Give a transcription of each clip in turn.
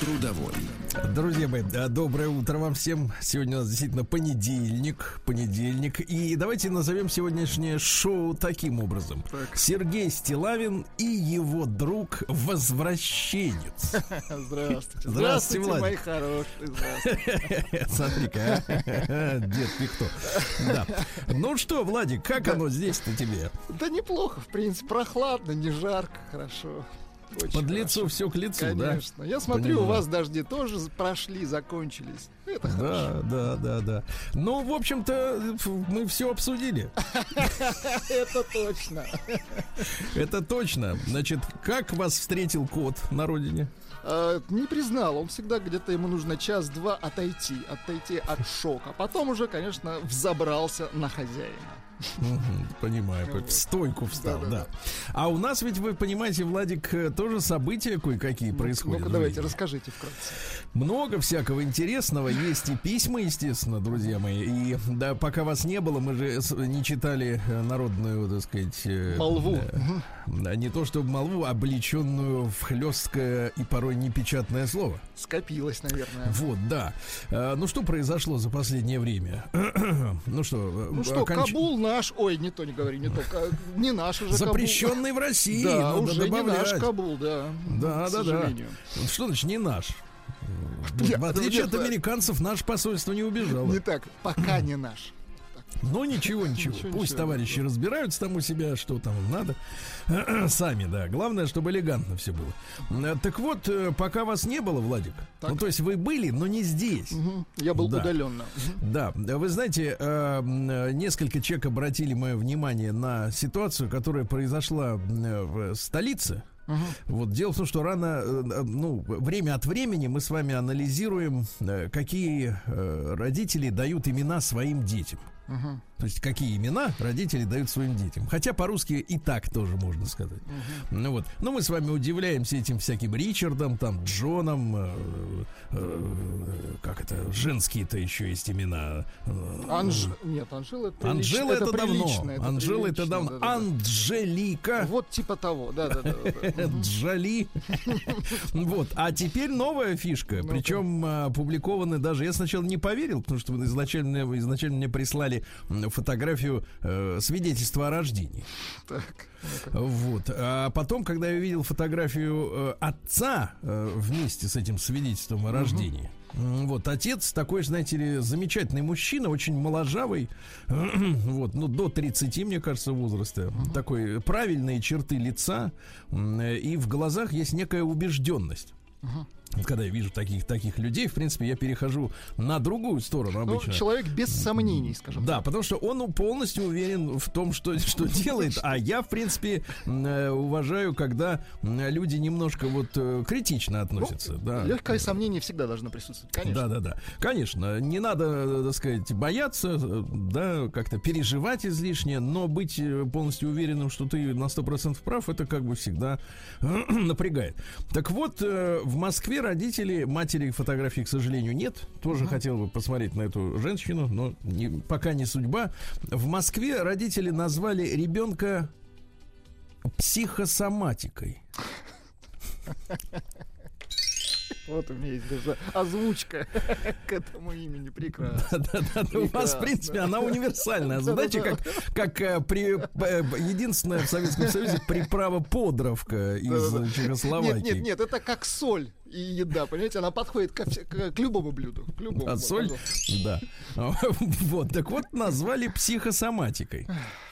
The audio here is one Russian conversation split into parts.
Трудовой. Друзья мои, доброе утро вам всем. Сегодня у нас действительно понедельник. Понедельник. И давайте назовем сегодняшнее шоу таким образом. Так. Сергей Стилавин и его друг Возвращенец. Здравствуйте. Здравствуйте, Владик. мои хорошие. Смотри-ка, а. дед никто. Да. Ну что, Владик, как оно здесь-то тебе? Да неплохо, в принципе. Прохладно, не жарко, хорошо. Очень Под лицо все к лицу, Конечно. да? Конечно. Я смотрю, Понимаю. у вас дожди тоже прошли, закончились. Это да, хорошо. Да, да, да. Ну, в общем-то, мы все обсудили. Это точно. Это точно. Значит, как вас встретил кот на родине? А, не признал. Он всегда где-то ему нужно час-два отойти, отойти от шока. Потом уже, конечно, взобрался на хозяина. Понимаю, в стойку встал, да, А у нас ведь, вы понимаете, Владик, э, тоже события кое-какие происходят. Ну-ка, давайте, расскажите вкратце. Много всякого интересного. Есть и письма, естественно, друзья мои. И да, пока вас не было, мы же не читали э, народную, так сказать... Э, молву. Да, не то чтобы молву, а облеченную в хлесткое и порой непечатное слово. Скопилось, наверное. Вот, да. Ну что произошло за последнее время? ну что, ну что, оконч... Кабул на наш, ой, не то не говори, не то, не наш уже Запрещенный Кабул. в России. Да, уже добавлять. не наш Кабул, да. Да, да, да. Что значит не наш? В отличие от американцев, наше посольство не убежало. Не так, пока не наш. Ну ничего, ничего. ничего Пусть ничего, товарищи ничего. разбираются там у себя, что там надо. Сами, да. Главное, чтобы элегантно все было. Э, так вот, э, пока вас не было, Владик. Так. Ну, то есть вы были, но не здесь. Угу. Я был да. удаленно. Угу. Да. Вы знаете, э, несколько человек обратили мое внимание на ситуацию, которая произошла в столице. Угу. Вот дело в том, что рано, ну, время от времени мы с вами анализируем, какие родители дают имена своим детям. Угу. То есть какие имена родители дают своим детям. Хотя по-русски и так тоже можно сказать. Угу. Ну вот. Но мы с вами удивляемся этим всяким Ричардом, там, Джоном, э, э, как это, женские-то еще есть имена. Э, Анж... Нет, Анжела это Анжела это, это давно. Это Анжела это давно. Да, да, Анжелика. Вот типа того, да, да, да. Джоли. Вот. А теперь новая фишка. Причем опубликованы даже. Я сначала не поверил, потому что изначально, изначально мне прислали фотографию э, свидетельства о рождении. Так. Вот. А потом, когда я увидел фотографию э, отца э, вместе с этим свидетельством о рождении. Угу. Вот, отец такой, знаете ли, замечательный мужчина, очень моложавый, вот, ну, до 30, мне кажется, возраста, угу. такой правильные черты лица, и в глазах есть некая убежденность. Угу когда я вижу таких, таких людей, в принципе, я перехожу на другую сторону ну, обычно. Ну, человек без сомнений, скажем Да, так. потому что он полностью уверен в том, что, что делает. А я, в принципе, э, уважаю, когда люди немножко вот э, критично относятся. Ну, да. Легкое сомнение всегда должно присутствовать, конечно. Да, да, да. Конечно, не надо, так сказать, бояться, да, как-то переживать излишне, но быть полностью уверенным, что ты на 100% прав, это как бы всегда напрягает. Так вот, э, в Москве родители, матери фотографий, к сожалению, нет. Тоже uh-huh. хотел бы посмотреть на эту женщину, но не, пока не судьба. В Москве родители назвали ребенка психосоматикой. Вот у меня есть даже озвучка к этому имени. Прекрасно. Да, да, да. У вас, в принципе, она универсальная. Знаете, как, как э, при, э, единственная в Советском Союзе приправа подровка из Чехословакии. Нет, нет, нет, это как соль и еда, понимаете, она подходит к, к, к любому блюду. К любому, а соль? Да. Вот, так вот назвали психосоматикой.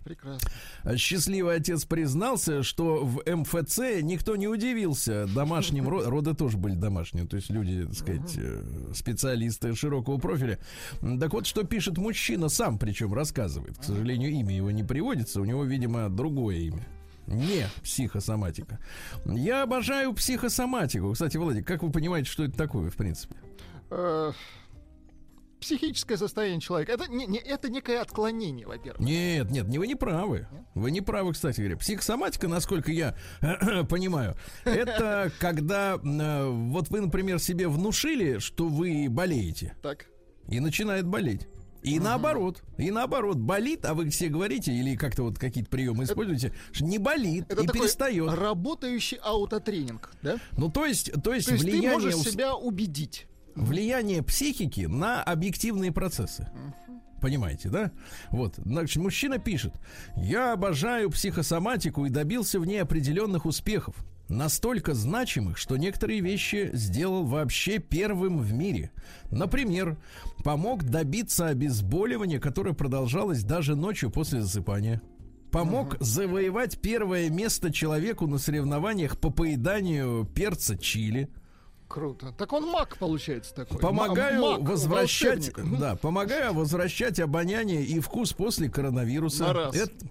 Прекрасно. Счастливый отец признался, что в МФЦ никто не удивился домашним. Роды тоже были домашние, то есть люди, так сказать, э, специалисты широкого профиля. Так вот, что пишет мужчина сам, причем рассказывает. К сожалению, имя его не приводится, у него, видимо, другое имя. Не психосоматика. Я обожаю психосоматику. Кстати, Владик, как вы понимаете, что это такое, в принципе? Э, психическое состояние человека. Это, не, не, это некое отклонение, во-первых. Нет, нет, не вы не правы. Вы не правы, кстати говоря. Психосоматика, насколько я понимаю, это когда э, вот вы, например, себе внушили, что вы болеете. Так. И начинает болеть. И наоборот, и наоборот, болит, а вы все говорите, или как-то вот какие-то приемы используете, что не болит Это и такой перестает. работающий аутотренинг, да? Ну, то есть, то есть, То есть ты влияние, можешь ус- себя убедить. влияние психики на объективные процессы. Понимаете, да? Вот, значит, мужчина пишет: Я обожаю психосоматику и добился в ней определенных успехов. Настолько значимых, что некоторые вещи сделал вообще первым в мире. Например, помог добиться обезболивания, которое продолжалось даже ночью после засыпания. Помог завоевать первое место человеку на соревнованиях по поеданию перца чили. Круто. Так он маг, получается, такой. Помогаю маг, возвращать, волшебник. да, помогаю возвращать обоняние и вкус после коронавируса. На раз. Это-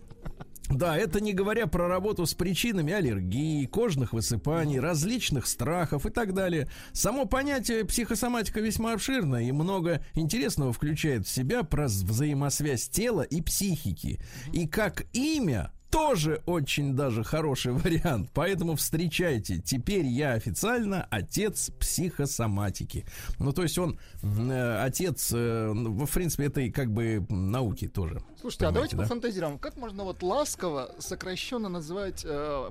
да, это не говоря про работу с причинами аллергии, кожных высыпаний, различных страхов и так далее. Само понятие психосоматика весьма обширно и много интересного включает в себя про взаимосвязь тела и психики. И как имя тоже очень даже хороший вариант. Поэтому встречайте. Теперь я официально отец психосоматики. Ну, то есть он э, отец, э, в принципе, этой как бы науки тоже. Слушайте, а давайте да? пофантазируем. Как можно вот ласково, сокращенно называть э,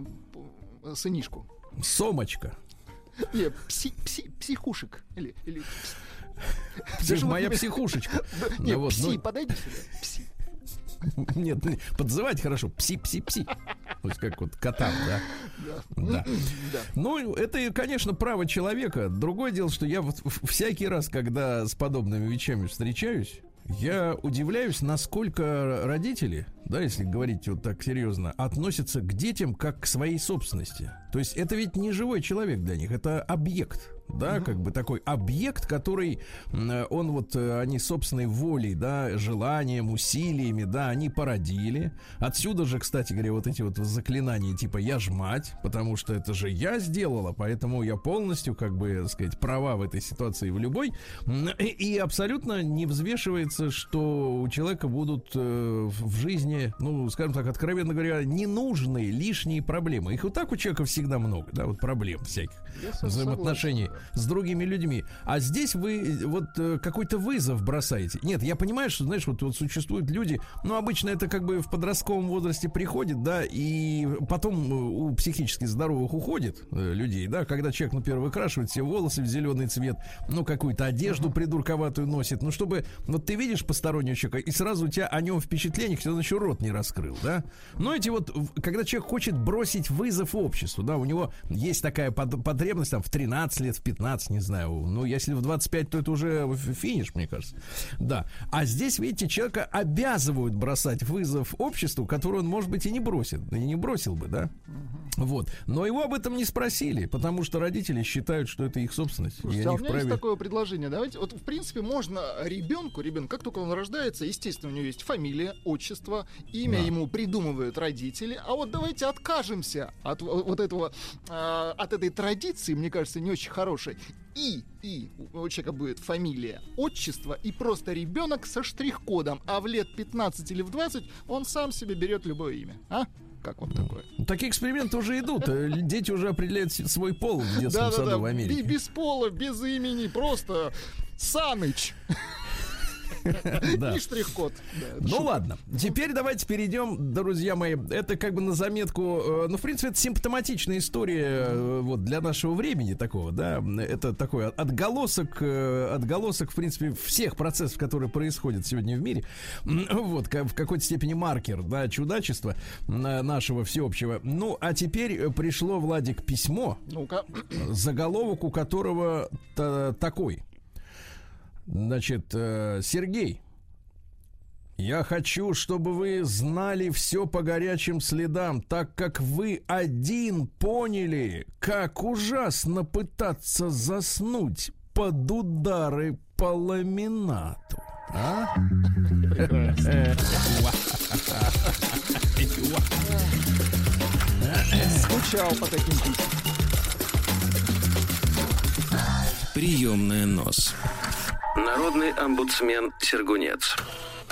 сынишку? Сомочка. Не, пси, пси, психушек. Или, или пс- Псих- моя психушечка. Не, вот, пси, ну, подойди сюда. Пси. Нет, ну, подзывать хорошо. Пси-пси-пси. То есть как вот котам, да? Да. Да. Ну, это, конечно, право человека. Другое дело, что я вот всякий раз, когда с подобными вещами встречаюсь, я удивляюсь, насколько родители, да, если говорить вот так серьезно, относятся к детям как к своей собственности. То есть это ведь не живой человек для них, это объект. Да, как бы такой объект, который э, он вот э, они собственной волей, да, желанием, усилиями, да, они породили. Отсюда же, кстати говоря, вот эти вот заклинания типа я ж мать, потому что это же я сделала, поэтому я полностью, как бы, так сказать, права в этой ситуации в любой. И, и абсолютно не взвешивается, что у человека будут э, в жизни, ну, скажем так, откровенно говоря, ненужные лишние проблемы. Их вот так у человека всегда много, да, вот проблем всяких взаимоотношений с другими людьми. А здесь вы вот э, какой-то вызов бросаете. Нет, я понимаю, что, знаешь, вот, вот существуют люди, ну, обычно это как бы в подростковом возрасте приходит, да, и потом э, у психически здоровых уходит э, людей, да, когда человек, например, выкрашивает все волосы в зеленый цвет, ну, какую-то одежду придурковатую носит, ну, чтобы, вот ты видишь постороннего человека, и сразу у тебя о нем впечатление, что он еще рот не раскрыл, да. Но эти вот, когда человек хочет бросить вызов обществу, да, у него есть такая под- потребность там в 13 лет, в 15, не знаю, ну, если в 25, то это уже финиш, мне кажется. Да. А здесь, видите, человека обязывают бросать вызов обществу, который он, может быть, и не бросит, и не бросил бы, да. Вот. Но его об этом не спросили, потому что родители считают, что это их собственность. Слушайте, а у меня есть вправе... такое предложение. Давайте, вот в принципе можно ребенку, ребенку, как только он рождается, естественно, у него есть фамилия, отчество, имя Да. ему придумывают родители. А вот давайте откажемся от вот этого, а, от этой традиции, мне кажется, не очень хорошей. И, и у человека будет фамилия, отчество и просто ребенок со штрих-кодом, а в лет 15 или в 20 он сам себе берет любое имя. А? Как вам такое? Такие эксперименты уже идут. Э, Дети уже определяют свой пол в детском Да-да-да, саду в би- Америке. без пола, без имени, просто Саныч. И штрих-код. Ну ладно, теперь давайте перейдем, друзья мои. Это как бы на заметку, э, ну, в принципе, это симптоматичная история э, вот для нашего времени такого, да. Это такой отголосок, э, отголосок, в принципе, всех процессов, которые происходят сегодня в мире. Вот, в какой-то степени маркер, да, чудачества на- нашего всеобщего. Ну, а теперь пришло, Владик, письмо, Ну-ка. заголовок у которого та- такой. Значит, э, Сергей, я хочу, чтобы вы знали все по горячим следам, так как вы один поняли, как ужасно пытаться заснуть под удары по ламинату. А? Скучал по таким. Приемная нос. Народный омбудсмен Сергунец.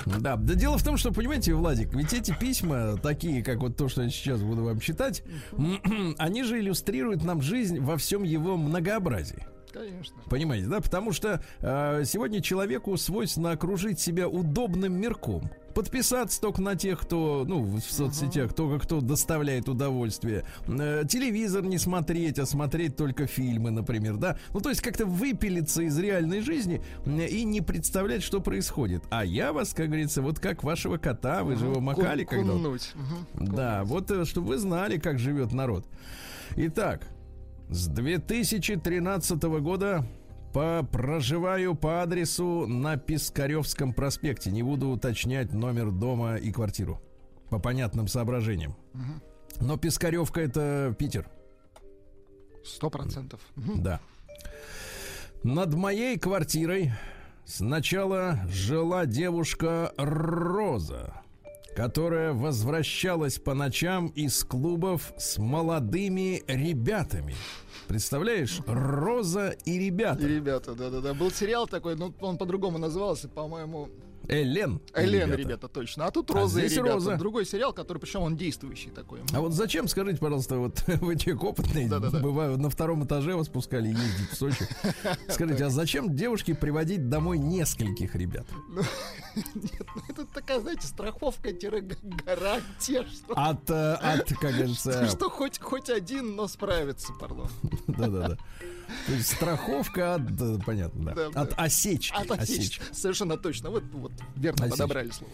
Да, да дело в том, что, понимаете, Владик, ведь эти письма, такие, как вот то, что я сейчас буду вам читать, они же иллюстрируют нам жизнь во всем его многообразии. Конечно. Понимаете, да? Потому что э, сегодня человеку свойственно окружить себя удобным мирком. Подписаться только на тех, кто, ну, в соцсетях, только кто доставляет удовольствие. Э, телевизор не смотреть, а смотреть только фильмы, например, да? Ну, то есть как-то выпилиться из реальной жизни и не представлять, что происходит. А я вас, как говорится, вот как вашего кота, вы же его макали когда Uh-huh. Да, вот, э, чтобы вы знали, как живет народ. Итак, с 2013 года по проживаю по адресу на Пискаревском проспекте. Не буду уточнять номер дома и квартиру. По понятным соображениям. Угу. Но Пискаревка это Питер. Сто процентов. Да. Над моей квартирой сначала жила девушка Роза которая возвращалась по ночам из клубов с молодыми ребятами. Представляешь, Роза и ребята. И ребята, да-да-да. Был сериал такой, ну, он по-другому назывался, по-моему, Элен. Элен, ребята. ребята, точно. А тут а Роза и ребята. Роза. Другой сериал, который, причем он действующий такой. А вот зачем, скажите, пожалуйста, вот вы человек опытный, да, да, да. бывают на втором этаже вас пускали ездить в Сочи. Скажите, а зачем девушке приводить домой нескольких ребят? Ну, нет, ну это такая, знаете, страховка-гарантия. Что... От, э, от, как говорится... Что хоть, хоть один, но справится, пардон. Да-да-да. То есть страховка от, да, понятно, да. Да, от да. осечки. От осечки. Совершенно точно. Вот, вот верно Осечка. подобрали слово.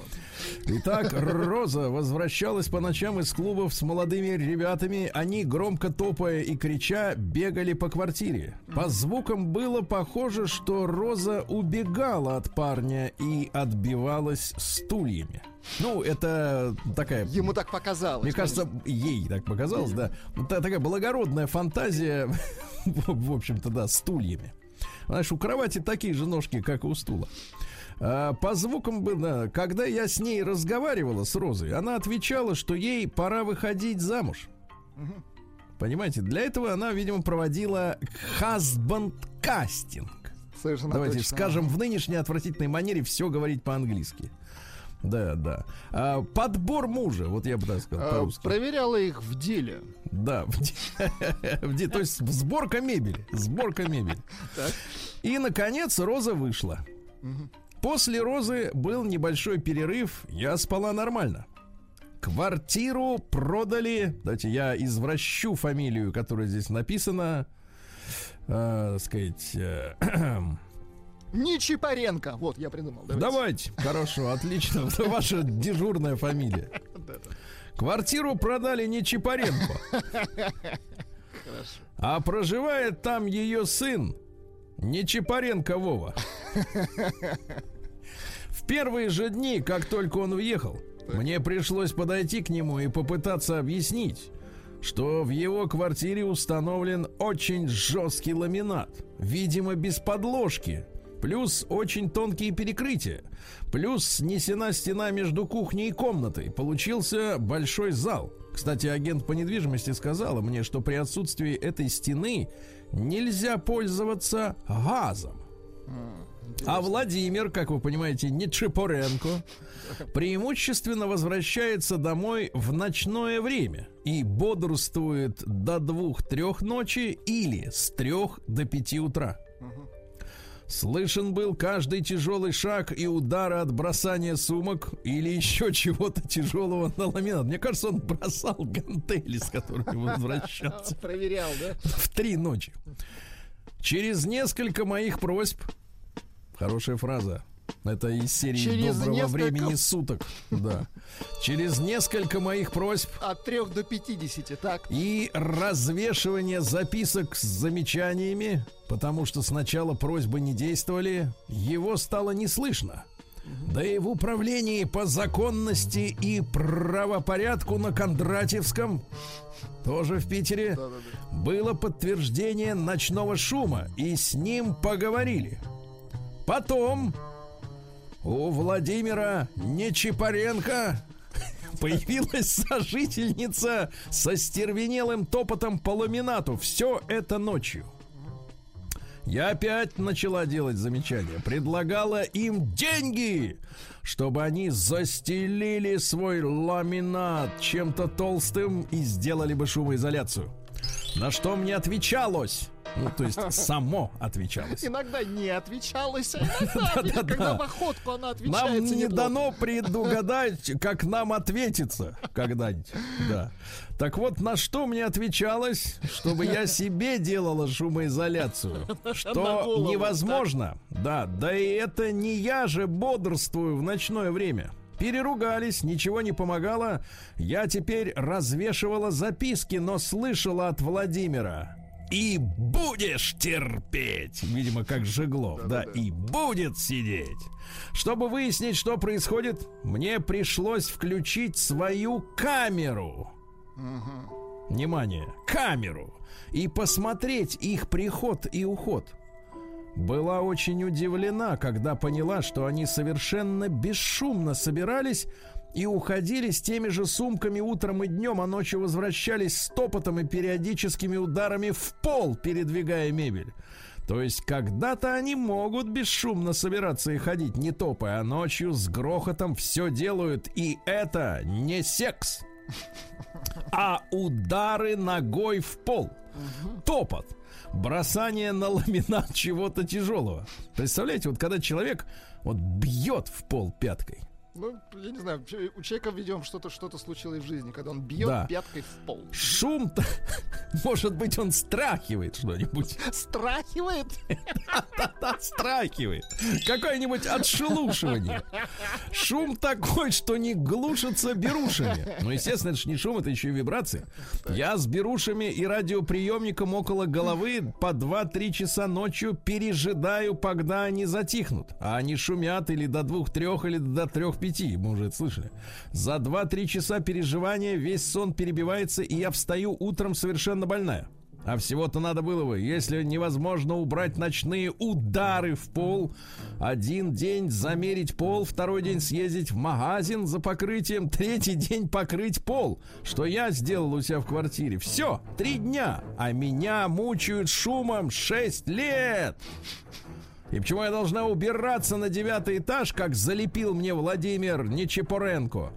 Итак, Роза возвращалась по ночам из клубов с молодыми ребятами. Они, громко топая и крича, бегали по квартире. По звукам было похоже, что Роза убегала от парня и отбивалась стульями. Ну, это такая... Ему так показалось. Мне кажется, ей так показалось, да. Это такая благородная фантазия, в общем-то, да, стульями. Знаешь, у кровати такие же ножки, как и у стула. А, по звукам было, когда я с ней разговаривала, с Розой, она отвечала, что ей пора выходить замуж. Понимаете, для этого она, видимо, проводила husband кастинг. Совершенно Давайте точно. скажем в нынешней отвратительной манере все говорить по-английски. Да, да. А, подбор мужа, вот я бы так сказал а. Проверяла их в деле. Да, в, в деле. То есть сборка мебели. Сборка мебели. И, наконец, Роза вышла. После Розы был небольшой перерыв. Я спала нормально. Квартиру продали. Давайте я извращу фамилию, которая здесь написана. Э, сказать. Э, Нечипаренко. Вот, я придумал. Давайте. Давайте. Хорошо, отлично. Это ваша дежурная фамилия. Квартиру продали не Чапаренко. А проживает там ее сын. Не Чапаренко Вова. В первые же дни, как только он въехал, мне пришлось подойти к нему и попытаться объяснить, что в его квартире установлен очень жесткий ламинат, видимо, без подложки, плюс очень тонкие перекрытия, плюс снесена стена между кухней и комнатой. Получился большой зал. Кстати, агент по недвижимости сказала мне, что при отсутствии этой стены нельзя пользоваться газом. А Владимир, как вы понимаете, не Чепоренко, преимущественно возвращается домой в ночное время и бодрствует до двух-трех ночи или с трех до пяти утра. Слышен был каждый тяжелый шаг и удары от бросания сумок или еще чего-то тяжелого на ламинат. Мне кажется, он бросал гантели, с которыми возвращался. Проверял, да? В три ночи. Через несколько моих просьб Хорошая фраза. Это из серии Через доброго несколько... времени суток. Да. Через несколько моих просьб. От трех до 50, так. И развешивание записок с замечаниями, потому что сначала просьбы не действовали, его стало не слышно. Да и в управлении по законности и правопорядку на Кондратьевском, тоже в Питере, да, да, да. было подтверждение ночного шума, и с ним поговорили. Потом у Владимира Нечипаренко появилась сожительница со стервенелым топотом по ламинату. Все это ночью. Я опять начала делать замечания. Предлагала им деньги, чтобы они застелили свой ламинат чем-то толстым и сделали бы шумоизоляцию. На что мне отвечалось? Ну, то есть само отвечалось. Иногда не отвечалось, а иногда, когда в охотку она отвечается. Нам не неплохо. дано предугадать, как нам ответится когда-нибудь. Да. Так вот, на что мне отвечалось, чтобы я себе делала шумоизоляцию? Что голову, невозможно. Да, да и это не я же бодрствую в ночное время. Переругались, ничего не помогало. Я теперь развешивала записки, но слышала от Владимира. И будешь терпеть. Видимо, как Жеглов. Да, и будет сидеть. Чтобы выяснить, что происходит, мне пришлось включить свою камеру. Внимание, камеру. И посмотреть их приход и уход. Была очень удивлена, когда поняла, что они совершенно бесшумно собирались и уходили с теми же сумками утром и днем, а ночью возвращались с топотом и периодическими ударами в пол, передвигая мебель. То есть когда-то они могут бесшумно собираться и ходить, не топая, а ночью с грохотом все делают, и это не секс, а удары ногой в пол. Топот. Бросание на ламинат чего-то тяжелого. Представляете, вот когда человек вот бьет в пол пяткой. Ну, я не знаю, у человека, видимо, что-то что случилось в жизни, когда он бьет Да. пяткой в пол. Шум, может быть, он страхивает что-нибудь. Страхивает? Да-да, страхивает. Какое-нибудь отшелушивание. Шум такой, что не глушится берушами. Ну, естественно, это же не шум, это еще и вибрации. Я с берушами и радиоприемником около головы по 2-3 часа ночью пережидаю, когда они затихнут. А они шумят или до двух-трех, или до трех-пяти. Мы уже это слышали. За 2-3 часа переживания весь сон перебивается, и я встаю утром совершенно больная. А всего-то надо было бы, если невозможно убрать ночные удары в пол, один день замерить пол, второй день съездить в магазин за покрытием, третий день покрыть пол, что я сделал у себя в квартире. Все, три дня, а меня мучают шумом шесть лет. И почему я должна убираться на девятый этаж, как залепил мне Владимир Нечепоренко?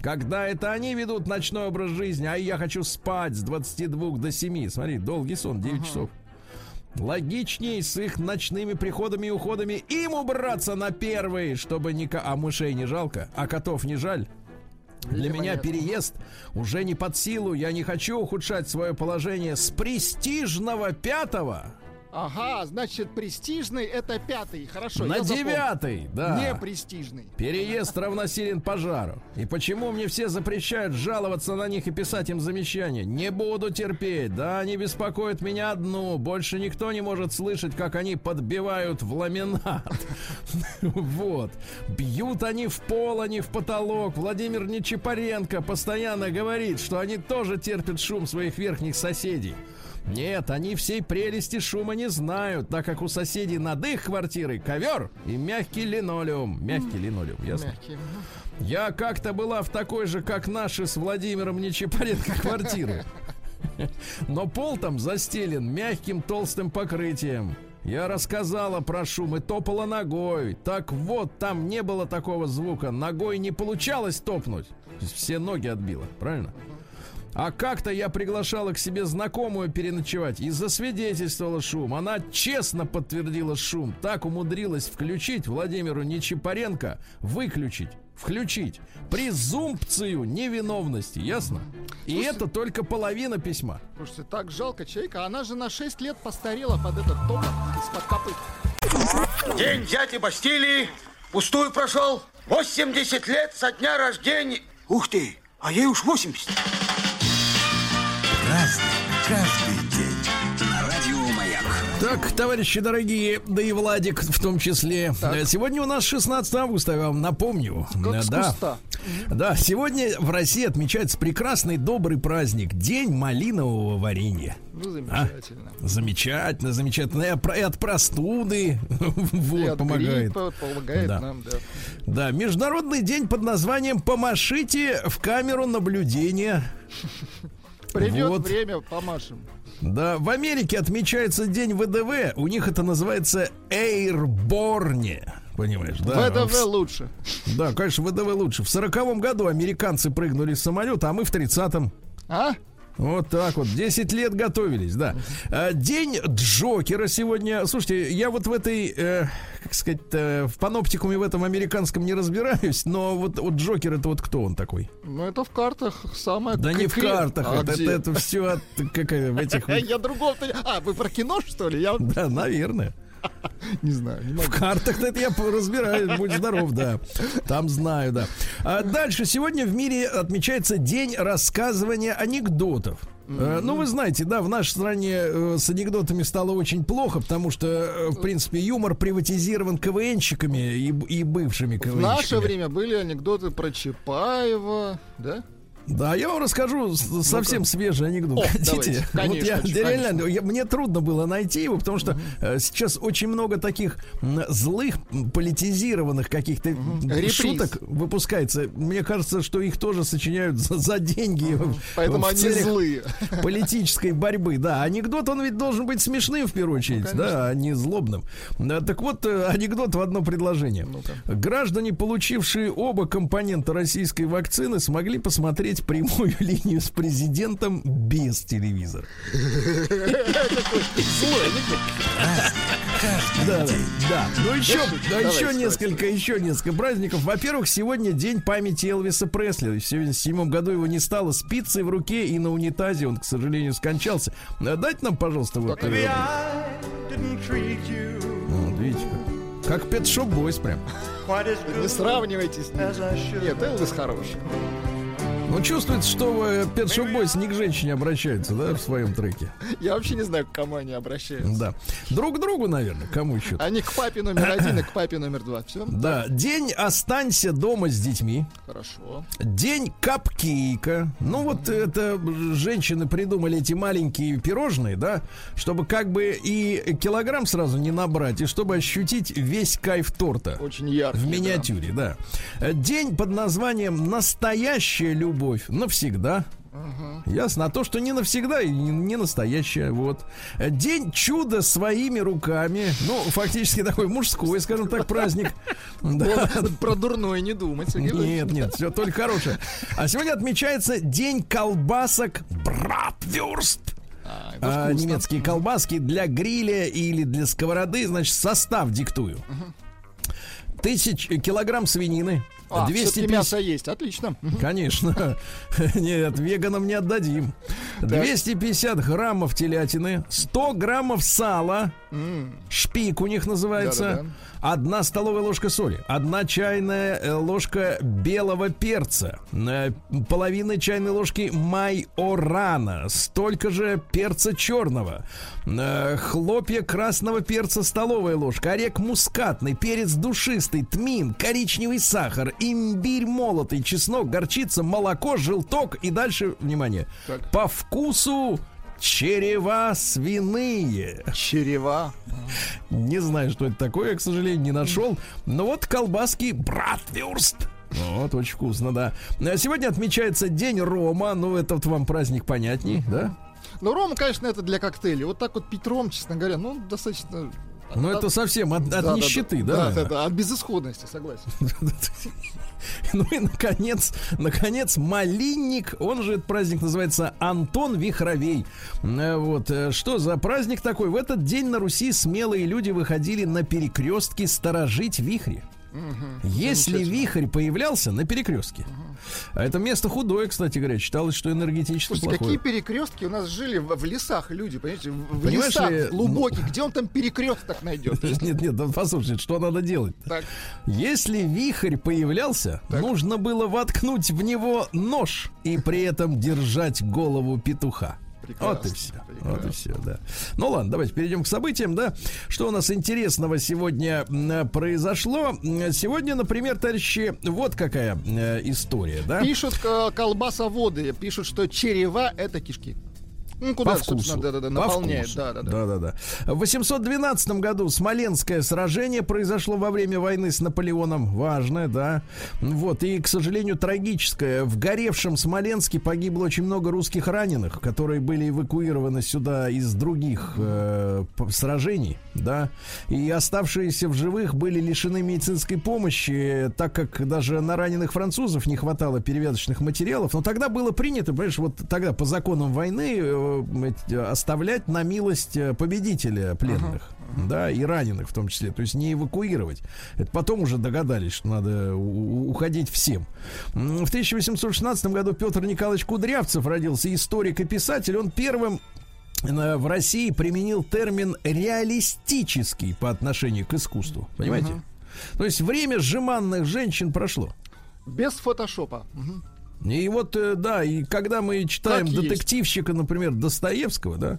Когда это они ведут ночной образ жизни, а я хочу спать с 22 до 7. Смотри, долгий сон, 9 часов. Логичней с их ночными приходами и уходами им убраться на первый, чтобы ни... ко- А мышей не жалко, а котов не жаль. Для меня понятно. переезд уже не под силу. Я не хочу ухудшать свое положение с престижного пятого Ага, значит, престижный это пятый. Хорошо, на девятый. Да. Не престижный. Переезд равносилен пожару. И почему мне все запрещают жаловаться на них и писать им замечания? Не буду терпеть. Да, они беспокоят меня одну. Больше никто не может слышать, как они подбивают в ламинат. Вот. Бьют они в пол, они в потолок. Владимир Нечипаренко постоянно говорит, что они тоже терпят шум своих верхних соседей. Нет, они всей прелести шума не знают, так как у соседей над их квартирой ковер и мягкий линолеум. Мягкий линолеум, ясно? Мягкий. Я как-то была в такой же, как наши с Владимиром Нечипаренко квартиры. Но пол там застелен мягким толстым покрытием. Я рассказала про шум и топала ногой. Так вот, там не было такого звука. Ногой не получалось топнуть. Все ноги отбило, правильно? А как-то я приглашала к себе знакомую переночевать и засвидетельствовала шум. Она честно подтвердила шум. Так умудрилась включить Владимиру Нечипаренко, выключить, включить. Презумпцию невиновности, ясно? И это только половина письма. Слушайте, так жалко человека. Она же на 6 лет постарела под этот топот из-под копыт. День дяди Бастилии пустую прошел. 80 лет со дня рождения. Ух ты, а ей уж 80. Разный, каждый день. На радио Маяк. Так, товарищи дорогие, да и Владик в том числе. Э, Сегодня у нас 16 августа, я вам напомню. Как да. куста. Да, сегодня в России отмечается прекрасный добрый праздник День малинового варенья. Ну, замечательно. Замечательно, замечательно. И от про- и от простуды И вот, от помогает. гриппа помогает Да. нам, да. Да, международный день под названием «Помашите в камеру наблюдения». Придет Вот. время, помашем. Да, в Америке отмечается день ВДВ. У них это называется Airborne. Понимаешь, да? ВДВ лучше. Да, конечно, ВДВ лучше. В сороковом году американцы прыгнули с самолета, а мы в тридцатом. А? Вот так вот. 10 лет готовились, да. А, День Джокера сегодня. Слушайте, я вот в этой, э, как сказать, э, в паноптикуме в этом американском не разбираюсь, но вот, вот Джокер это вот кто он такой? Ну, это в картах самое... Да не в картах, А это, где? это, все от, как, э, в этих... Я другого-то... не- А, вы про кино, что ли? Я Да, наверное. не знаю, не В могу. картах это я разбираюсь, будь здоров, да. Там знаю, да. А дальше сегодня в мире отмечается день рассказывания анекдотов. Э, Ну, вы знаете, да, в нашей стране э, с анекдотами стало очень плохо, потому что, э, в принципе, юмор приватизирован КВНщиками и, и бывшими В КВНщиками. наше время были анекдоты про Чапаева, да? Да, я вам расскажу совсем свежий анекдот. О, Хотите? давайте. Конечно, вот я, конечно. реально, я- мне трудно было найти его, потому что э, сейчас очень много таких злых, политизированных каких-то Реприз. шуток выпускается. Мне кажется, что их тоже сочиняют за, за деньги. в- Поэтому они злые. политической борьбы. Да, анекдот, он ведь должен быть смешным в первую очередь, да, а не злобным. Да, так вот, э, анекдот в одно предложение. Граждане, получившие оба компонента российской вакцины, смогли посмотреть прямую линию с президентом без телевизора. Да, да, да. Ну еще, да, еще несколько, еще несколько праздников. Во-первых, сегодня день памяти Элвиса Пресли. В 77 году его не стало с пиццей в руке и на унитазе. Он, к сожалению, скончался. А Дайте нам, пожалуйста, вот. Вот, видите, как. Как Pet Shop Boys прям. Не сравнивайте с ним. Нет, Элвис хороший. Ну, чувствуется, что Pet Shop Boys не к женщине обращаются, да, в своем треке. Я вообще не знаю, к кому они обращаются. Да. Друг к другу, наверное, кому еще. Они к папе номер один и к папе номер два. Все? Да, день останься дома с детьми. Хорошо. День капкейка. Ну вот это женщины придумали эти маленькие пирожные, да, чтобы как бы и килограмм сразу не набрать, и чтобы ощутить весь кайф торта. Очень яркий. В да. миниатюре, да. День под названием «Настоящая любовь навсегда». Ясно. А то, что не навсегда и не, не настоящая. Вот. День чуда своими руками. Ну, фактически такой мужской, скажем так, праздник. Да. Про дурное не думать. Нет, нет, все только хорошее. А сегодня отмечается День колбасок Братвюрст. А, А, немецкие колбаски для гриля или для сковороды, значит, состав диктую. Тысяч килограмм свинины, А, всё-таки 250 мясо есть, отлично. Конечно. Нет, веганам не отдадим. 250 граммов телятины, 100 граммов сала, шпик у них называется, Да-да-да. одна столовая ложка соли, одна чайная э, ложка белого перца, э, половина чайной ложки майорана, столько же перца черного, э, хлопья красного перца столовая ложка, орех мускатный, перец душистый, тмин, коричневый сахар, имбирь молотый, чеснок, горчица, молоко, желток и дальше, внимание, Так. по вкусу черева свиные. Черева. Не знаю, что это такое, я, к сожалению, не нашел. Но вот колбаски Братвюрст. Вот, очень вкусно, да. А Сегодня отмечается День Рома. Ну, это вот вам праздник понятней, да? Ну, ром, конечно, это для коктейлей. Вот так вот пить ром, честно говоря, ну, достаточно... Ну, это совсем от, от Да, нищеты, да? да? Да, да, да, от безысходности, согласен. Ну и, наконец, наконец, Малинник, он же этот праздник называется Антон Вихровей. Э, Вот, э, что за праздник такой? В этот день на Руси смелые люди выходили на перекрестки сторожить вихри. Если вихрь появлялся на перекрестке, а это место худое, кстати говоря, считалось, что энергетически Слушайте, плохое. какие перекрестки у нас жили в, в лесах люди, понимаете? В, Понимаешь лесах ли, глубоких, где он там перекресток найдет? Нет, нет, послушайте, что надо делать? Так, Если вихрь появлялся, нужно было воткнуть в него нож и при этом держать голову петуха. Прекрасно, вот и все. прекрасно. Вот и все, да. Ну ладно, давайте перейдем к событиям, да. Что у нас интересного сегодня произошло? Сегодня, например, товарищи, вот какая э, история, да? пишут э, колбасоводы, пишут, что черева это кишки. Ну, куда, по вкусу. собственно, да-да-да, По наполняет, вкусу. да-да-да. Да-да-да. В 812 году Смоленское сражение произошло во время войны с Наполеоном. Важное, да. Вот, и, к сожалению, трагическое. В горевшем Смоленске погибло очень много русских раненых, которые были эвакуированы сюда из других э, сражений, да. И оставшиеся в живых были лишены медицинской помощи, так как даже на раненых французов не хватало перевязочных материалов. Но тогда было принято, понимаешь, вот тогда по законам войны э, оставлять на милость э, победителя пленных. Да, и раненых в том числе, то есть не эвакуировать. Это потом уже догадались, что надо уходить всем. В 1816 году Петр Николаевич Кудрявцев родился, историк и писатель. Он первым э, в России применил термин реалистический по отношению к искусству. Понимаете? То есть время жеманных женщин прошло. Без фотошопа. Мгм. И вот, э, да, и когда мы читаем есть. детективщика, например, Достоевского, да,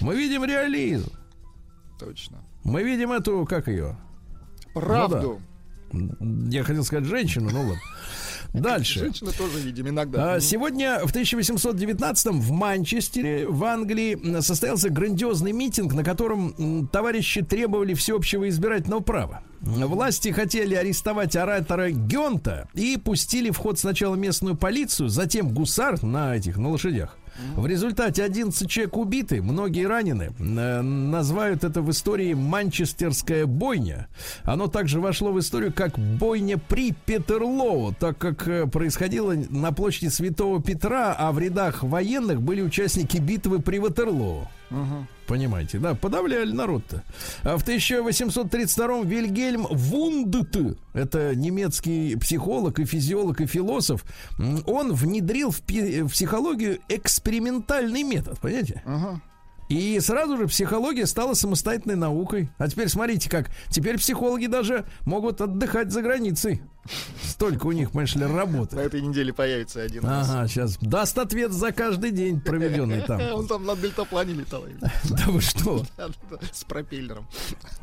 мы видим реализм. Точно. Мы видим эту, как ее? Правду. Я хотел сказать женщину, ну ладно. Дальше. Женщины тоже видим иногда. А, Мгм. Сегодня в 1819 в Манчестере, в Англии, состоялся грандиозный митинг, на котором товарищи требовали всеобщего избирательного права. Власти хотели арестовать оратора Гёнта и пустили в ход сначала местную полицию, затем гусар на этих, на лошадях. В результате 11 человек убиты, многие ранены. Э, Называют это в истории Манчестерская бойня. Оно также вошло в историю как бойня при Петерлоу, так как э, происходило на площади Святого Петра, а в рядах военных были участники битвы при Ватерлоу. Понимаете, да, подавляли народ-то. А в 1832-м Вильгельм Вундт, это немецкий психолог и физиолог и философ, он внедрил в, пи- в психологию экспериментальный метод, понимаете? Ага. И сразу же психология стала самостоятельной наукой. А теперь смотрите как. Теперь психологи даже могут отдыхать за границей. Столько у них, понимаешь ли, На работы. этой неделе появится один. Ага, сейчас даст ответ за каждый день, проведенный там. Он там на дельтаплане летал. Да вы что, С пропеллером.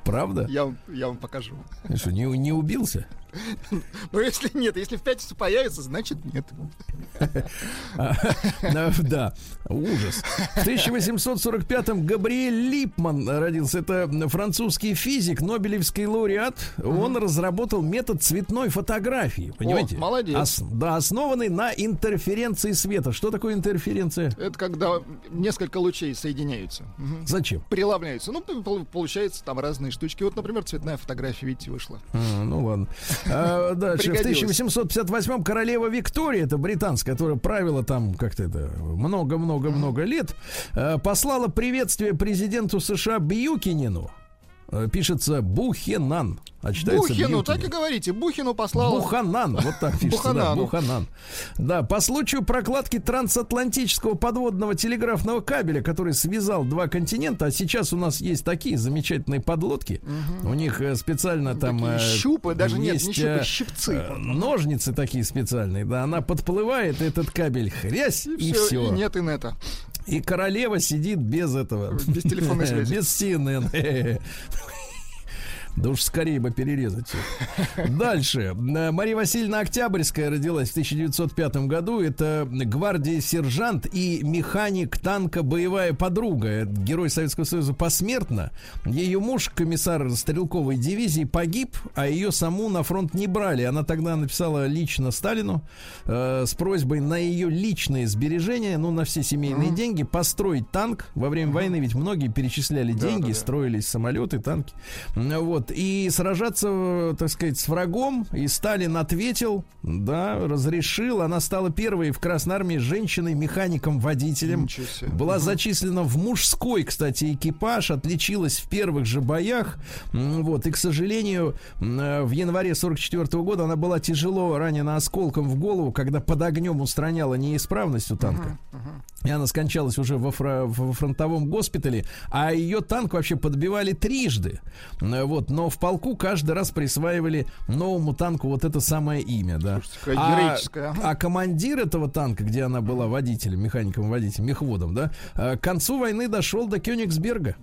правда? Я вам, я вам покажу. Что, не, не убился? Но если нет, если в пятницу появится, значит нет. А, Да, ужас. В 1845-м Габриэль Липман родился. Это французский физик, Нобелевский лауреат. Он разработал метод цветной фотографии. Понимаете? молодец. Ос- да, основанный на интерференции света. Что такое интерференция? Это когда несколько лучей соединяются. Мгм. Зачем? Преломляются. Ну, пол- получается там разные штучки. Вот, например, цветная фотография, видите, вышла. А, ну ладно. А, дальше. В Пригодилось. 1858-м королева Виктория, это британская, которая правила там как-то это много-много-много лет, э, послала приветствие президенту США Бьюкинину. Э, Пишется Бухенан. А читается Бухину, так и говорите. Бухину послал. Буханан, вот так пишется, да, Буханану. Буханан. Да, по случаю прокладки трансатлантического подводного телеграфного кабеля, который связал два континента, а сейчас у нас есть такие замечательные подлодки, у них э, специально там... Такие э, щупы, даже нет, не есть, щупы, щипцы. Ножницы такие специальные, да, она подплывает, этот кабель хрясь, и, Всё, все. и нет инета. И королева сидит без этого. Без телефонной связи. Без CNN. Да уж скорее бы перерезать. Дальше. Э, Мария Васильевна Октябрьская родилась в 1905 году. Это гвардии сержант и механик танка «Боевая подруга». Это Герой Советского Союза посмертно. Ее муж, комиссар стрелковой дивизии, погиб, а ее саму на фронт не брали. Она тогда написала лично Сталину э, с просьбой на ее личные сбережения, ну, на все семейные деньги, построить танк. Во время войны ведь многие перечисляли Да, деньги, да, да. строились самолеты, танки. М, Вот. И сражаться, так сказать, с врагом. И Сталин ответил, да, разрешил. Она стала первой в Красной Армии женщиной-механиком-водителем. Ничего себе. Была зачислена в мужской, кстати, экипаж, отличилась в первых же боях. Вот, и, к сожалению, э, в январе 44 года она была тяжело ранена осколком в голову, когда под огнем устраняла неисправность у танка. И она скончалась уже во, фро- во фронтовом госпитале, а ее танк вообще подбивали трижды. Вот, но в полку каждый раз присваивали новому танку вот это самое имя, да. Слушайте, А- ага. а командир этого танка, где она была водителем, механиком водителем, мехводом, да, э, к концу войны дошел до Кёнигсберга.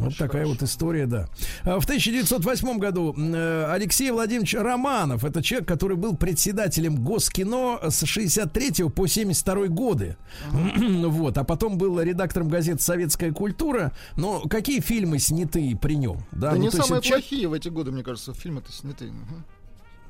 Вот такая вот история, да. А В 1908 году э, Алексей Владимирович Романов, это человек, который был председателем Госкино с 63 по 72 годы. Вот, а потом был редактором газет «Советская культура». Но какие фильмы сняты при нем? Да, ну, не есть самые человек- плохие в эти годы, мне кажется, фильмы-то сняты. Мгм.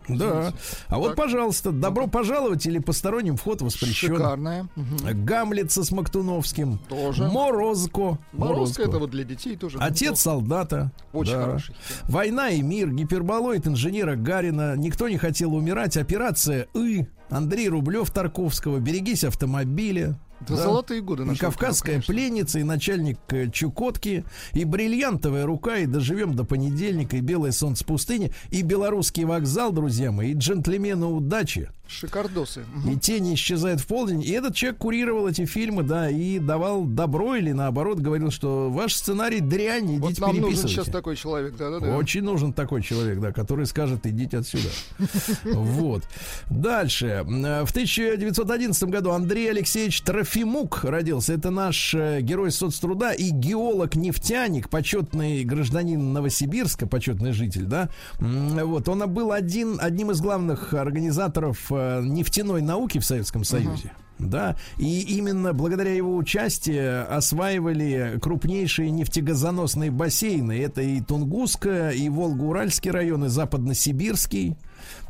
Да. А вот, Так. пожалуйста, добро пожаловать или посторонним вход воспрещен. Шикарная. Мгм. Гамлет со Смоктуновским. Тоже. Морозко. Морозко это вот для детей тоже. Отец солдата. Очень Да. хороший. Война и мир, гиперболоид инженера Гарина, никто не хотел умирать, операция И, Андрей Рублев Тарковского, берегись автомобиля. Да, золотые годы И кавказская кино, пленница, и начальник э, Чукотки, и бриллиантовая рука, и доживем до понедельника, и белое солнце пустыни, и белорусский вокзал, друзья мои, и джентльмены удачи. Шикардосы. И тени исчезают в полдень. И этот человек курировал эти фильмы, да, и давал добро или наоборот говорил, что ваш сценарий дрянь, идите Вот нам нужен переписывайте. сейчас такой человек, да-да-да. Очень нужен такой человек, да, который скажет, идите отсюда. Вот. Дальше. Э, В 1911 году Андрей Алексеевич Трофимук родился. Это наш э, герой соцтруда и геолог-нефтяник, почетный гражданин Новосибирска, почетный житель, да. Вот. Он был один, одним из главных организаторов э, нефтяной науки в Советском Союзе. Да, и именно благодаря его участию осваивали крупнейшие нефтегазоносные бассейны. Это и Тунгусская, и Волго-Уральский район, и Западносибирский.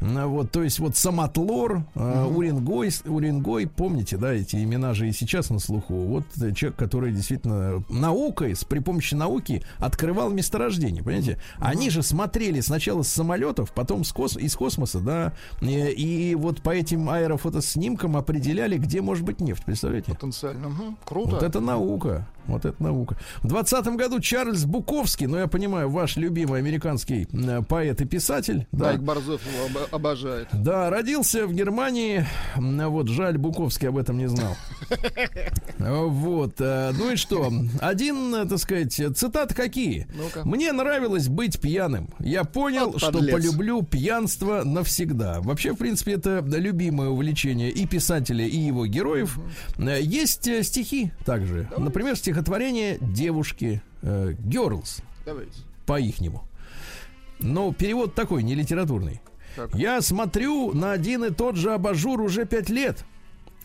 Ну, Вот, то есть вот Самотлор, э, Уренгой, Уренгой, помните, да, эти имена же и сейчас на слуху. Вот э, человек, который действительно наукой, с, при помощи науки открывал месторождение, понимаете? Они же смотрели сначала с самолетов, потом с кос- из космоса, да, и, и вот по этим аэрофотоснимкам определяли, где может быть нефть, представляете? Потенциально. Мгм. Круто. Вот это наука. Вот это наука. В 20 году Чарльз Буковский, ну я понимаю, ваш любимый американский э, поэт и писатель. Да, Майк Борзов его обо- обожает. да, родился в Германии. Вот, жаль, Буковский об этом не знал. Вот, э, ну и что? Один, э, так сказать, цитаты какие? Ну-ка. Мне нравилось быть пьяным. Я понял, Вот что полюблю пьянство навсегда. Вообще, в принципе, это любимое увлечение и писателя, и его героев. Есть стихи также. Например, стихотворение девушки э, Girls Давайте. по-ихнему. Но перевод такой, не литературный. Так. Я смотрю на один и тот же абажур уже пять лет.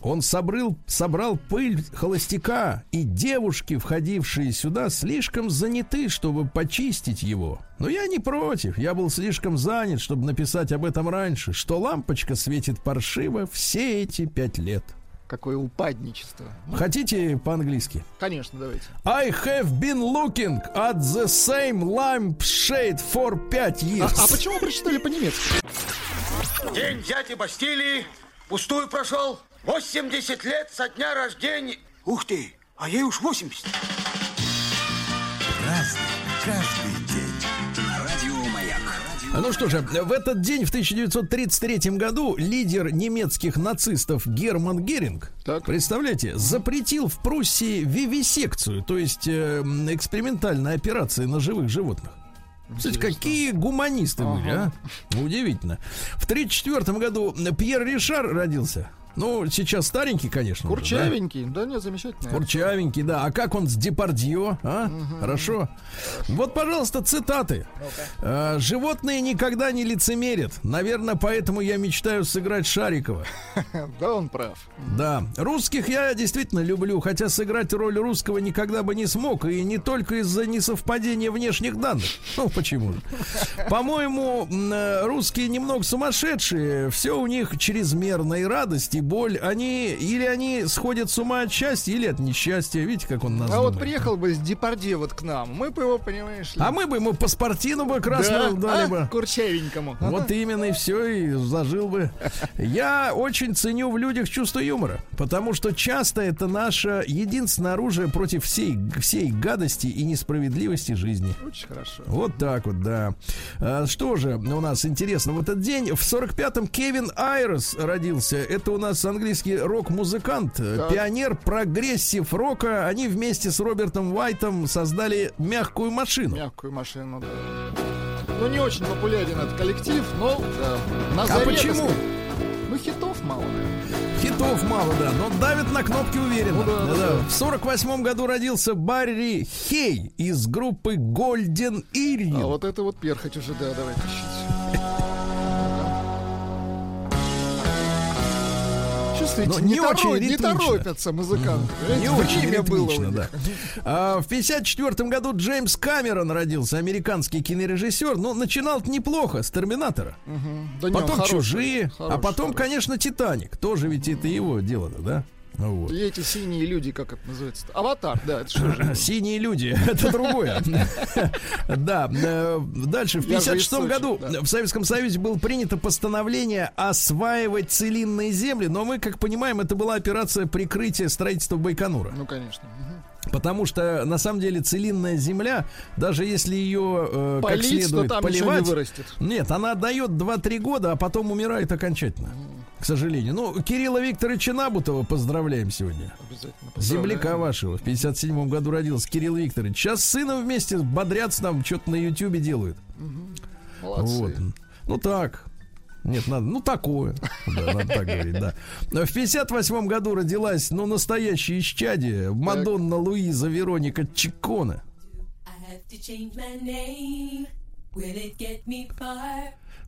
Он собрал, собрал пыль холостяка, и девушки, входившие сюда, слишком заняты, чтобы почистить его. Но я не против, я был слишком занят, чтобы написать об этом раньше, что лампочка светит паршиво все эти пять лет. Какое упадничество. Хотите по-английски? Конечно, давайте. I have been looking at the same lampshade for пять А, years. а почему вы прочитали по-немецки? День дяди Бастилии пустую прошел. 80 лет со дня рождения. Ух ты, а ей уж 80. Ну что же, в этот день, в 1933 году, лидер немецких нацистов Герман Геринг, Так. представляете, запретил в Пруссии вивисекцию, то есть э, экспериментальные операции на живых животных. Кстати, какие гуманисты были, а? Удивительно. В 1934 году Пьер Ришар родился. Ну, сейчас старенький, конечно. уже, да? Курчавенький. Да, нет, замечательно. Курчавенький, да. А как он с Депардье, а? Хорошо. Вот, пожалуйста, цитаты. Э, Животные никогда не лицемерят. Наверное, поэтому я мечтаю сыграть Шарикова. Да, он прав. Да. Русских я действительно люблю, хотя сыграть роль русского никогда бы не смог. И не только из-за несовпадения внешних данных. Ну, почему же? По-моему, э, русские немного сумасшедшие. Все у них чрезмерная радость и боль. Они или они сходят с ума от счастья, или от несчастья. Видите, как он нас А вот думает. приехал бы с Депардье вот к нам, мы бы его, понимаешь ли... А мы бы ему паспортину бы красную да, дали а, бы. курчавенькому. Вот именно и все, и зажил бы. Я очень ценю в людях чувство юмора, потому что часто это наше единственное оружие против всей, всей гадости и несправедливости жизни. Очень хорошо. Вот так вот, да. А, что же у нас интересно в этот день? В 45-м Кевин Айрос родился. Это у нас английский рок-музыкант, э, Так. пионер прогрессив рока. Они вместе с Робертом Уайтом создали мягкую машину. Мягкую машину, да. Ну, не очень популярен этот коллектив, но да, на А заре, так почему? сказать. Ну, хитов мало. Хитов мало, да, но давит на кнопки уверенно. Ну да, да, В сорок восьмом году родился Барри Хей из группы Golden Earring. А вот это вот перхоть уже, да, давай тащить. Чувствуете, Но не, не очень торо- не ритмично. торопятся музыканты. Не Понимаете, очень было ритмично, них. да. А, в 54 году Джеймс Камерон родился, американский кинорежиссер. Ну, начинал неплохо с Терминатора. Да не, он Потом хороший, Чужие, а хороший, потом, хороший. конечно, Титаник. Тоже ведь это его дело-то, да? Ну Вот. И эти синие люди, как это называется? Аватар, да, это что же? Синие люди, это другое. Да, э, дальше в Я же из 56 Сочи, году в Советском Союзе было принято постановление осваивать целинные земли, но мы, как понимаем, это была операция прикрытия строительства Байконура. Ну, конечно. Потому что, на самом деле, целинная земля, даже если ее э, как Полить, то следует ничего не поливать, вырастет. нет, она дает 2-3 года, а потом умирает окончательно. К сожалению. Ну, Кирилла Викторовича Набутова поздравляем сегодня. Обязательно. Земляка поздравляем. вашего. В 57 году родился Кирилл Викторович. Сейчас с сыном вместе бодрятся там, что-то на Ютубе делают. Молодцы. Вот. Ну так. Нет, надо, ну такое. Да, надо так говорить, да. В 58 году родилась, ну, настоящее исчадие. Мадонна Луиза Вероника Чикона.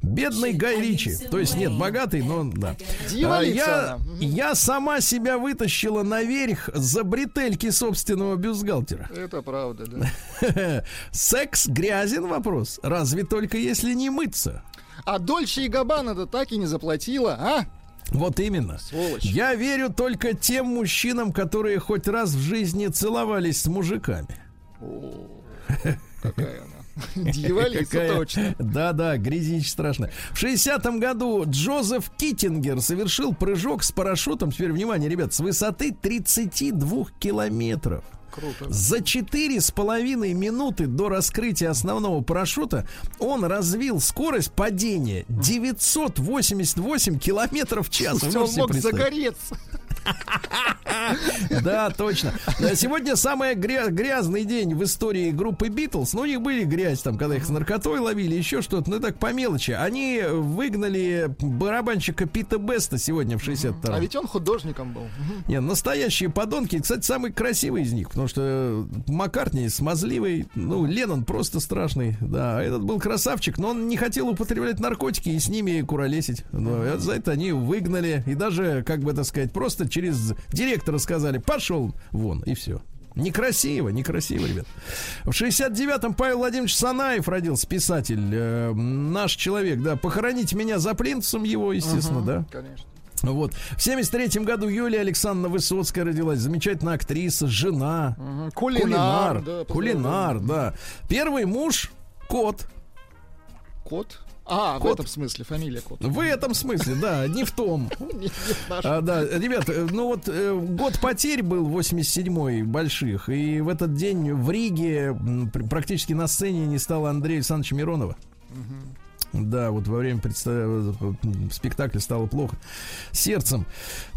Бедный Гай Ричи. То есть нет, богатый, но да. А, я, я сама себя вытащила наверх за бретельки собственного бюстгальтера. Это правда, да. Секс грязен вопрос. Разве только если не мыться. А Дольче и Габбана-то так и не заплатила, а? Вот именно. Сволочь. Я верю только тем мужчинам, которые хоть раз в жизни целовались с мужиками. Какая она. Дьяволица, точно. Да-да, грязища страшно. В 60-м году Джозеф Киттингер совершил прыжок с парашютом, теперь внимание, ребят, с высоты 32 километров. Круто. За четыре с половиной минуты до раскрытия основного парашюта он развил скорость падения 988 километров в час. Всё, Он мог загореться. Да, точно. Сегодня самый гря- грязный день в истории группы Битлз. Ну, у них были грязь, там, когда их с наркотой ловили, еще что-то, ну, так по мелочи. Они выгнали барабанщика Пита Беста сегодня в 62 А ведь он художником был. Не, настоящие подонки. Кстати, самый красивый из них, потому что Маккартни смазливый, ну, Леннон просто страшный, да. Этот был красавчик, но он не хотел употреблять наркотики и с ними куролесить. Но и за это они выгнали. И даже, как бы это сказать, просто через директора сказали, пошел вон, и все. Некрасиво, некрасиво, ребят. В 69-м Павел Владимирович Санаев родился, писатель. э, наш человек, да. Похороните меня за плинтусом его, естественно, да. Конечно. Вот. В 73 году Юлия Александровна Высоцкая родилась. Замечательная актриса, жена. Мгм. Кулинар. Кулинар. да, Кулинар, да. Первый муж кот. Кот? А, в Кот. этом смысле, фамилия Кот. В этом смысле, да, не в том. А, да, ребят, э, ну вот э, год потерь был 87-й больших, и в этот день в Риге практически на сцене не стало Андрея Александровича Миронова. Да, вот во время предста- м, спектакля стало плохо. Сердцем.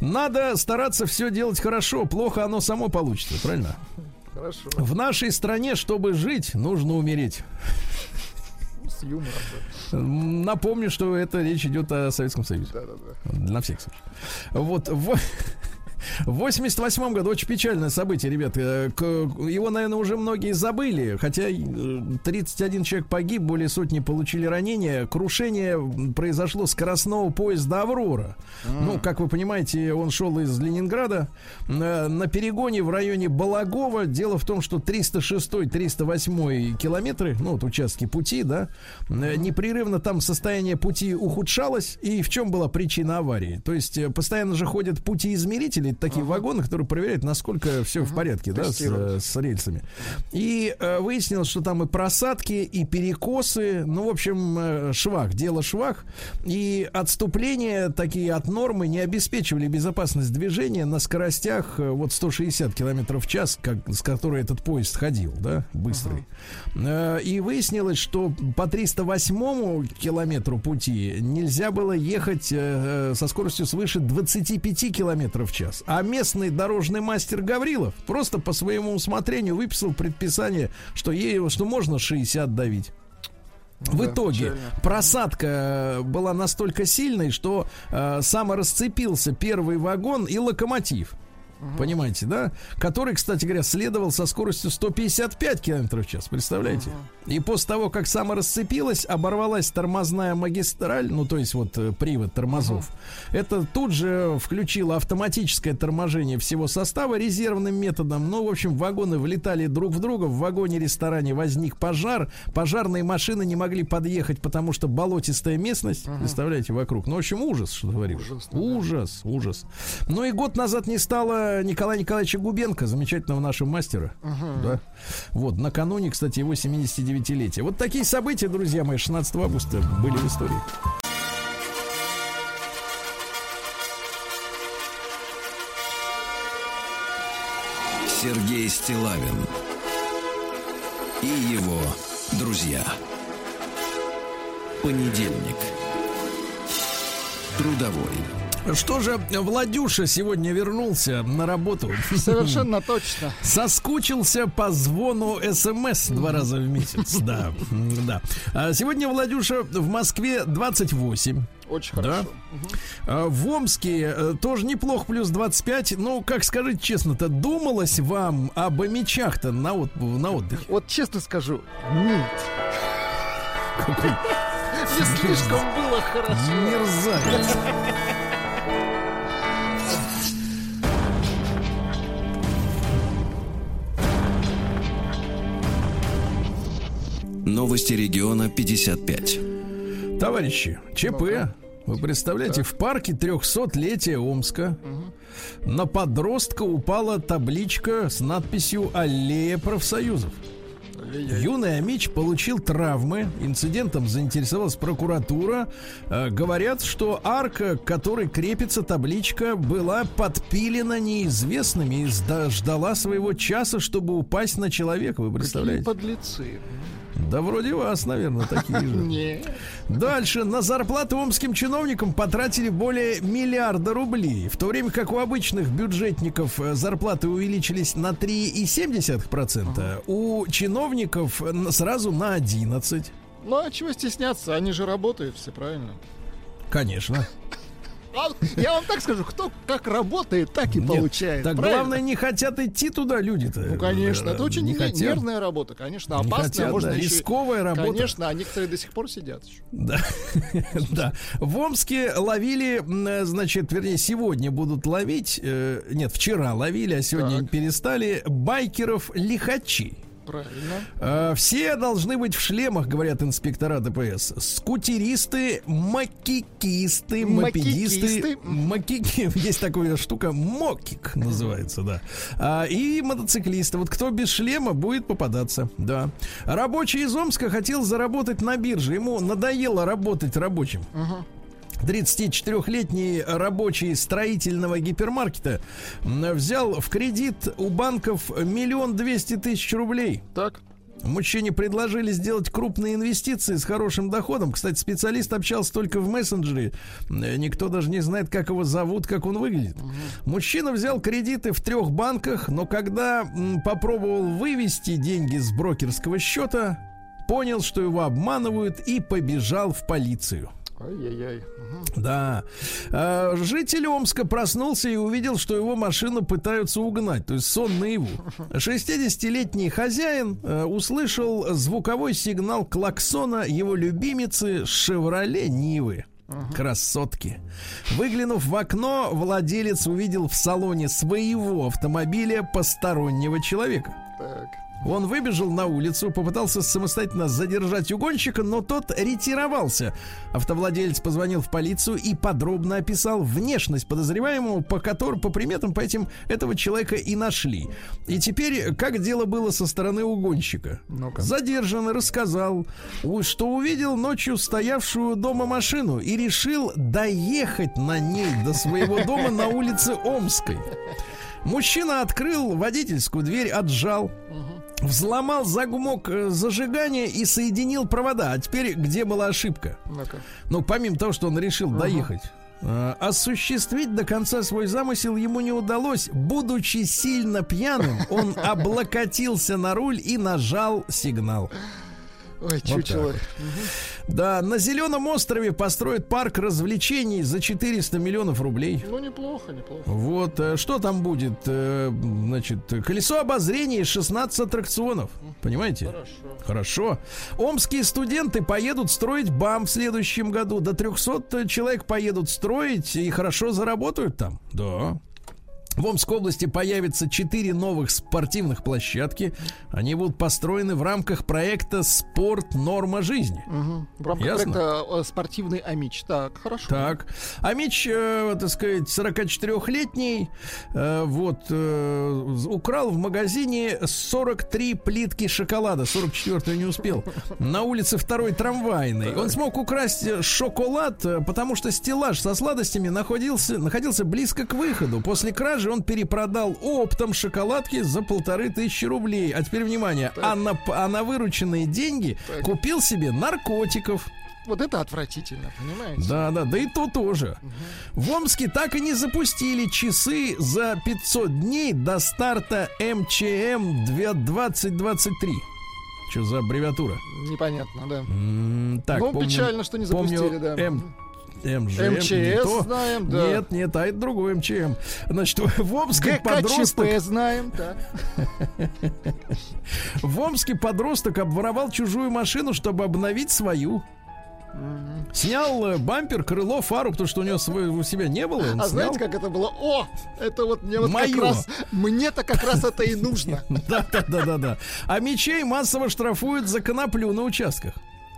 Надо стараться все делать хорошо, плохо оно само получится, правильно? Хорошо. В нашей стране, чтобы жить, нужно умереть. С юмором, да. Напомню, что это речь идет о Советском Союзе. Да-да-да. На всех случаях. Вот. В... В 88 году очень печальное событие, ребят. Э, Его, наверное, уже многие забыли, хотя э, 31 человек погиб, более сотни получили ранения. Крушение произошло скоростного поезда «Аврора». Ну, как вы понимаете, он шел из Ленинграда. Э, На перегоне в районе Балагова. Дело в том, что 306-308 километры, ну, вот участки пути, да, э, непрерывно там состояние пути ухудшалось. И в чем была причина аварии? То есть э, постоянно же ходят такие вагоны, которые проверяют, насколько все в порядке, да, с, э, с рельсами. И э, выяснилось, что там и просадки, и перекосы, ну, в общем, э, швах, дело швах. И отступления такие от нормы не обеспечивали безопасность движения на скоростях э, вот 160 километров в час, как, с которой этот поезд ходил, да, быстрый. Э, И выяснилось, что по 308 километру пути нельзя было ехать э, э, со скоростью свыше 25 километров в час. А местный дорожный мастер Гаврилов просто по своему усмотрению выписал предписание, что, ей, что можно 60 давить. В Да, итоге печально. просадка э, была настолько сильной, что э, саморасцепился первый вагон и локомотив. Понимаете, да? Который, кстати говоря, следовал со скоростью 155 км в час. Представляете? И после того, как саморасцепилась, оборвалась тормозная магистраль, ну, то есть вот э, привод тормозов. Это тут же включило автоматическое торможение всего состава резервным методом. Ну, в общем, вагоны влетали друг в друга. В вагоне-ресторане возник пожар. Пожарные машины не могли подъехать, потому что болотистая местность, представляете, вокруг. Ну, в общем, ужас, что творилось. Ужас, ужас. Ну и год назад не стало Николая Николаевича Губенко, замечательного нашего мастера. Да. Вот, накануне, кстати, его 79-летия. Вот такие события, друзья мои, 16 августа были в истории. Сергей Стилавин и его друзья. Понедельник. Трудовой. Что же, Владюша сегодня вернулся на работу. Совершенно точно. Соскучился по звону СМС два раза в месяц. Да, да. А сегодня Владюша в Москве 28. Очень Да. хорошо. А В Омске э, тоже неплохо, плюс 25. Ну, как скажите честно-то, думалось вам об мечах-то на, от- на отдыхе? Вот честно скажу, нет. Не слишком было хорошо. Мерзавец. Новости региона 55. Товарищи, ЧП. Вы представляете, в парке 300-летия Омска на подростка упала табличка с надписью «Аллея профсоюзов». Юный Амич получил травмы. Инцидентом заинтересовалась прокуратура. Э, говорят, что арка, к которой крепится табличка, была подпилена неизвестными и ждала своего часа, чтобы упасть на человека. Вы Какие представляете? подлецы. Да вроде вас, наверное, такие же. Дальше. На зарплату омским чиновникам потратили более миллиарда рублей. В то время как у обычных бюджетников э, зарплаты увеличились на 3,7%, у чиновников н- сразу на 11%. Ну а чего стесняться? Они же работают все правильно. Конечно. Я вам так скажу, кто как работает, так и получает. Так главное, не хотят идти туда люди-то. Ну, конечно, это очень нервная работа, конечно, Не опасная, можно рисковая работа. Конечно, а некоторые до сих пор сидят еще. Да, да. В Омске ловили, значит, вернее, сегодня будут ловить, э, нет, вчера ловили, а сегодня перестали байкеров-лихачей. Правильно. Э, Все должны быть в шлемах, говорят инспектора ДПС. Скутеристы, макикисты, мопедисты. Макики, есть такая штука, мокик называется, да. А, и мотоциклисты. Вот кто без шлема будет попадаться, да. Рабочий из Омска хотел заработать на бирже. Ему надоело работать рабочим. 34-летний рабочий строительного гипермаркета взял в кредит у банков миллион двести тысяч рублей. Так. Мужчине предложили сделать крупные инвестиции с хорошим доходом. Кстати, специалист общался только в мессенджере. Никто даже не знает, как его зовут, как он выглядит. Мужчина взял кредиты в трех банках, но когда попробовал вывести деньги с брокерского счета, понял, что его обманывают и побежал в полицию. Ай-яй-яй. Да. А, Житель Омска проснулся и увидел, что его машину пытаются угнать. То есть сон наяву. 60-летний хозяин э, услышал звуковой сигнал клаксона его любимицы «Шевроле Нивы». Красотки. Выглянув в окно, владелец увидел в салоне своего автомобиля постороннего человека. Так. Он выбежал на улицу, попытался самостоятельно задержать угонщика, но тот ретировался. Автовладелец позвонил в полицию и подробно описал внешность подозреваемого, по которым, по приметам, по этим этого человека и нашли. И теперь, как дело было со стороны угонщика? Ну-ка. Задержанный рассказал, у- что увидел ночью стоявшую дома машину и решил доехать на ней до своего дома на улице Омской. Мужчина открыл водительскую дверь, отжал, взломал замок э, зажигания и соединил провода. А теперь где была ошибка? Ну-ка. Ну, помимо того, что он решил доехать. э, Осуществить до конца свой замысел ему не удалось. Будучи сильно пьяным, он облокотился на руль и нажал сигнал. Ой, чучело. так Да, на Зеленом острове построят парк развлечений за 400 миллионов рублей. Ну, неплохо, неплохо. Вот, э, что там будет? Э, Значит, колесо обозрения и 16 аттракционов. Понимаете? Хорошо. Хорошо. Омские студенты поедут строить БАМ в следующем году. До 300 человек поедут строить и хорошо заработают там. Да. В Омской области появится 4 новых спортивных площадки. Они будут построены в рамках проекта «Спорт. Норма жизни». Мгм. В рамках Ясно. проекта э, «Спортивный Амич». Так, хорошо. Так. А Мич, э, так сказать, 44-летний, э, вот, э, украл в магазине 43 плитки шоколада. 44-й не успел. На улице второй трамвайной. Он смог украсть э, шоколад, э, потому что стеллаж со сладостями находился, находился близко к выходу. После кражи он перепродал оптом шоколадки за полторы тысячи рублей. А теперь внимание. А на, а на вырученные деньги Так. купил себе наркотиков. Вот это отвратительно, понимаете? Да, да, да и то тоже. В Омске так и не запустили часы за 500 дней до старта МЧМ 2023. Что за аббревиатура? Непонятно, да. М, Так, Ну, помню- печально, что не помню запустили, да. М- МЖМ, МЧС не то. знаем, да. Нет, нет, а это другой МЧМ. Значит, в Омске ГКЧП подросток, знаем, так. в Омске подросток обворовал чужую машину, чтобы обновить свою. Снял э, бампер, крыло, фару, потому что у него своего у себя не было. А снял. знаете, как это было? О, это вот мне вот Моё. как раз, мне-то как раз это и нужно. Да, да, да, да, да. А мечей массово штрафуют за коноплю на участках.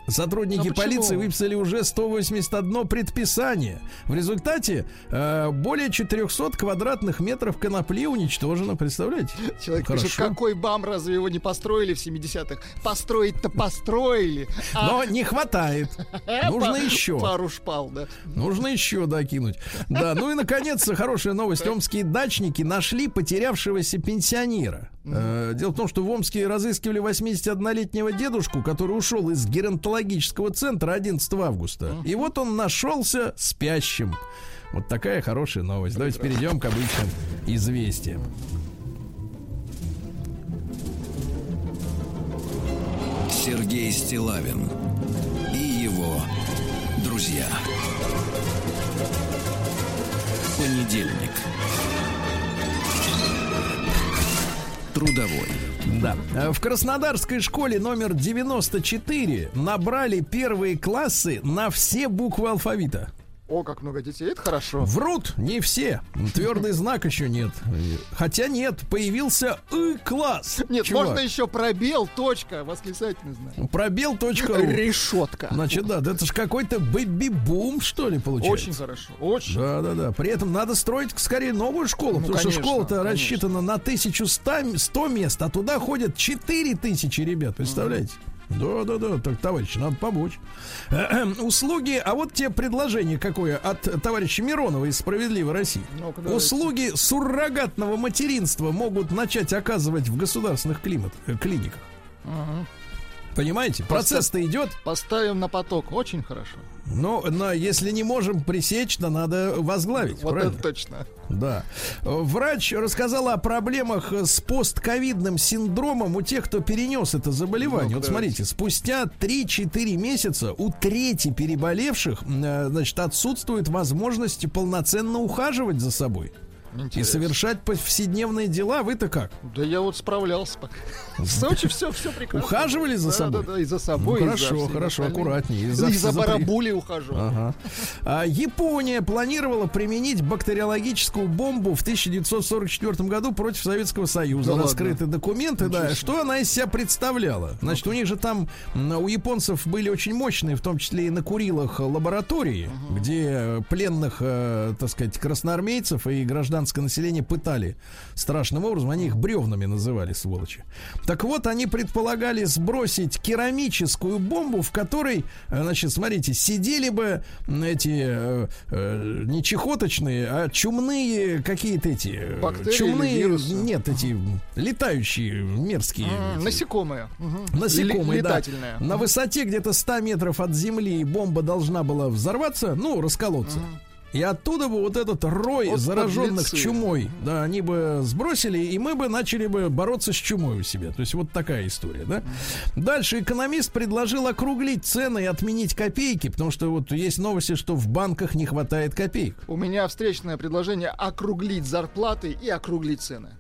Сотрудники А почему? полиции выписали уже 181 предписание. В результате э, более 400 квадратных метров конопли уничтожено. Представляете? Человек Хорошо. пишет, какой бам, разве его не построили в 70-х? Построить-то построили. А Но не хватает. Нужно еще. Пару шпал, да. Нужно еще докинуть. Да, ну и наконец, хорошая новость. Омские дачники нашли потерявшегося пенсионера. Э, Дело в том, что в Омске разыскивали 81-летнего дедушку, который ушел из геронтологического центра 11 августа. И вот он нашелся спящим. Вот такая хорошая новость. Давайте перейдем к обычным известиям. Сергей Стилавин и его друзья. Понедельник. Трудовой. Да. Э, В Краснодарской школе номер 94 набрали первые классы на все буквы алфавита. О, как много детей, это хорошо. Врут не все. Твердый знак еще нет. Хотя нет, появился И-класс. Нет, Чувак. можно еще пробел, точка, восклицательный знак. Пробел точка. Решетка. Значит, да, да это же какой-то бэби-бум, что ли, получается. Очень хорошо, очень. Да, да, да. При этом надо строить скорее новую школу, Ну, потому что конечно, школа-то конечно. рассчитана на 1100 100 мест, а туда ходят 4000 ребят, представляете? Да, да, да, так, товарищи, надо помочь. Услуги, а вот тебе предложение какое от товарища Миронова из «Справедливой России». Давайте. Услуги суррогатного материнства могут начать оказывать в государственных климат, э, клиниках. Понимаете? Процесс-то идет, Поставим на поток, очень хорошо. но, но если не можем пресечь, то надо возглавить. Вот правильно? это точно. Да. Врач рассказала о проблемах с постковидным синдромом у тех, кто перенес это заболевание. Ну-ка, вот смотрите, спустя 3-4 месяца у трети переболевших, э, значит, отсутствует возможность полноценно ухаживать за собой и Интересно. совершать повседневные дела. Вы-то как? Да я вот справлялся пока. В Сочи все, все прекрасно. Ухаживали за Да, собой? Да, да, и за Ну, собой. и за хорошо, всеми хорошо, аккуратнее. И за- за, за- барабули ухаживал. Ага. А, Япония планировала применить бактериологическую бомбу в 1944 году против Советского Союза. Да ладно? Раскрыты документы, да. Ничего себе. Что она из себя представляла? Значит, у них же там, у японцев были очень мощные, в том числе и на Курилах, лаборатории, где э, пленных, э, так сказать, красноармейцев и гражданское население пытали страшным образом. Они их бревнами называли, сволочи. Так вот, они предполагали сбросить керамическую бомбу, в которой, э, значит, смотрите, сидели бы эти э, э, не чехоточные, а чумные какие-то эти... э, Бактерии чумные, нет, эти летающие, мерзкие. Эти- Насекомые. Насекомые, Ле- да. Летательные. На высоте где-то 100 метров от земли бомба должна была взорваться, ну, расколоться. И оттуда бы вот этот рой Вот зараженных подлецы. чумой, да, они бы сбросили, и мы бы начали бы бороться с чумой у себя. То есть вот такая история, да. Дальше экономист предложил округлить цены и отменить копейки, потому что вот есть новости, что в банках не хватает копеек. У меня встречное предложение округлить зарплаты и округлить цены.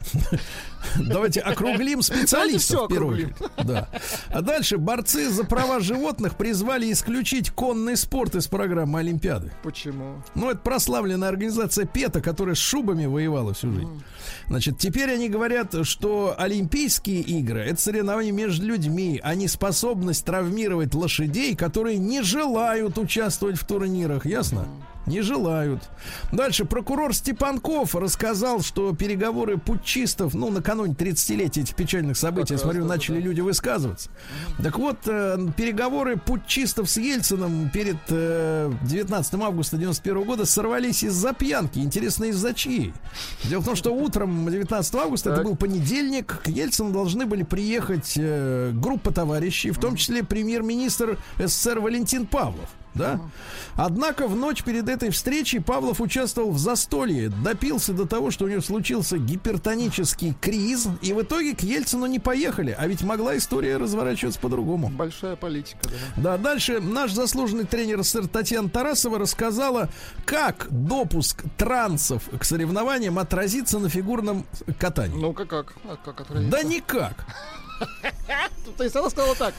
Давайте округлим специалистов очередь. Да. А дальше борцы за права животных призвали исключить конный спорт из программы Олимпиады. Почему? Ну, это прославленная организация ПЕТа, которая с шубами воевала всю жизнь. Значит, теперь они говорят, что Олимпийские игры это соревнования между людьми, а не способность травмировать лошадей, которые не желают участвовать в турнирах. Ясно? Не желают. Дальше прокурор Степанков рассказал, что переговоры путчистов, ну, накануне 30-летия этих печальных событий, я раз, смотрю, начали да. люди высказываться. Так вот, э, переговоры путчистов с Ельциным перед э, 19 августа 91 года сорвались из-за пьянки. Интересно, из-за чьей? Дело в том, что утром 19 августа, это Так. был понедельник, к Ельцину должны были приехать э, группа товарищей, в том числе премьер-министр СССР Валентин Павлов. Да? Однако в ночь перед этой встречей Павлов участвовал в застолье, допился до того, что у него случился гипертонический криз, и в итоге к Ельцину не поехали. А ведь могла история разворачиваться по-другому. Большая политика, да. Да, дальше наш заслуженный тренер СССР Татьяна Тарасова рассказала, как допуск трансов к соревнованиям отразится на фигурном катании. Ну-ка как? А как отразится? Да никак. То есть она сказала так.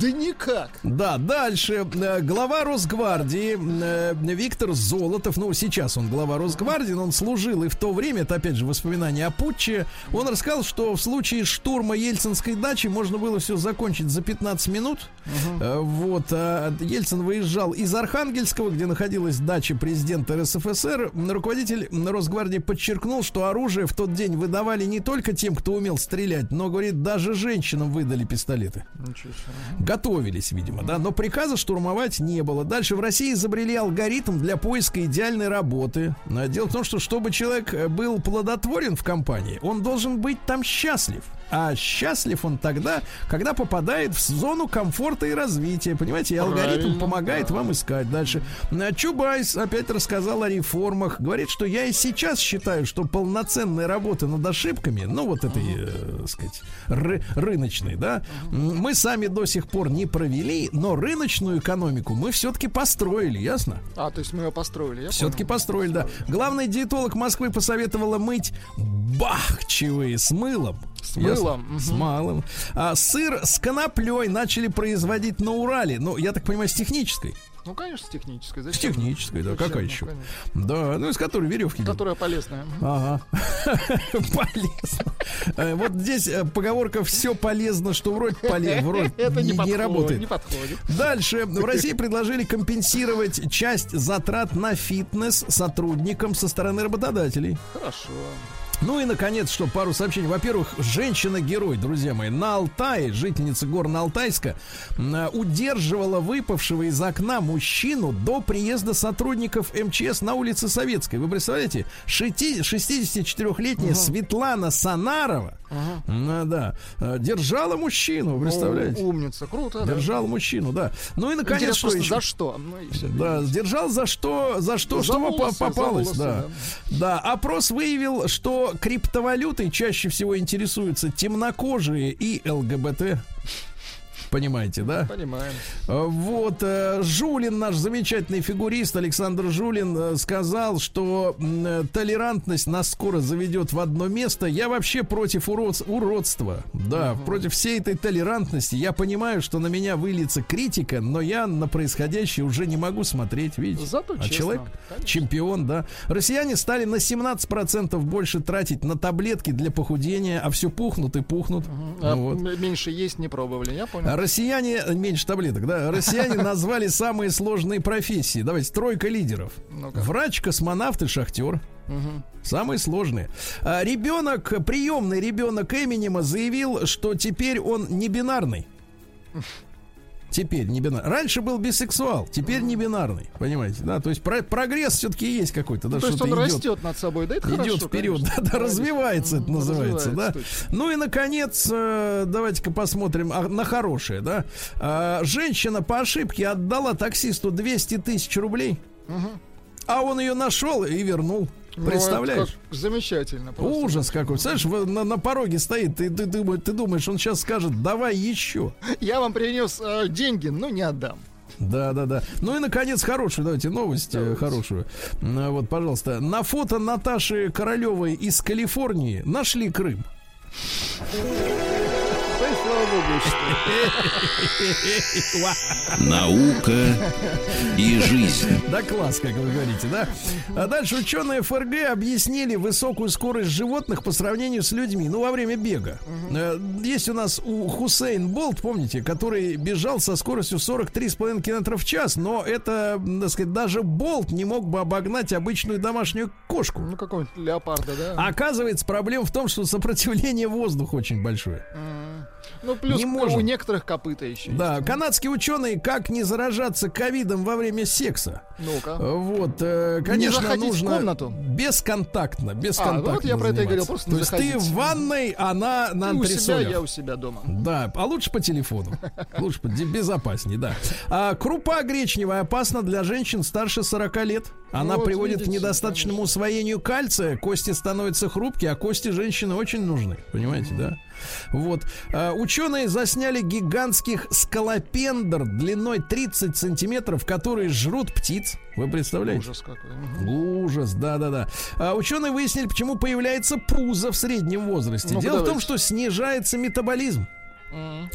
Да никак. Да, дальше. Э, Глава Росгвардии э, Виктор Золотов, ну, сейчас он глава Росгвардии, но он служил и в то время, это опять же воспоминания о путче, он рассказал, что в случае штурма Ельцинской дачи можно было все закончить за 15 минут. Э, Вот. а Ельцин выезжал из Архангельского, где находилась дача президента РСФСР. Руководитель Росгвардии подчеркнул, что оружие в тот день выдавали не только тем, кто умел стрелять, но, говорит, даже женщинам выдали пистолеты. Ничего себе. Готовились, видимо, да, но приказа штурмовать не было. Дальше в России изобрели алгоритм для поиска идеальной работы. Дело в том, что чтобы человек э, был плодотворен в компании, он должен быть там счастлив. А счастлив он тогда, когда попадает в зону комфорта и развития. Понимаете, и алгоритм помогает вам искать дальше. А Чубайс опять рассказал о реформах. Говорит, что я и сейчас считаю, что полноценная работа над ошибками, ну вот этой, э, сказать, ры- рыночной, да, мы сами до сих пор не провели, но рыночную экономику мы все-таки построили, ясно? А, то есть мы ее построили, я Все-таки построили, да. Главный диетолог Москвы посоветовала мыть бахчевые с мылом. С Ясно? мылом, С малым. А сыр с коноплей начали производить на Урале. Ну, я так понимаю, с технической. Ну, конечно, с технической. С Зачем? технической, да. Зачем? Какая Ну, еще? конечно. Да, ну из которой веревки. Которая полезная. Мгм. Ага. Полезно. Э, Вот здесь э, поговорка все полезно, что вроде полезно, вроде Это не, работает. Не подходит. Дальше. В России предложили компенсировать часть затрат на фитнес сотрудникам со стороны работодателей. Хорошо. Ну и, наконец, что пару сообщений. Во-первых, женщина-герой, друзья мои, на Алтае, жительница Горно-Алтайска, м, э, удерживала выпавшего из окна мужчину до приезда сотрудников МЧС на улице Советской. Вы представляете? Шести- 64-летняя Светлана Санарова, м, да, держала мужчину, вы представляете? О, умница, круто. да. Держала мужчину, да. Ну и, наконец, Интересно, что еще? за что? Ну, и. Да, держал за что, за что, За что волосы, попа- за попалось, волосы, да. да. опрос выявил, что криптовалютой чаще всего интересуются темнокожие и ЛГБТ. Понимаете, да? Понимаем. Э, Вот, э, Жулин, наш замечательный фигурист Александр Жулин, э, сказал, что э, толерантность нас скоро заведет в одно место. Я вообще против урод- уродства. Да, против всей этой толерантности. Я понимаю, что на меня выльется критика, но я на происходящее уже не могу смотреть, видите? Зато а честно, человек конечно. чемпион, да. Россияне стали на 17% больше тратить на таблетки для похудения, а все пухнут и пухнут. А Ну вот. м- Меньше есть не пробовали, я понял. Россияне, меньше таблеток, да, россияне назвали самые сложные профессии. Давайте, тройка лидеров. Ну-ка. Врач, космонавт и шахтер. Мгм. Самые сложные. А, ребенок, приемный ребенок Эминема заявил, что теперь он не бинарный. Теперь не бинарный. Раньше был бисексуал, теперь не бинарный. Понимаете, да? То есть про- прогресс все-таки есть какой-то, да, То есть он идет. растет над собой, да, это Идет хорошо, вперед, конечно. да, да, развивается, это называется, да. развивается, точно. Ну и наконец, э, давайте-ка посмотрим а, на хорошее, да. А, Женщина по ошибке отдала таксисту 200 тысяч рублей. А он ее нашел и вернул. Ну, Представляешь? как замечательно. просто. Ужас какой. Знаешь, на, на пороге стоит, ты, ты, думаешь, ты думаешь, он сейчас скажет, давай еще. Я вам принес э, деньги, но не отдам. Да, да, да. Ну и наконец хорошую, давайте новость э, хорошую. М, Вот, пожалуйста. На фото Наташи Королевой из Калифорнии нашли Крым. Да и слава богу, что Наука и жизнь. Да класс, как вы говорите, да? А дальше ученые ФРГ объяснили высокую скорость животных по сравнению с людьми, ну, во время бега. Э, Есть у нас у Хусейн Болт, помните, который бежал со скоростью 43,5 км в час, но это, так сказать, даже Болт не мог бы обогнать обычную домашнюю кошку. Ну, какого-нибудь леопарда, да? Оказывается, проблема в том, что сопротивление воздуха очень большое. Ну, плюс не к- можем. у некоторых копыта еще. Да, канадские ученые, как не заражаться ковидом во время секса. Ну-ка. Вот, э, конечно, в нужно комнату? бесконтактно, А, бесконтактно. ну вот я про это и говорил, просто То не есть ты в ванной, она на Ты у себя, я у себя дома. Да, а лучше по телефону. Лучше безопаснее, да. А, крупа гречневая опасна для женщин старше 40 лет. Она Вот, приводит к видите, недостаточному усвоению кальция, кости становятся хрупкие, а кости женщины очень нужны. Понимаете, да? Вот. А, ученые засняли гигантских скалопендр длиной 30 сантиметров, которые жрут птиц. Вы представляете? Ужас какой. Мгм. Ужас, да-да-да. А ученые выяснили, почему появляется пузо в среднем возрасте. Ну-ка, Дело в том, давайте. что снижается метаболизм.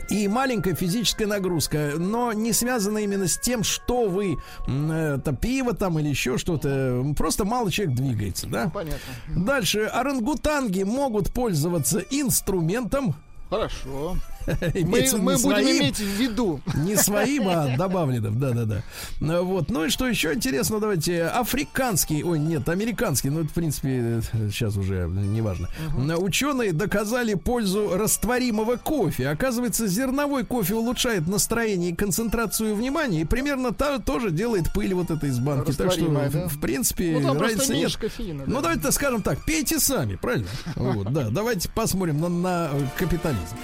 И маленькая физическая нагрузка, но не связана именно с тем, что вы это пиво там или еще что-то. Просто мало человек двигается, да? Понятно. Дальше орангутанги могут пользоваться инструментом. Хорошо. Мы, мы не будем своим, иметь в виду. не своим, а добавленным, да-да-да. Ну, Вот. Ну и что еще интересно, давайте, африканский, ой, нет, американский, ну это, в принципе, сейчас уже неважно. Ученые доказали пользу растворимого кофе. Оказывается, зерновой кофе улучшает настроение и концентрацию внимания, и примерно та, тоже делает пыль вот этой из банки. Так что, да? в, принципе, Ну, разницы нет. кофеина. Ну, да. давайте скажем так, пейте сами, правильно? Вот, да, давайте посмотрим на, на капитализм.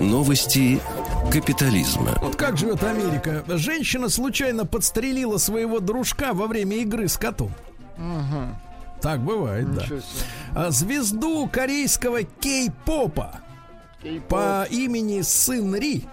Новости капитализма. Вот как живет Америка? Женщина случайно подстрелила своего дружка во время игры с котом. Так бывает, да. Ничего. А Звезду корейского кей-попа Кей-поп. по имени Сын Ри.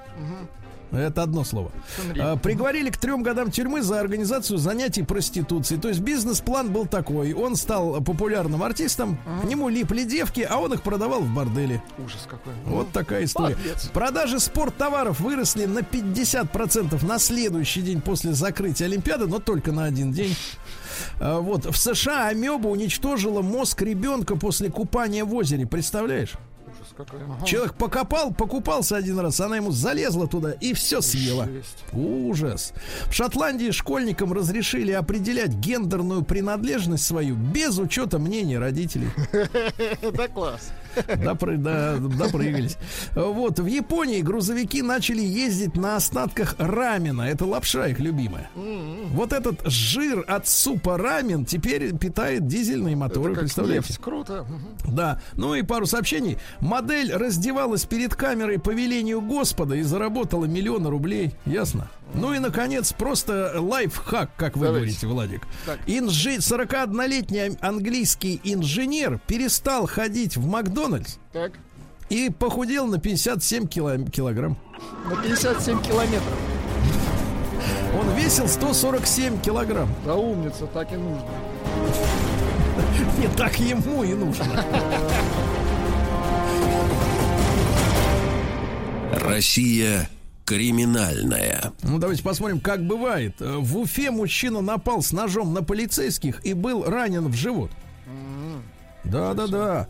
Это одно слово. А, Приговорили к трем годам тюрьмы за организацию занятий проституцией. То есть бизнес-план был такой. Он стал популярным артистом, к нему липли девки, а он их продавал в борделе. Ужас какой. Вот такая история. Подлец. Продажи спорттоваров выросли на 50% на следующий день после закрытия Олимпиады, но только на один день. А, Вот в США амеба уничтожила мозг ребенка после купания в озере. Представляешь? Ага. Человек покопал, покупался один раз, она ему залезла туда и все съела. Жесть. Ужас. В Шотландии школьникам разрешили определять гендерную принадлежность свою без учета мнения родителей. Да класс. Да, допрыгались. Вот, в Японии грузовики начали ездить на остатках рамена. Это лапша их любимая. Вот этот жир от супа рамен теперь питает дизельные моторы, представляете? Круто. Да, ну и пару сообщений. Модель раздевалась перед камерой по велению Господа и заработала миллионы рублей. Ясно? Ну и, наконец, просто лайфхак, как вы Давайте. говорите, Владик. Так. Инжи... 41-летний английский инженер перестал ходить в Макдональдс Так. и похудел на 57 кило- килограмм. На 57 километров. Он весил 147 килограмм. Да умница, так и нужно. Не так ему и нужно. Россия криминальная. Ну, давайте посмотрим, как бывает. Э, В Уфе мужчина напал с ножом на полицейских и был ранен в живот. Да, да, да.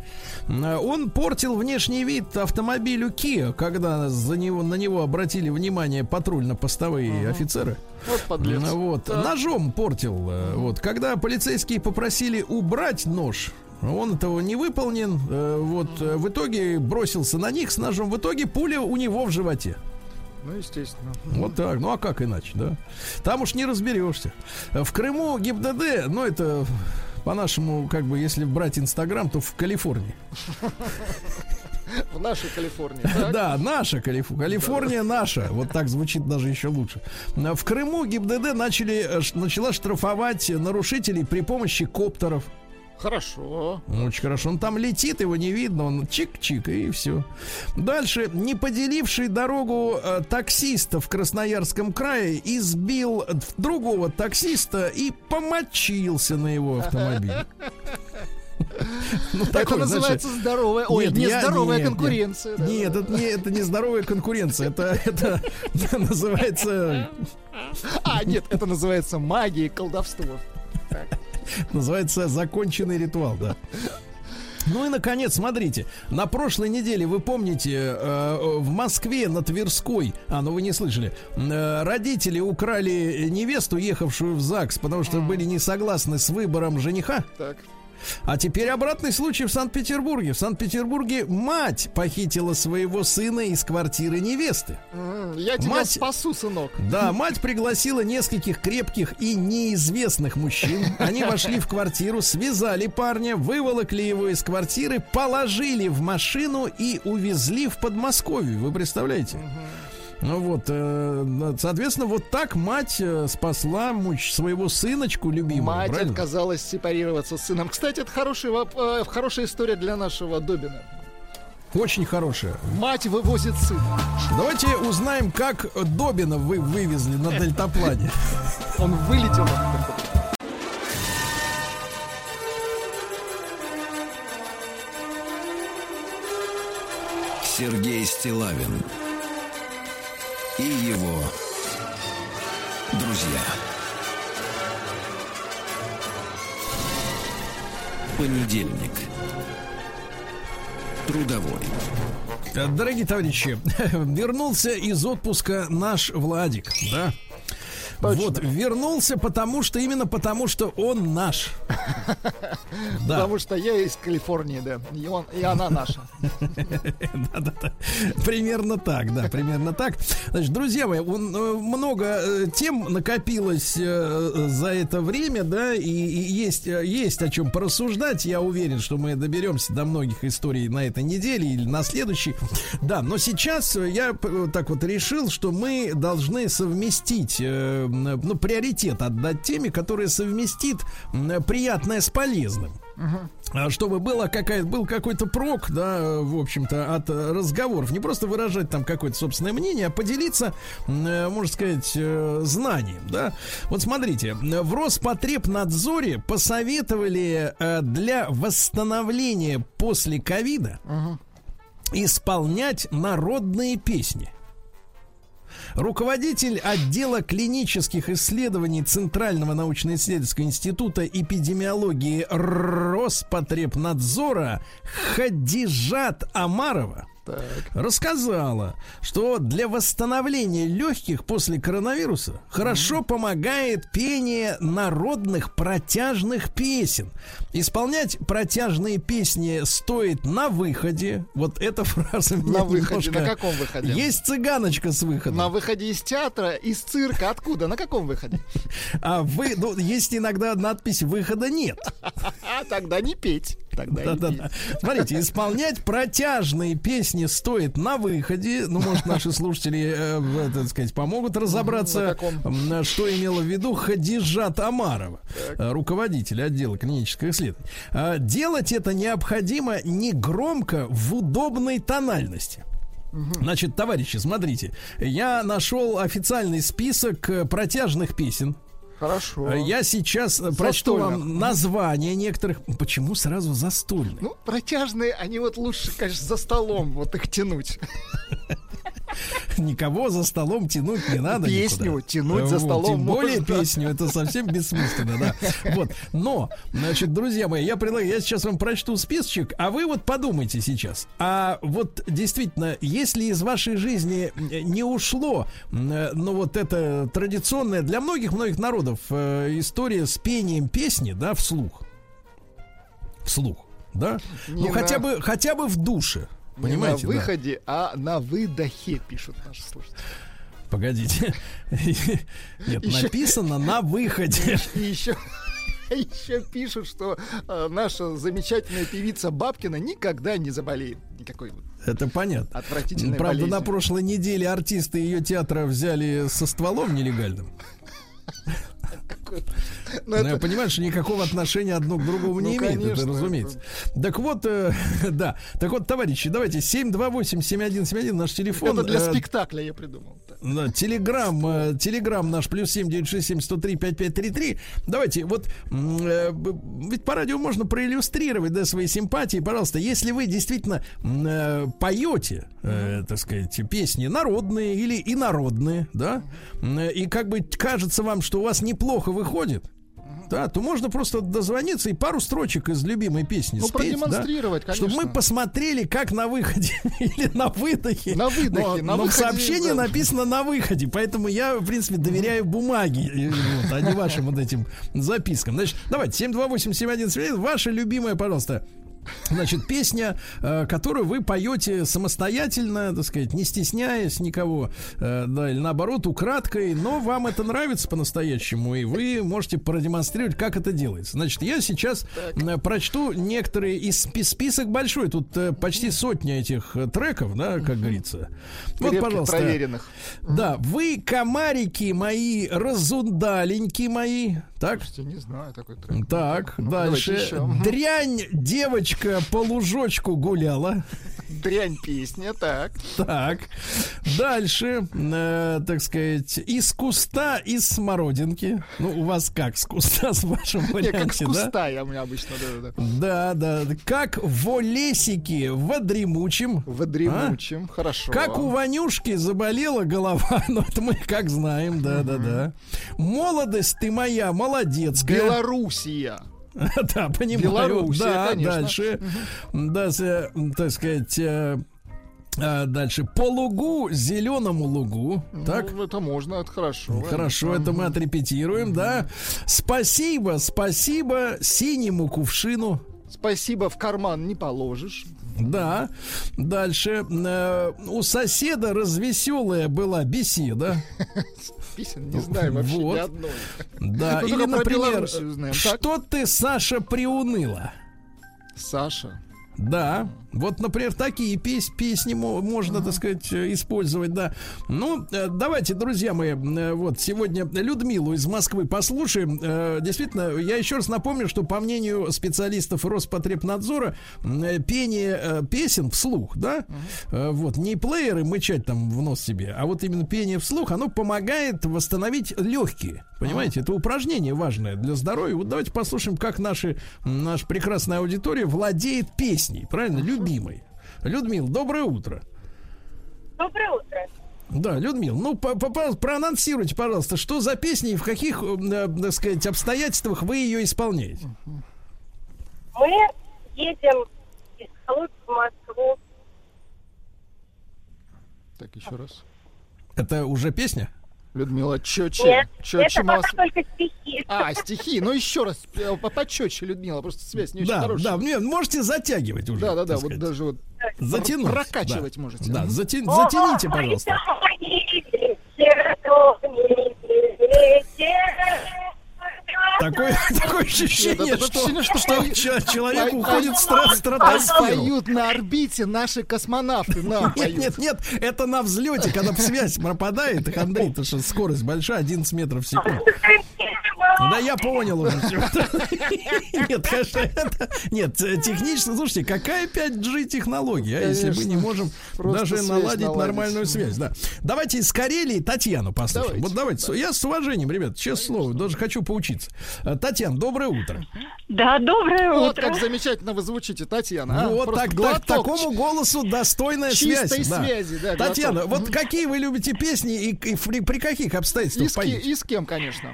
Э, Он портил внешний вид автомобилю Kia, когда за него, на него обратили внимание патрульно-постовые офицеры. Вот подлец. Ну, Вот, Так. ножом портил. э, Вот, когда полицейские попросили убрать нож, он этого не выполнен. э, Вот, э, в итоге бросился на них с ножом. В итоге пуля у него в животе. Ну, естественно. Вот так. Ну а как иначе, да? Там уж не разберешься. В Крыму ГИБДД, ну это по-нашему, как бы, если брать Инстаграм, то в Калифорнии. В нашей Калифорнии. так? Да, наша Калиф- Калифорния наша. Вот так звучит даже еще лучше. В Крыму ГИБДД начали, э, начала штрафовать нарушителей при помощи коптеров. Хорошо. Очень хорошо. Он там летит, его не видно, он чик-чик и все. Дальше. Не поделивший дорогу э, таксиста в Красноярском крае избил другого таксиста и помочился на его автомобиле. Ну, Это такой, называется здоровая, ой, Нет, я- нездоровая нет, конкуренция. да, Нет, да. это не, это не здоровая конкуренция. Это, это называется, А, нет, это называется магия и колдовство. называется законченный ритуал, да. Ну и наконец, смотрите, на прошлой неделе, вы помните, э, в Москве на Тверской, а, ну вы не слышали, э, родители украли невесту, ехавшую в ЗАГС, потому что были не согласны с выбором жениха. Так. А теперь обратный случай в Санкт-Петербурге. В Санкт-Петербурге мать похитила своего сына из квартиры невесты. Я тебя Мать- спасу, сынок. Да, мать пригласила нескольких крепких и неизвестных мужчин. Они вошли в квартиру, связали парня, выволокли его из квартиры, положили в машину и увезли в Подмосковье. Вы представляете? Ну вот, э, соответственно, вот так мать э, спасла муч- своего сыночку любимого. Мать правильно? отказалась сепарироваться с сыном. Кстати, это хороший, э, хорошая история для нашего Добина. Очень хорошая. Мать вывозит сына. Давайте узнаем, как Добина вы вывезли на дельтаплане. Он вылетел. Сергей Стилавин и его друзья. Понедельник. Трудовой. Дорогие товарищи, вернулся из отпуска наш Владик, да? Вот, вернулся потому что, именно потому что он наш. Да, Потому что я из Калифорнии, да. И, он, и она наша. да-да-да. Примерно так, да, примерно так. Значит, друзья мои, он, э, много э, тем накопилось э, за это время, да, и, и есть, есть о чем порассуждать. Я уверен, что мы доберемся до многих историй на этой неделе или на следующей. Да, но сейчас я так вот решил, что мы должны совместить, ну, приоритет отдать теме, которая совместит приятное с полезным. А чтобы было какая был какой-то прок, да, в общем-то, от разговоров. Не просто выражать там какое-то собственное мнение, а поделиться, можно сказать, э, знанием, да. Вот смотрите, в Роспотребнадзоре посоветовали э, для восстановления после ковида исполнять народные песни. Руководитель отдела клинических исследований Центрального научно-исследовательского института эпидемиологии Роспотребнадзора Хадижат Амарова Так. рассказала, что для восстановления легких после коронавируса хорошо помогает пение народных протяжных песен. Исполнять протяжные песни стоит на выходе. Вот эта фраза меня На выходе. немножко- На каком выходе? Есть цыганочка с выхода. На выходе из театра, из цирка. Откуда? На каком выходе? А вы, ну, есть иногда надпись выхода нет. А тогда не петь. Тогда не Да-да-да. петь. Смотрите, исполнять протяжные песни стоит на выходе. Ну, может, наши слушатели, э, так сказать, помогут На разобраться, м, что имела в виду Хадижат Амарова, э, руководитель отдела клинических исследований. А, Делать это необходимо не громко, в удобной тональности. Значит, товарищи, смотрите, я нашел официальный список э, протяжных песен. Хорошо. Э, Я сейчас э, прочту вам названия некоторых. Почему сразу застольных? Ну, протяжные, они вот лучше, конечно, за столом вот их тянуть. Никого за столом тянуть не надо. Песню никуда. тянуть за столом Тем более можно. песню, это совсем бессмысленно, да. Вот. Но, значит, друзья мои, я предлагаю, я сейчас вам прочту списочек, а вы вот подумайте сейчас. А вот действительно, если из вашей жизни не ушло, ну вот это традиционная для многих-многих народов э, история с пением песни, да, вслух. Вслух, да? Не ну, на- хотя бы, хотя бы в душе. Не Понимаете, на да? выходе, а на выдохе, пишут наши слушатели. Погодите. Нет, Ещё- написано на выходе. И еще, еще пишут, что э, наша замечательная певица Бабкина никогда не заболеет. Никакой Это понятно. Отвратительная Правда, болезнь. на прошлой неделе артисты ее театра взяли со стволом нелегальным. Ну, Но я это- понимаю, что никакого отношения одно к другому не Ну, имеет, это конечно, разумеется. Так вот, э, да. Так вот, товарищи, давайте 728-7171 наш телефон. Это для Э, спектакля я придумал. Да. Да, Телеграм, э, телеграм наш плюс семь девять шесть семь сто три пять пять три три. Давайте, вот э, ведь по радио можно проиллюстрировать, да, свои симпатии. Пожалуйста, если вы действительно э, поете, э, так сказать, песни народные или инородные, да, э, и как бы кажется вам, что у вас неплохо выходит, да, то можно просто дозвониться и пару строчек из любимой песни Ну, спеть, да, продемонстрировать, конечно. чтобы мы посмотрели, как на выходе или на выдохе. На выдохе, Но, на но в выходе, сообщении да. написано на выходе, поэтому я, в принципе, доверяю бумаге, э, вот, а не вашим вот этим запискам. Значит, давайте, 728-7171, ваша любимая, пожалуйста, Значит, песня, э, которую вы поете самостоятельно, так сказать, не стесняясь никого, э, да, или наоборот, украдкой, но вам это нравится по-настоящему, и вы можете продемонстрировать, как это делается. Значит, я сейчас э, прочту некоторые из спи- список большой, тут почти сотня этих треков, да, как говорится. Вот, Крепких, пожалуйста. проверенных. Да, вы комарики мои, разундаленьки мои, так? Слушайте, не знаю такой трек. Так, Ну, дальше. Дрянь девочка по лужочку гуляла. Дрянь песня, так. Так. Дальше, э, так сказать, из куста, из смородинки. Ну, у вас как с куста, с вашим Не, как с варианте, да? куста я у меня обычно, да-да-да. Да, да. Как в лесике в дремучем. В дремучем, хорошо. Как у Ванюшки заболела голова, ну это мы как знаем, да-да-да. Молодость ты моя, молодецкая. Белоруссия. Да, понимаю. Белоруссия, да, конечно. дальше. Да, э, так сказать, э, а, дальше. По лугу, зеленому лугу. Так. Ну, это можно, это хорошо. Хорошо, это мы отрепетируем, да. Спасибо, спасибо синему кувшину. Спасибо, в карман не положишь. Да. Дальше. Э, у соседа развеселая была беседа. Песен не знаю вообще Вот. ни одной. Да. Ну, Или, например, знаем. Так. что ты, Саша, приуныла? Саша. Да, вот, например, такие пес- песни мо- можно, так сказать, э, использовать, да. Ну, э, давайте, друзья мои, э, вот сегодня Людмилу из Москвы послушаем. Действительно, я еще раз напомню, что по мнению специалистов Роспотребнадзора, пение песен вслух, да, вот, не плееры мычать там в нос себе, а вот именно пение вслух, оно помогает восстановить легкие. Понимаете, это упражнение важное для здоровья. Вот давайте послушаем, как наши, наша прекрасная аудитория владеет песней, правильно, любимой. Людмил, доброе утро. Доброе утро. Да, Людмил, ну по- по- по- проанонсируйте, пожалуйста, что за песня и в каких, э, так сказать, обстоятельствах вы ее исполняете? Мы едем из Калуги в Москву. Так, еще раз. Это уже песня? Людмила, чёче. Нет, Чёче это мас- пока только стихи. А, стихи. Ну, еще раз. э, по- Почетче, Людмила. Просто связь не очень да, хорошая. да, нет, можете затягивать уже. Да, да, да. Вот сказать. даже вот затянуть. прокачивать да. можете. Да, зати- затяните, пожалуйста. Такое, такое ощущение, Нет, это что, ощущение, что что че- человек пою- уходит в стра- А стратосферу. поют на орбите наши космонавты. На, Нет, нет, нет, это на взлете, когда связь пропадает, так, Андрей, потому что скорость большая, 11 метров в секунду. Да я понял уже всё. Нет, конечно, это... Нет, технически, слушайте, какая 5G технология, а, если мы не можем Просто даже наладить наладить. нормальную связь, да. Давайте из Карелии Татьяну послушаем. Давайте. Вот давайте, я с уважением, ребят, честное слово, даже хочу поучиться. Э, Татьяна, доброе утро. Да, доброе Вот утро. как замечательно вы звучите, Татьяна. а? вот Просто так, так, глоток такому голосу достойная чистой связь. да. связи, да, Татьяна, глоток. вот какие вы любите песни и, и при, при каких И обстоятельствах с, ки- поете? и с кем, конечно.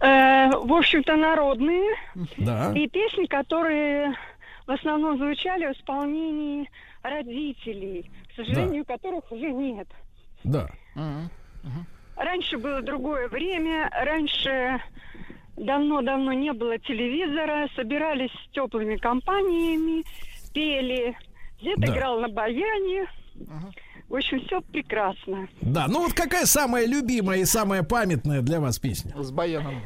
Э, в общем-то, народные. Да. И песни, которые в основном звучали в исполнении родителей, к сожалению, которых уже нет. Да. Раньше было другое время, раньше давно-давно не было телевизора, собирались с теплыми компаниями, пели, где-то Да. играл на баяне. В общем, все прекрасно. Да, ну вот какая самая любимая и самая памятная для вас песня? С баяном.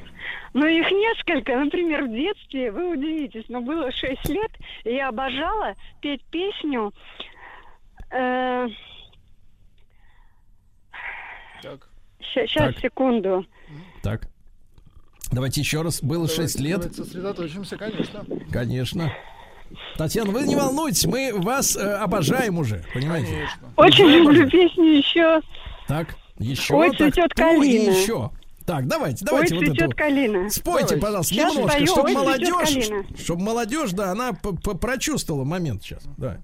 Но их несколько. Например, в детстве, вы удивитесь, но было 6 лет, и я обожала петь песню Э, Так. Сейчас, Так. секунду. Так. Давайте еще раз. Было 6 Давайте- лет. давайте сосредоточимся, конечно. Конечно. Татьяна, вы не волнуйтесь, мы вас э, обожаем уже, понимаете? Конечно. Очень люблю песню еще. Так, еще. Ой, так, цветет калина. еще. Так, давайте, Ой, давайте вот цветет эту. калина. Спойте, Давайте. пожалуйста, Сейчас немножко, спою, чтобы «Ой, молодежь, калина». чтобы молодежь, да, она прочувствовала момент сейчас. Да.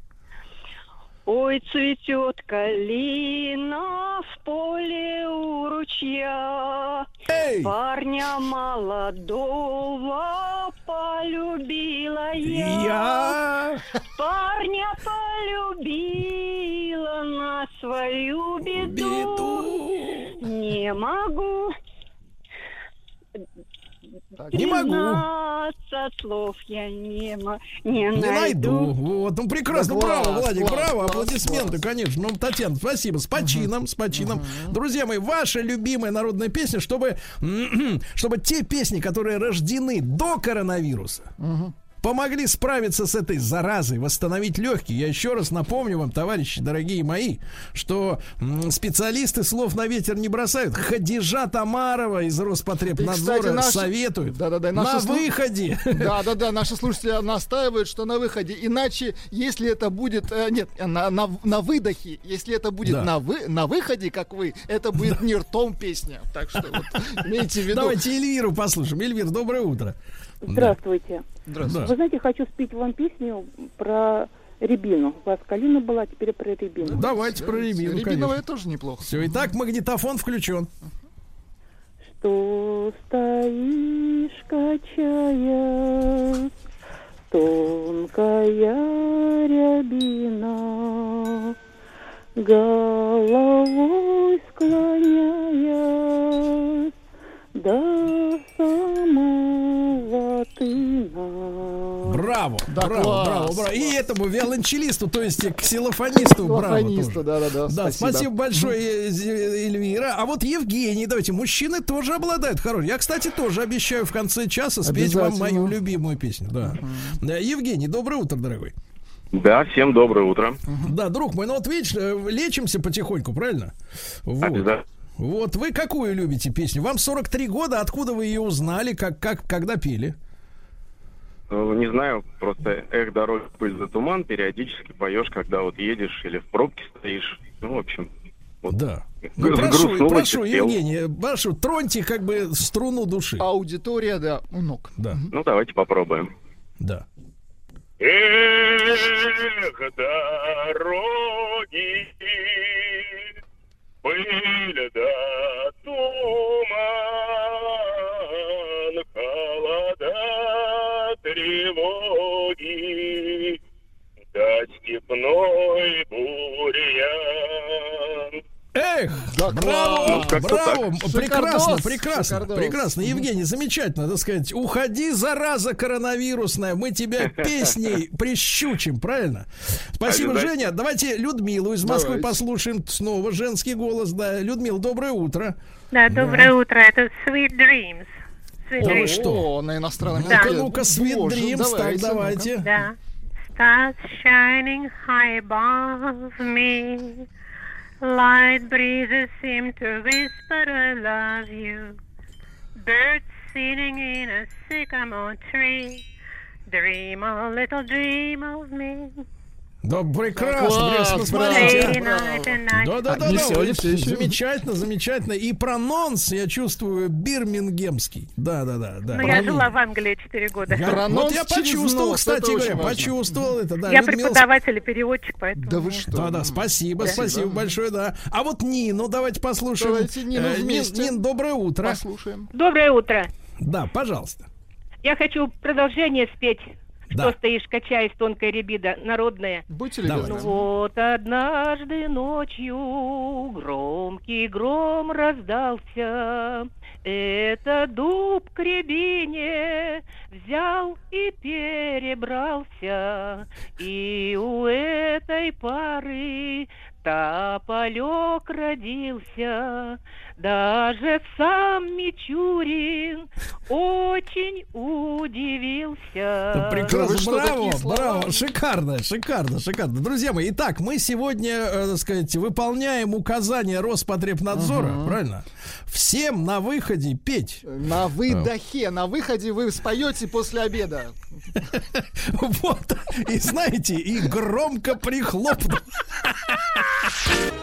Ой, цветет калина в поле у ручья. Эй! Парня молодого полюбила я. Я Парня полюбила на свою беду. беду. Не могу Так, Не могу. слов я не, не, Не найду. найду. Вот, ну прекрасно, Да класс, браво, Владик, класс, браво, класс, аплодисменты, класс. конечно. Ну, Татьяна, спасибо, с почином, с почином. Друзья мои, ваша любимая народная песня, чтобы, чтобы те песни, которые рождены до коронавируса, помогли справиться с этой заразой, восстановить легкие. Я еще раз напомню вам, товарищи, дорогие мои, что специалисты слов на ветер не бросают. Хадижа Тамарова из И, Роспотребнадзора кстати, наши- советует Да-да-да, на наши слу- выходе. Да, да, да, наши слушатели настаивают, что на выходе. Иначе, если это будет. э, нет, на, на, на выдохе, если это будет Да. на, вы, на выходе, как вы, это будет не ртом песня. Так что вот имейте в виду. Давайте Эльвиру послушаем. Эльвир, доброе утро. Здравствуйте. Здравствуйте. Вы знаете, хочу спеть вам песню про рябину. У вас калина была, теперь про рябину. Давайте про Рябину, Рябиновая тоже неплохо. Все, итак, магнитофон включен. Что стоишь, качаясь, тонкая рябина, головой склоняясь до самого тына. Браво, Да, браво, класс, браво, браво. И этому виолончелисту, то есть ксилофонисту, браво. Лафонисту, тоже. да-да-да. Да, спасибо, большое, Зе- Эльвира. А вот Евгений, давайте, мужчины тоже обладают хорошим. Я, кстати, тоже обещаю в конце часа спеть вам мою любимую песню. Да. Да, Евгений, доброе утро, дорогой. Да, всем доброе утро. Да, друг мой, ну вот видишь, э, лечимся потихоньку, правильно? Вот. Обязательно. Вот вы какую любите песню? Вам 43 года, откуда вы ее узнали, как, как, когда пели? Ну, Не знаю, просто эх, дорог, пыль за туман, периодически поешь, когда вот едешь или в пробке стоишь. Ну, в общем, вот. Да. Ну, прошу, прошу. Евгений, прошу, троньте как бы струну души. Аудитория, да, у ног. Да, Ну, давайте попробуем. да. Эх, дороги, пыль да туман, холода, тревоги, да степной бурьян. Эх, Да браво. Ну, браво, так. прекрасно, Шикардос, прекрасно, шикардос. прекрасно. Евгений, замечательно, так сказать, уходи, зараза коронавирусная, мы тебя песней прищучим, правильно? Спасибо. Женя. Давайте Людмилу из Москвы послушаем, снова женский голос, да. Людмила, доброе утро. Да, доброе утро. Это Sweet Dreams. Sweet вы Dreams. что? О, на иностранном языке. ну-ка, Sweet Боже, Dreams, так, давайте, давайте. Да. Stars shining high above me. Light breezes seem to whisper I love you. Birds sitting in a sycamore tree. Dream a little dream of me. Да, прекрасно, Класс, прекрасно, браво. смотрите. Да, да, да, да. Замечательно, замечательно. И прононс, я чувствую, бирмингемский. Да, да, да, да. Ну, я жила в Англии 4 года. Я- Прононс вот я почувствовал, нос, кстати говоря, почувствовал это, да. Я Людмила, преподаватель и переводчик, поэтому... Да вы что? Да, да, спасибо, Да. спасибо большое, да. А вот Нину, давайте послушаем. Давайте Нину Э, Нин- вместе. Нин, доброе утро. Послушаем. Доброе утро. Да, пожалуйста. Я хочу продолжение спеть. Да. Что стоишь, качаясь, тонкая рябида, народная. Будьте Давай. Ну любезны. вот однажды ночью громкий гром раздался. Это дуб к рябине взял и перебрался. И у этой пары тополек родился. Даже сам Мичурин очень удивился. Прекрасно, что, браво, браво, шикарно, шикарно, шикарно. Друзья мои, итак, мы сегодня, э, так сказать, выполняем указания Роспотребнадзора, правильно? Всем на выходе петь. На выдохе, на выходе вы споете после обеда. Вот, и знаете, и громко прихлопнул.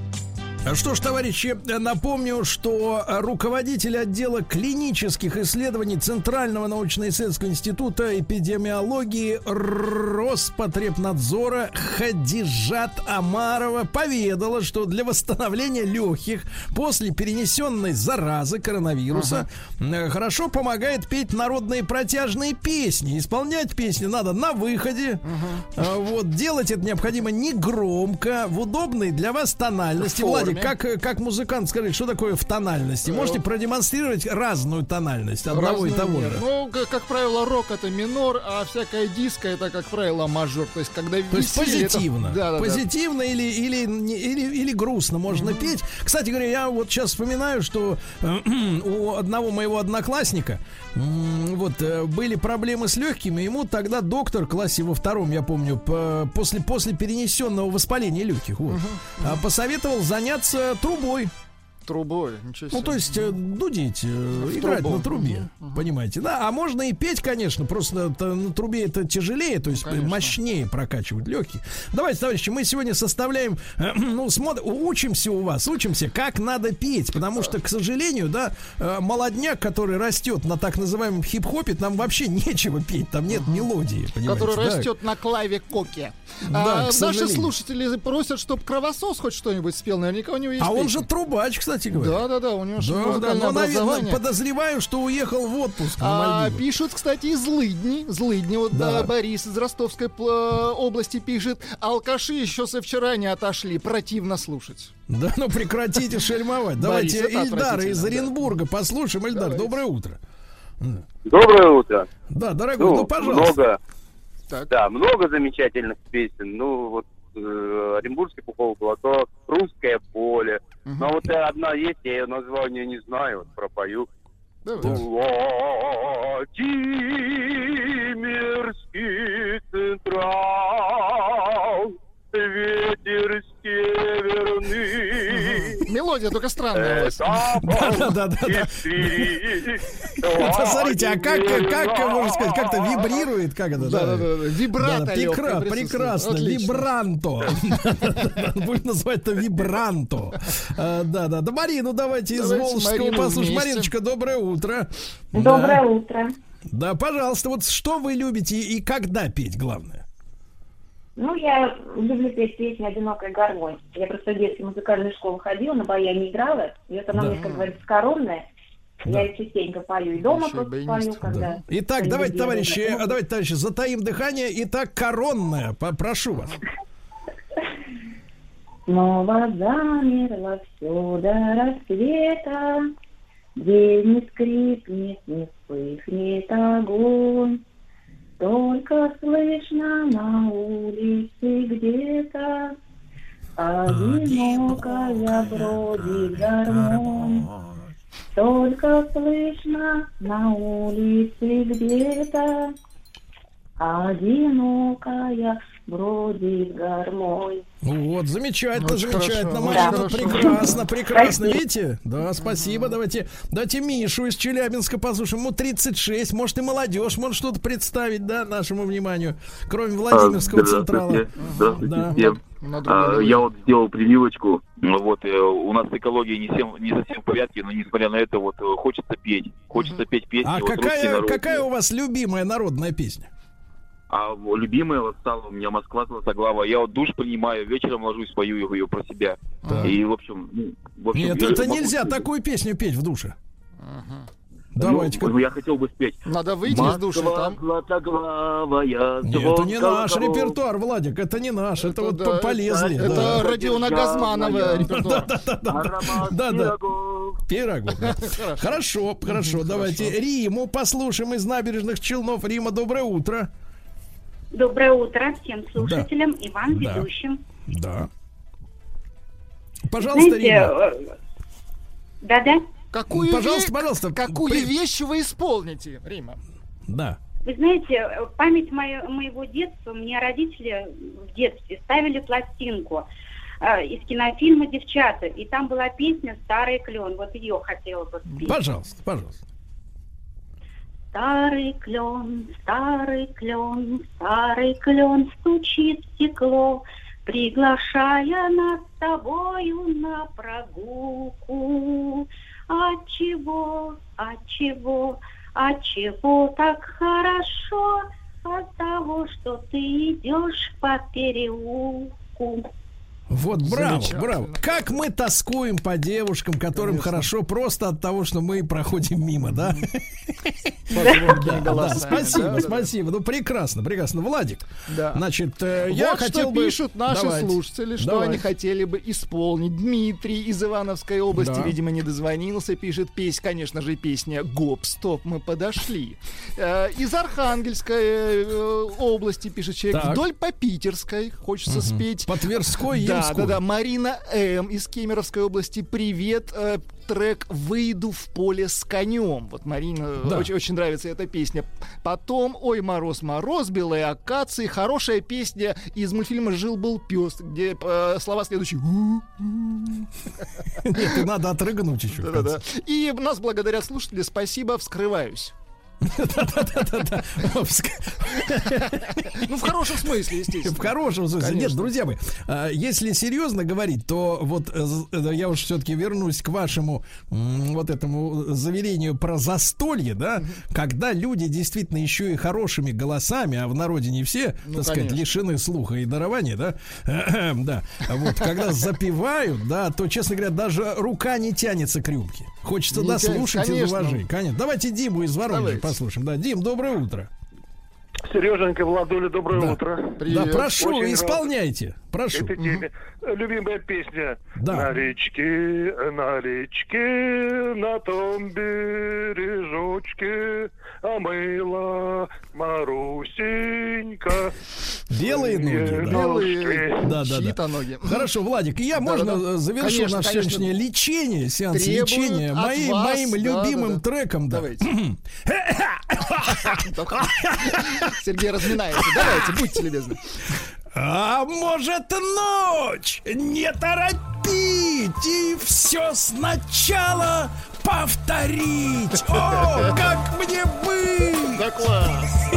Что ж, товарищи, напомню, что руководитель отдела клинических исследований Центрального научно-исследовательского института эпидемиологии Роспотребнадзора Хадижат Амарова поведала, что для восстановления легких после перенесенной заразы коронавируса э, хорошо помогает петь народные протяжные песни. Исполнять песни надо на выходе. А Вот делать это необходимо не громко, в удобной для вас тональности. В Владик, как, как музыкант, скажите, что такое в тональности? Можете продемонстрировать разную тональность одного и Разные того меры. же? Ну, как, как правило, рок это минор, а всякая диско это, как правило, мажор. То есть, когда То есть веселье, это- позитивно. Да, да, да. позитивно или, или, не- или, или грустно можно петь. Кстати говоря, я вот сейчас вспоминаю, что э, у одного моего одноклассника вот э, были проблемы с легкими. Ему тогда доктор в классе во втором, я помню, по- после, после перенесенного воспаления легких, вот, а, посоветовал заняться трубой. Трубой, ничего себе. Ну, то есть э, дудить, э, играть трубу. на трубе, понимаете, да? А можно и петь, конечно, просто это на трубе это тяжелее, то есть Конечно. мощнее прокачивать легкие. Давайте, товарищи, мы сегодня составляем, э, ну, смотр- учимся у вас, учимся, как надо петь, потому что, к сожалению, да, э, молодняк, который растет на так называемом хип-хопе, там вообще нечего петь, там нет мелодии, понимаете, который да? растет на клаве коке. Да, А, наши слушатели просят, чтобы кровосос хоть что-нибудь спел. Наверняка у него есть А он песня. же трубач, кстати говоря. Да, да, да, у него же Да, да, музыкальное но, наверное, образование. подозреваю, что уехал в отпуск А, пишут, кстати, из Лыдни. Злыдни, вот Да. да, Борис из Ростовской пл- области пишет. Алкаши еще со вчера не отошли. Противно слушать. Да, ну прекратите шельмовать. Давайте Ильдара из. Оренбурга послушаем. Ильдар, доброе утро. Доброе утро. Да, дорогой, ну, Ну, пожалуйста. много, Так. да, много замечательных песен. Ну, вот э, Оренбургский пуховый платок, Русское поле. Но вот одна есть, я ее название не знаю, вот пропою. Давай. Владимирский централ, ветер северный. Мелодия только странная. Да-да-да-да. Посмотрите, а как, как, можно сказать, как-то вибрирует, как это? Да, да, да, да. Вибрато прекрасно, вибранто. Будем называть это вибранто. А, Да, да. Да, Марину давайте из Волжского послушаем. Мариночка, доброе утро. Доброе утро. Да, пожалуйста, вот что вы любите и когда петь, главное? Ну, я люблю петь песни «Одинокая гармонь». Я просто в детстве в музыкальную школу ходила, на баяне играла. И вот она Да. мне, как говорится, коронная. Я ее частенько пою. И дома Еще просто баянист. пою, когда... Итак, что-нибудь давайте, товарищи, а, давайте, товарищи, затаим дыхание. Итак, коронная, попрошу вас. Снова замерло все до рассвета, Дверь не скрипнет, не вспыхнет огонь. Только слышно на улице где-то Одинокая бродит гармонь. Только слышно на улице где-то Одинокая бродит гармонь. Вот, замечательно, Очень замечательно, хорошо, Марина, очень прекрасно, прекрасно, Спасибо. видите? Да, спасибо, давайте, давайте Мишу из Челябинска послушаем, ему 36, может и молодежь, может что-то представить, да, нашему вниманию, кроме Владимирского централа. Здравствуйте Да. всем. А, я вот сделал прививочку. Ну Вот э, у нас экология не совсем, не совсем в порядке, но несмотря на это, вот э, хочется петь. Хочется петь песни. А вот какая, какая у вас любимая народная песня? А любимая вот стала у меня Москва Златоглава. Я вот душ принимаю, вечером ложусь, пою ее, про себя. Так. И в общем, ну, в общем, Нет, это могу нельзя такую песню петь в душе. Ну, Давайте-ка. ну, я хотел бы спеть. Надо выйти из души Москва там. Златоглавая, Нет, это не наш репертуар, Владик, это не наш, это, вот да, полезли. Это да. Родиона Газманова репертуар. Аромат Да, да. снегов Пирогов. да. Хорошо, хорошо. Давайте Риму послушаем из набережных Челнов. Рима, доброе утро. Доброе утро всем слушателям и вам, Да. ведущим. Да. Пожалуйста, Знаете, Рима. э, Да-да. Какую, Пожалуйста, ве- пожалуйста, какую при- вещь вы исполните, Рима? Да. Вы знаете, э, память моё- моего детства, мне родители в детстве ставили пластинку э, из кинофильма «Девчата», и там была песня «Старый клен». Вот ее хотела бы спеть. Пожалуйста, пожалуйста. Старый клен, старый клен, старый клен стучит стекло, приглашая нас с тобою на прогулку. Отчего, отчего, отчего так хорошо? От того, что ты идешь по переулку. Вот, браво, браво. Как мы тоскуем по девушкам, которым хорошо просто от того, что мы проходим мимо, да? Спасибо, спасибо. Ну, прекрасно, прекрасно. Владик, значит, э, я хотел что бы... пишут наши слушатели, что они хотели бы исполнить. Дмитрий из Ивановской области, видимо, не дозвонился, пишет песня, конечно же, песня «Гоп, стоп, мы подошли». Э, Из Архангельской э, области, пишет человек, вдоль по Питерской, хочется спеть. По Тверской, Да, Ямской. да, да. Марина М. из Кемеровской области. Привет. Э, Трек «Выйду в поле с конем». Вот Марина э, Да. очень, очень нравится эта песня. Потом «Ой, мороз, мороз, белые акации». Хорошая песня из мультфильма «Жил-был пес», где э, слова следующие. Нет, надо отрыгнуть еще. Да-да-да. И нас благодарят слушатели. Спасибо, вскрываюсь. Да-да-да-да. Ну, в хорошем смысле, естественно. В хорошем смысле. Нет, друзья мои, а, если серьезно говорить, то вот э, э, я уж все-таки вернусь к вашему вот этому заверению про застолье, да, когда люди действительно еще и хорошими голосами, а в народе не все, Ну, так сказать, лишены слуха и дарования, да, да, вот, когда запивают, да, то, честно говоря, даже рука не тянется к рюмке. Хочется дослушать из конечно. уважения. Конечно. Давайте Диму из Воронежа. Послушаем. Да, Дим, доброе утро. Сереженька, Владуля, доброе Да. утро. Да, прошу, Очень рад исполняйте. Прошу. этой теме. Любимая песня. Да. На речке, на речке, на том бережочке омыла Марусенька. Белые ноги, да. Белые Да, да, чьи-то да. ноги. Хорошо, Владик, и я Да, можно да, да. э, завершу Конечно, наше конечно. сегодняшнее лечение, сеанс Требуют лечения моим, вас, моим да, любимым да, да. треком. Да. Давайте. Сергей разминается. Давайте, будьте любезны. А может ночь не торопить и все сначала повторить. О, как мне быть! Да класс.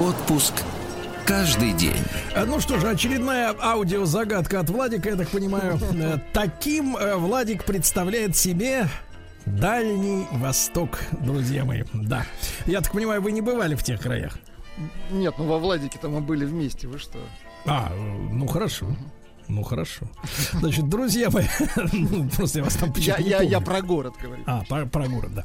Отпуск каждый день. А, Ну что же, очередная аудиозагадка от Владика, я так понимаю. Э, Таким э, Владик представляет себе Дальний Восток, друзья мои. Да. Я так понимаю, вы не бывали в тех краях. Нет, ну во Владике-то мы были вместе, вы что? А, э, ну хорошо. Ну хорошо. Значит, друзья мои, ну, просто я вас там Я, я, я про город говорю. А, про, про город, да.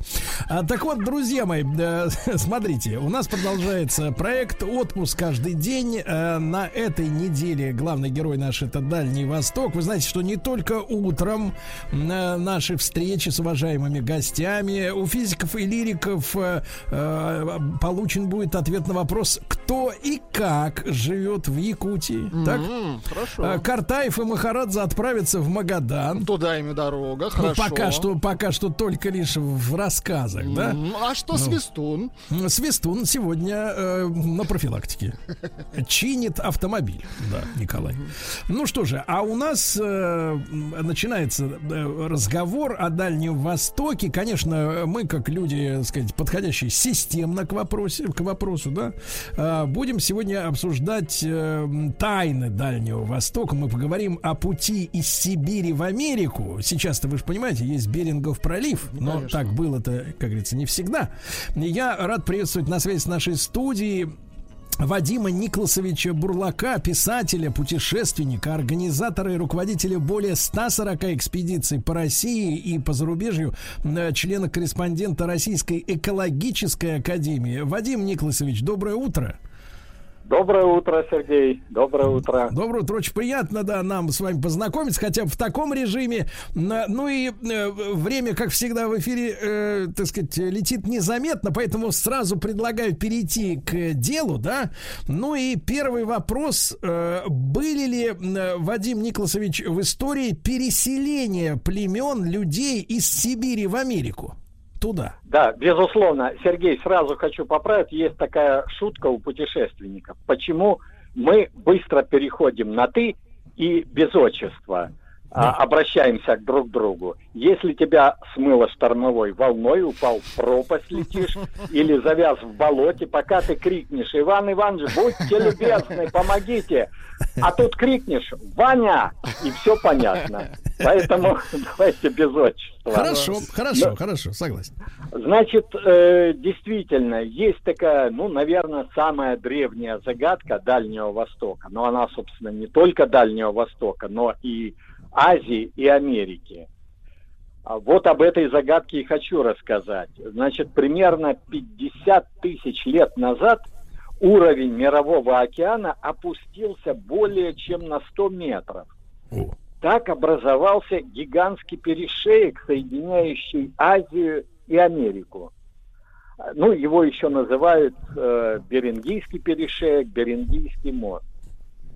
А, так вот, друзья мои, да, смотрите, у нас продолжается проект «Отпуск каждый день». Э, на этой неделе главный герой наш это Дальний Восток. Вы знаете, что не только утром э, наши встречи с уважаемыми гостями, у физиков и лириков э, э, получен будет ответ на вопрос, кто и как живет в Якутии. Так? М, Хорошо. Э, Картаев и Махарадзе отправятся в Магадан. Туда им дорога, Ну, хорошо. пока что, пока что только лишь в рассказах, да? А что Ну. Свистун? Свистун сегодня э, на профилактике. Чинит автомобиль. Да, Николай. Ну что же, а у нас э, начинается э, разговор о Дальнем Востоке. Конечно, мы, как люди, так сказать, подходящие системно к, вопросе, к вопросу, да, э, будем сегодня обсуждать э, тайны Дальнего Востока. Мы поговорим о пути из Сибири в Америку. Сейчас-то, вы же понимаете, есть Берингов пролив, но конечно. так было-то, как говорится, не всегда. Я рад приветствовать на связи с нашей студией Вадима Николасовича Бурлака, писателя, путешественника, организатора и руководителя более 140 экспедиций по России и по зарубежью, члена-корреспондента Российской экологической академии. Вадим Николасович, доброе утро. Доброе утро, Сергей. Доброе утро. Доброе утро. Очень приятно, да, нам с вами познакомиться, хотя бы в таком режиме. Ну и э, время, как всегда, в эфире, э, так сказать, летит незаметно, поэтому сразу предлагаю перейти к делу, да. Ну и первый вопрос. э, были ли, э, Вадим Николасович, в истории переселения племен людей из Сибири в Америку? Туда. Да, безусловно. Сергей, сразу хочу поправить. Есть такая шутка у путешественников. Почему мы быстро переходим на «ты» и без отчества а, обращаемся друг к другу. Если тебя смыло штормовой волной, упал в пропасть, летишь, или завяз в болоте, пока ты крикнешь, Иван Иванович, будьте любезны, помогите. А тут крикнешь, Ваня, и все понятно. Поэтому давайте без отчества. Хорошо, хорошо, Но- хорошо, согласен. Значит, э, действительно, есть такая, ну, наверное, самая древняя загадка Дальнего Востока. Но она, собственно, не только Дальнего Востока, но и Азии и Америки. А Вот об этой загадке и хочу рассказать. Значит, примерно 50 тысяч лет назад уровень мирового океана опустился более чем на 100 метров. Так образовался гигантский перешеек, соединяющий Азию и Америку. Ну, его еще называют э, Берингийский перешеек, Берингийский мост.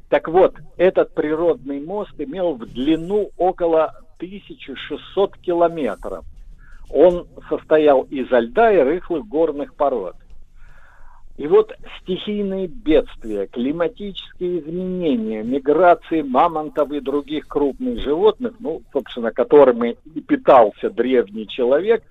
Так вот, этот природный мост имел в длину около 1600 километров. Он состоял из льда и рыхлых горных пород. И вот стихийные бедствия, климатические изменения, миграции мамонтов и других крупных животных, ну, собственно, которыми и питался древний человек,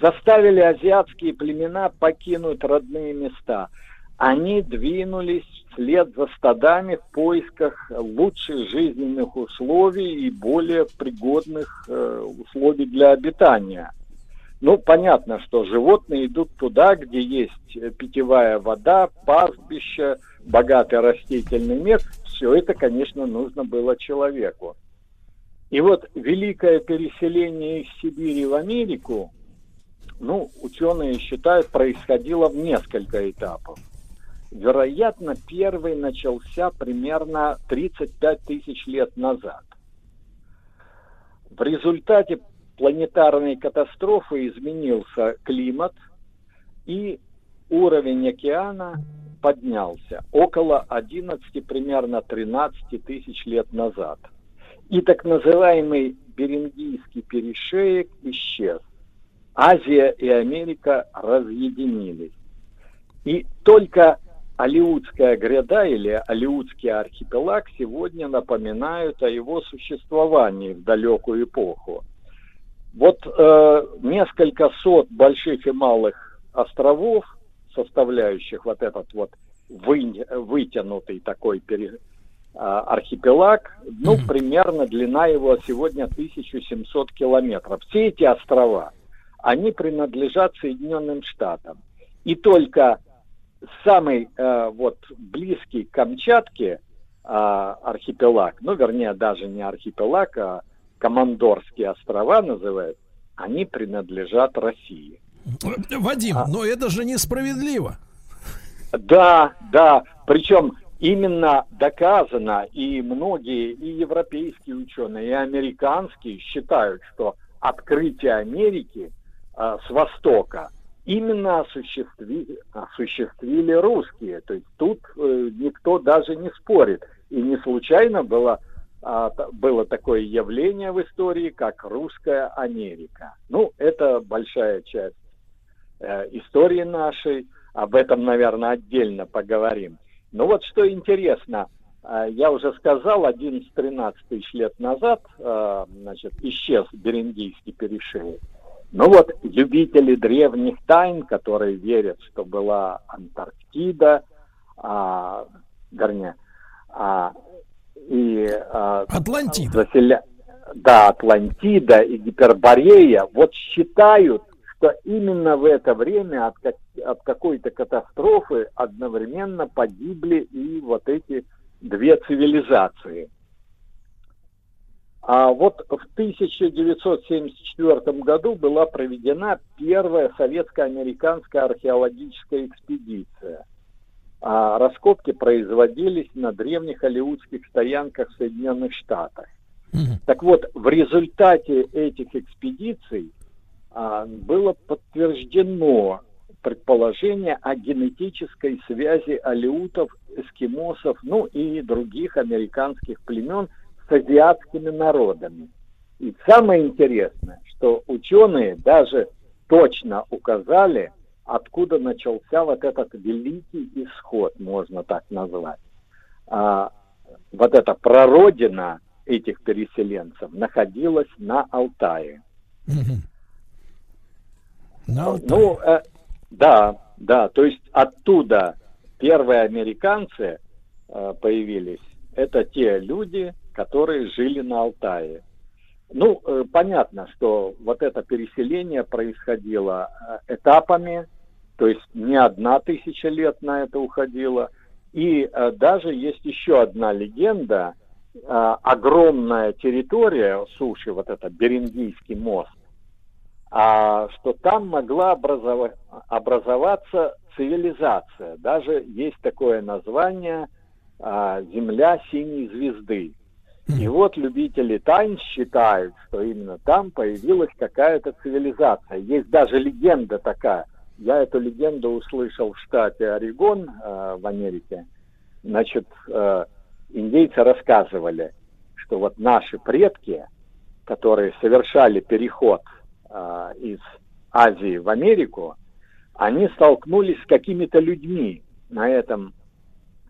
заставили азиатские племена покинуть родные места. Они двинулись вслед за стадами в поисках лучших жизненных условий и более пригодных э, условий для обитания. Ну, понятно, что животные идут туда, где есть э, питьевая вода, пастбище, богатый растительный мир. Все это, конечно, нужно было человеку. И вот великое переселение из Сибири в Америку, ну, ученые считают, происходило в несколько этапов. Вероятно, первый начался примерно 35 тысяч лет назад. В результате планетарной катастрофы изменился климат, и уровень океана поднялся около 11, примерно 13 тысяч лет назад. И так называемый Берингийский перешеек исчез. Азия и Америка разъединились. И только Алиутская гряда или Алиутский архипелаг сегодня напоминают о его существовании в далекую эпоху. Вот э, несколько сот больших и малых островов, составляющих вот этот вот вы- вытянутый такой пере- а, архипелаг, ну, примерно длина его сегодня 1700 километров. Все эти острова, они принадлежат Соединенным Штатам. И только самый э, вот близкий к Камчатке а, архипелаг, ну, вернее, даже не архипелаг, а Командорские острова называют, они принадлежат России. Вадим, но это же несправедливо. Да, да. Причем именно доказано, и многие, и европейские ученые, и американские считают, что открытие Америки а, с востока именно осуществи- осуществили русские. То есть тут э, никто даже не спорит. И не случайно было, а, было такое явление в истории, как русская Америка. Ну, это большая часть э, истории нашей. Об этом, наверное, отдельно поговорим. Но вот что интересно, э, я уже сказал, 11-13 тысяч лет назад э, значит, исчез Берингийский перешеек. Ну вот любители древних тайн, которые верят, что была Антарктида, а, вернее, а, и а, Атлантида. заселя- Да, Атлантида и Гиперборея, вот считают, что именно в это время от, как- от какой-то катастрофы одновременно погибли и вот эти две цивилизации. А вот в 1974 году была проведена первая советско-американская археологическая экспедиция. А раскопки производились на древних холливудских стоянках в Соединенных Штатах. Так вот, в результате этих экспедиций а, было подтверждено предположение о генетической связи алеутов, эскимосов, ну и других американских племен с азиатскими народами. И самое интересное, что ученые даже точно указали, откуда начался вот этот великий исход, можно так назвать. А, вот эта прародина этих переселенцев находилась на Алтае. Ну, э, да, да, то есть оттуда первые американцы э, появились. Это те люди, которые жили на Алтае. Ну, э, понятно, что вот это переселение происходило э, этапами, то есть не одна тысяча лет на это уходило. И э, даже есть еще одна легенда, э, огромная территория суши, вот это Берингийский мост, а, что там могла образова- образоваться цивилизация. Даже есть такое название а, «Земля синей звезды». И вот любители тайн считают, что именно там появилась какая-то цивилизация. Есть даже легенда такая. Я эту легенду услышал в штате Орегон э, в Америке. Значит, э, индейцы рассказывали, что вот наши предки, которые совершали переход э, из Азии в Америку, они столкнулись с какими-то людьми на этом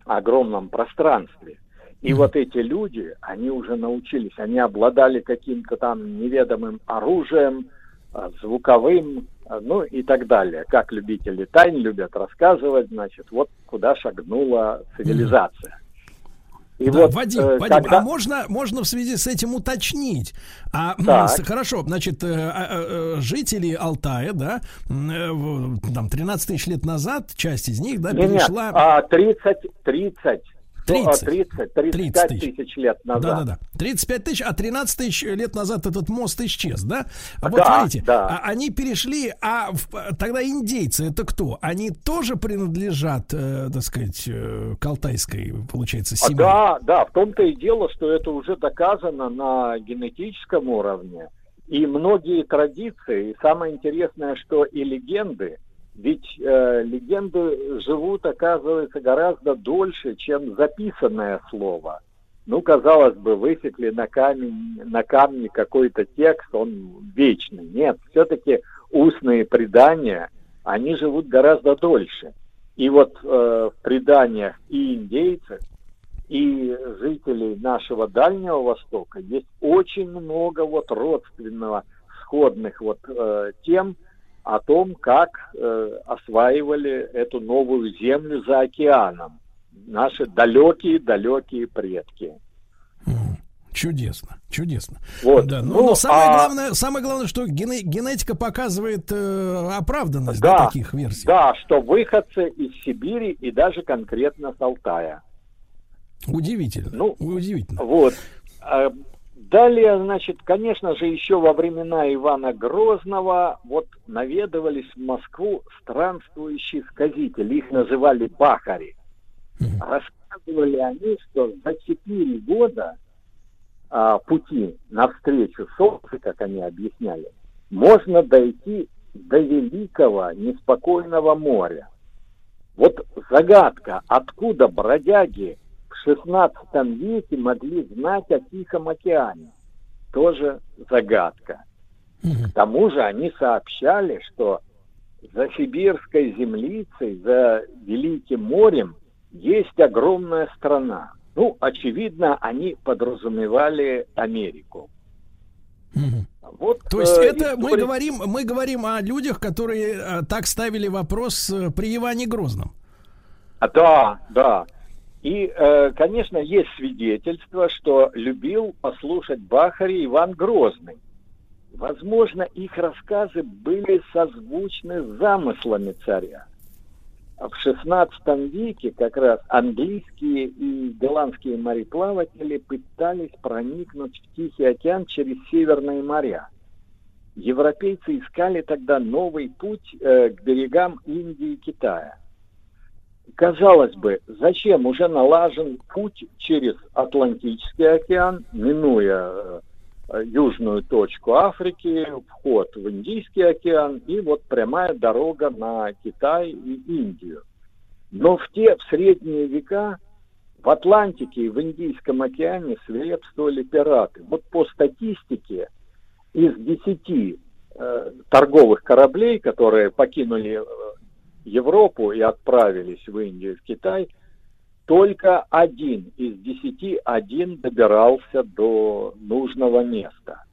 огромном пространстве. И вот эти люди, они уже научились, они обладали каким-то там неведомым оружием, а, звуковым, ну и так далее. Как любители тайн любят рассказывать, значит, вот куда шагнула цивилизация. И Да, вот, Вадим, э, Вадим, когда- а можно, можно в связи с этим уточнить? А, Так. хорошо, значит, э, э, э, жители Алтая, да, там 13 тысяч лет назад, часть из них, да, Не, нет, перешла... а, 30, 30, 30. 30, 35 тысяч лет назад. Да-да-да. 35 тысяч, а 13 тысяч лет назад этот мост исчез, да? А вот Да, смотрите, да. а они перешли, а тогда индейцы это кто? Они тоже принадлежат, э, так сказать, э, к алтайской, получается, А, семье? да, да, в том-то и дело, что это уже доказано на генетическом уровне. И многие традиции, и самое интересное, что и легенды, ведь э, легенды живут, оказывается, гораздо дольше, чем записанное слово. Ну, казалось бы, высекли на камень, на камне какой-то текст, он вечный. Нет, все-таки устные предания, они живут гораздо дольше. И вот э, в преданиях и индейцев, и жителей нашего Дальнего Востока есть очень много вот родственного, сходных вот э, тем о том, как э, осваивали эту новую землю за океаном наши далекие-далекие предки. Чудесно, чудесно. Вот. Да, но, Ну, но самое а- главное, самое главное, что гене- генетика показывает э, оправданность да, Да, таких версий. да, что выходцы из Сибири и даже конкретно с Алтая. Удивительно. Ну, удивительно. Вот. Далее, значит, конечно же, еще во времена Ивана Грозного вот наведывались в Москву странствующие сказители. Их называли бахари. Рассказывали они, что за четыре года а, пути навстречу солнцу, как они объясняли, можно дойти до великого неспокойного моря. Вот загадка, откуда бродяги XVI веке могли знать о Тихом океане, тоже загадка. К тому же они сообщали, что за сибирской землицей, за Великим морем есть огромная страна. Ну, очевидно, они подразумевали Америку. Вот, То есть э, это мы историк- говорим, мы говорим о людях, которые э, так ставили вопрос э, при Иване Грозном. А, Да, да. И, э, конечно, есть свидетельство, что любил послушать Бахари Иван Грозный. Возможно, их рассказы были созвучны с замыслами царя. В XVI веке как раз английские и голландские мореплаватели пытались проникнуть в Тихий океан через Северные моря. Европейцы искали тогда новый путь э, к берегам Индии и Китая. Казалось бы, зачем уже налажен путь через Атлантический океан, минуя э, южную точку Африки, вход в Индийский океан и вот прямая дорога на Китай и Индию. Но в те в средние века в Атлантике и в Индийском океане свирепствовали пираты. Вот по статистике из десяти э, торговых кораблей, которые покинули э, Европу и отправились в Индию и в Китай, только один из десяти, один добирался до нужного места.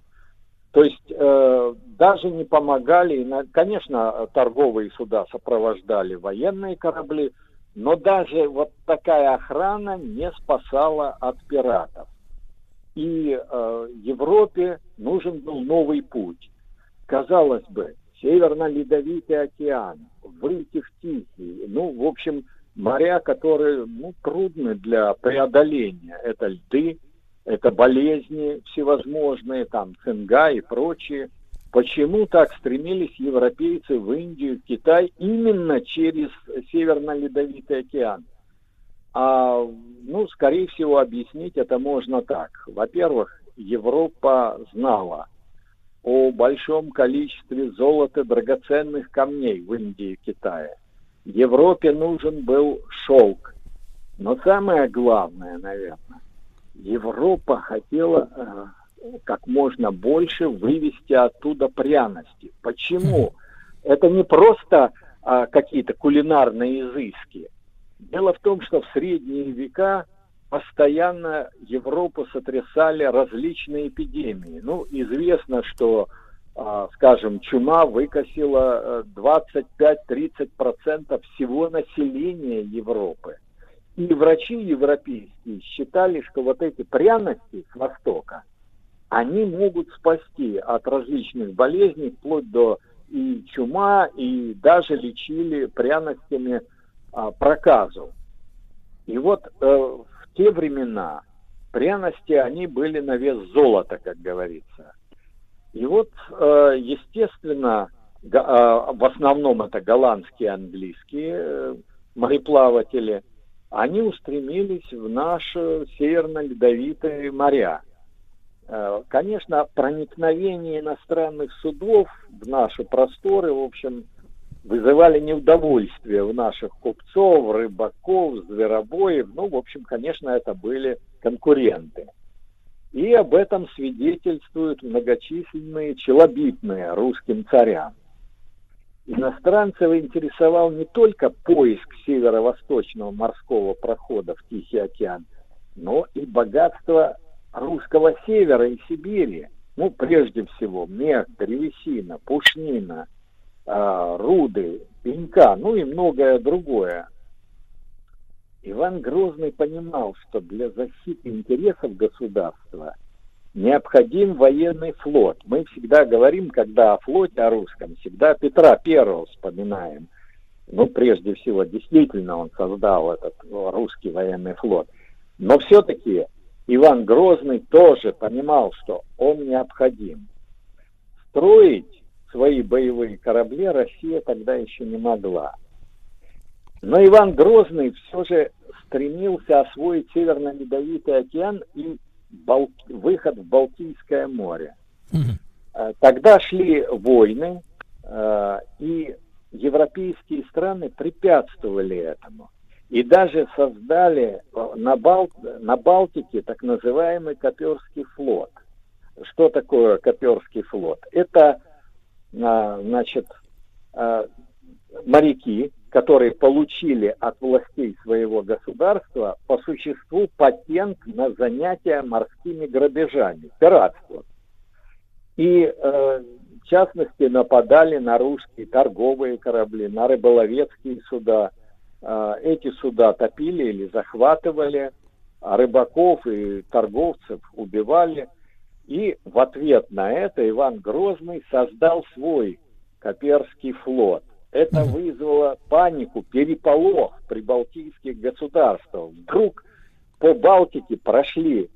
То есть э, даже не помогали, конечно, торговые суда сопровождали военные корабли, но даже вот такая охрана не спасала от пиратов. И э, Европе нужен был новый путь. Казалось бы, Северно-Ледовитый океан, выйти в Тихий, ну, в общем, моря, которые ну, трудны для преодоления. Это льды, это болезни всевозможные, там цинга и прочие. Почему так стремились европейцы в Индию, в Китай именно через Северно-Ледовитый океан? А, ну, скорее всего, объяснить это можно так. Во-первых, Европа знала о большом количестве золота, драгоценных камней в Индии и Китае. Европе нужен был шелк. Но самое главное, наверное, Европа хотела э, как можно больше вывести оттуда пряности. Почему? Это не просто э, какие-то кулинарные изыски. Дело в том, что в средние века постоянно Европу сотрясали различные эпидемии. Ну, известно, что а, скажем, чума выкосила 25-30% э, всего населения Европы. И врачи европейские считали, что вот эти пряности с Востока, они могут спасти от различных болезней, вплоть до и чума, и даже лечили пряностями а, проказу. И вот э, те времена пряности, они были на вес золота, как говорится. И вот, э, естественно, э, в основном это голландские, английские э, мореплаватели, они устремились в наши северно-ледовитые моря. Конечно, проникновение иностранных судов в наши просторы, в общем, вызывали неудовольствие в наших купцов, рыбаков, зверобоев. Ну, в общем, конечно, это были конкуренты. И об этом свидетельствуют многочисленные челобитные русским царям. Иностранцев интересовал не только поиск северо-восточного морского прохода в Тихий океан, но и богатство русского севера и Сибири. Ну, прежде всего, мех, древесина, пушнина, руды, пенька, ну и многое другое. Иван Грозный понимал, что для защиты интересов государства необходим военный флот. Мы всегда говорим, когда о флоте, о русском, всегда Петра Первого вспоминаем. Ну, прежде всего, действительно он создал этот русский военный флот. Но все-таки Иван Грозный тоже понимал, что он необходим. Строить свои боевые корабли Россия тогда еще не могла. Но Иван Грозный все же стремился освоить Северно-Ледовитый океан и Бал... выход в Балтийское море. Mm-hmm. Тогда шли войны, э, и европейские страны препятствовали этому. И даже создали на, Бал... на Балтике так называемый Коперский флот. Что такое Коперский флот? Это, значит, моряки, которые получили от властей своего государства по существу патент на занятие морскими грабежами, пиратство. И э, в частности нападали на русские торговые корабли, на рыболовецкие суда. Э, эти суда топили или захватывали, а рыбаков и торговцев убивали. И в ответ на это Иван Грозный создал свой Коперский флот. Это вызвало панику, переполох прибалтийских государствах. Вдруг по Балтике прошли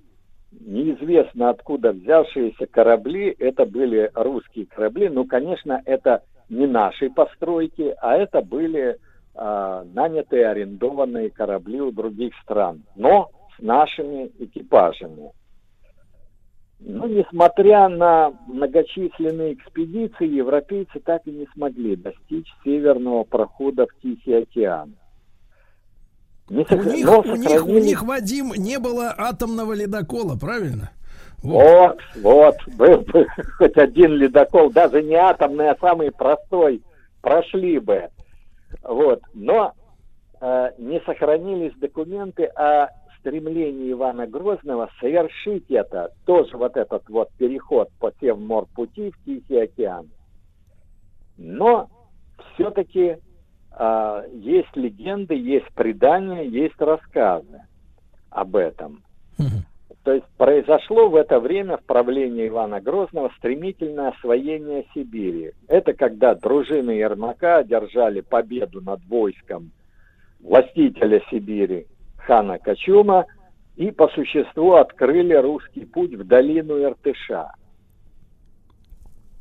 неизвестно откуда взявшиеся корабли. Это были русские корабли. Ну, конечно, это не нашей постройки, а это были а, нанятые, арендованные корабли у других стран, но с нашими экипажами. Ну, несмотря на многочисленные экспедиции, европейцы так и не смогли достичь северного прохода в Тихий океан. Не сох... у, них, у, них, у них, Вадим, не было атомного ледокола, правильно? Вот, вот, вот был бы хоть один ледокол, даже не атомный, а самый простой, прошли бы. Вот, но э, не сохранились документы о стремлении Ивана Грозного совершить это, тоже вот этот вот переход по Севморпути в Тихий океан. Но все-таки э, есть легенды, есть предания, есть рассказы об этом. То есть произошло в это время в правлении Ивана Грозного стремительное освоение Сибири. Это когда дружины Ермака одержали победу над войском властителя Сибири хана Качума и по существу открыли русский путь в долину Иртыша.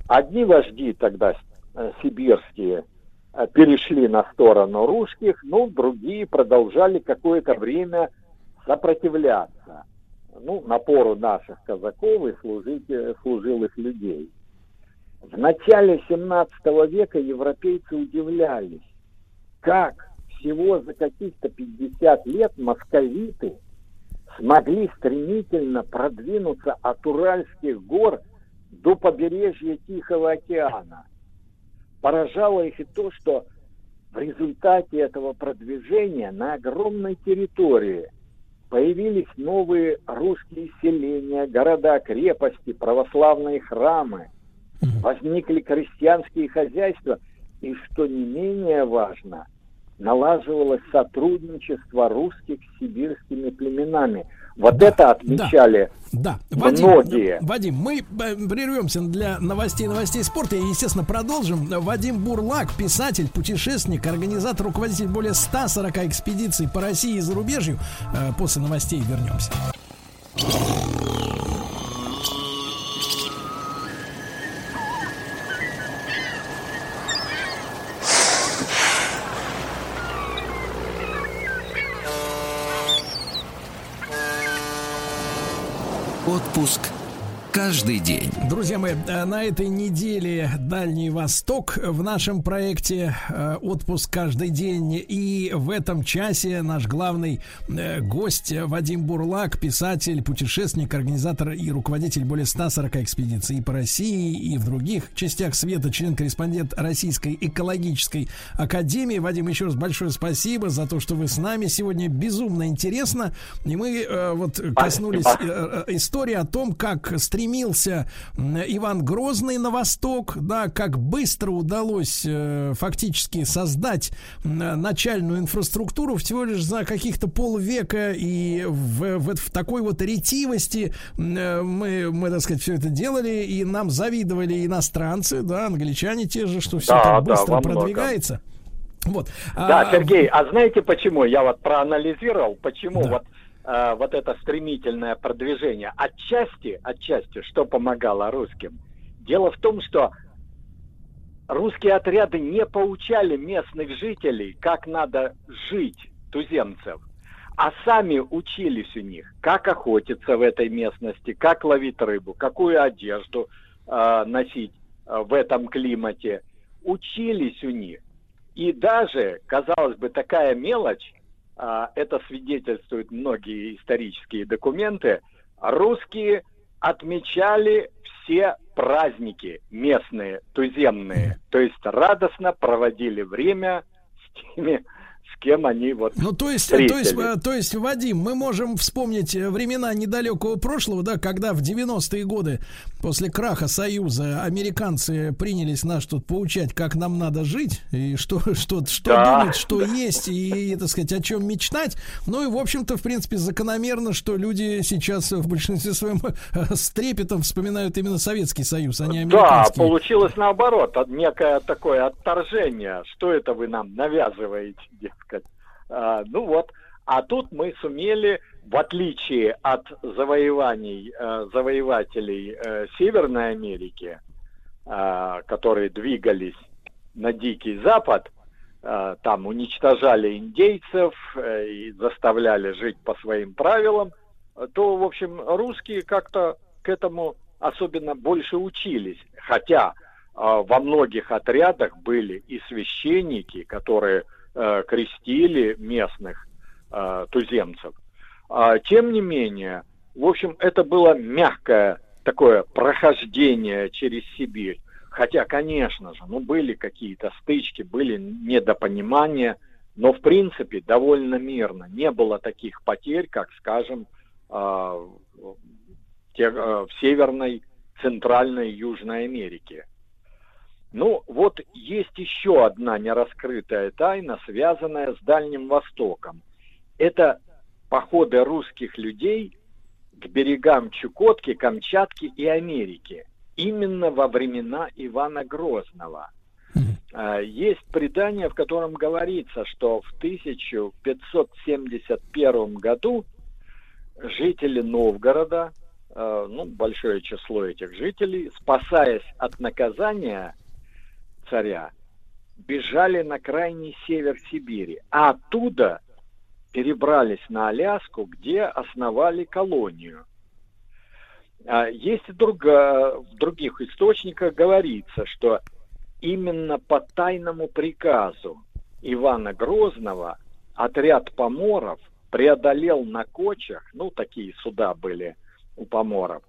Одни вожди тогда э, сибирские э, перешли на сторону русских, но другие продолжали какое-то время сопротивляться ну, напору наших казаков и служите, служилых людей. В начале 17 века европейцы удивлялись, как всего за каких-то 50 лет московиты смогли стремительно продвинуться от Уральских гор до побережья Тихого океана. Поражало их и то, что в результате этого продвижения на огромной территории появились новые русские селения, города, крепости, православные храмы, возникли крестьянские хозяйства, и, что не менее важно, налаживалось сотрудничество русских с сибирскими племенами. Вот да, это отмечали да, да. Вадим, многие. Вадим, мы э, прервемся для новостей новостей спорта и, естественно, продолжим. Вадим Бурлак, писатель, путешественник, организатор, руководитель более 140 экспедиций по России и зарубежью. Э, после новостей вернемся. Отпуск каждый день. Друзья мои, э, на этой неделе Дальний Восток в нашем проекте э, «Отпуск каждый день». И в этом часе наш главный э, гость Вадим Бурлак, писатель, путешественник, организатор и руководитель более 140 экспедиций по России и в других частях света, член-корреспондент Российской экологической академии. Вадим, еще раз большое спасибо за то, что вы с нами. Сегодня безумно интересно. И мы вот коснулись истории о том, как стремительно стремился Иван Грозный на восток, да, как быстро удалось э, фактически создать э, начальную инфраструктуру всего лишь за каких-то полвека и в, в, в такой вот ретивости э, мы, мы, так сказать, все это делали, и нам завидовали иностранцы, да, англичане те же, что все да, так быстро да, продвигается. Вот. Да, а, Сергей, а знаете почему? Я вот проанализировал, почему да. вот э, вот это стремительное продвижение. Отчасти, отчасти, что помогало русским? Дело в том, что русские отряды не поучали местных жителей, как надо жить туземцев, а сами учились у них, как охотиться в этой местности, как ловить рыбу, какую одежду э, носить э, в этом климате. Учились у них. И даже, казалось бы, такая мелочь, это свидетельствуют многие исторические документы, русские отмечали все праздники местные, туземные, то есть радостно проводили время с теми, с кем они вот Ну, то есть, то есть, э, то есть, Вадим, мы можем вспомнить э, времена недалекого прошлого, да, когда в 90-е годы после краха Союза американцы принялись нас тут поучать, как нам надо жить, и что, что, что Да. думать, что есть, и, так сказать, о чем мечтать. Ну и, в общем-то, в принципе, закономерно, что люди сейчас в большинстве своем э, с трепетом вспоминают именно Советский Союз, а не Да, американский. получилось наоборот, от- некое такое отторжение. Что это вы нам навязываете. А, ну вот, а тут мы сумели, в отличие от завоеваний э, завоевателей э, Северной Америки, э, которые двигались на Дикий Запад, там уничтожали индейцев и заставляли жить по своим правилам, то, в общем, русские как-то к этому особенно больше учились. Хотя во многих отрядах были и священники, которые э, крестили местных э, туземцев. А, тем не менее, в общем, это было мягкое такое прохождение через Сибирь. Хотя, конечно же, ну, были какие-то стычки, были недопонимания, но, в принципе, довольно мирно. Не было таких потерь, как, скажем, а, в Северной, Центральной, Южной Америке. Ну, вот есть еще одна нераскрытая тайна, связанная с Дальним Востоком. Это походы русских людей к берегам Чукотки, Камчатки и Америки. Именно во времена Ивана Грозного. А, Есть предание, в котором говорится, что в 1571 году жители Новгорода, э, ну, большое число этих жителей, спасаясь от наказания царя, бежали на крайний север Сибири, а оттуда перебрались на Аляску, где основали колонию. А Есть и друга- в других источниках говорится, что именно по тайному приказу Ивана Грозного отряд поморов преодолел на кочах, ну, такие суда были у поморов,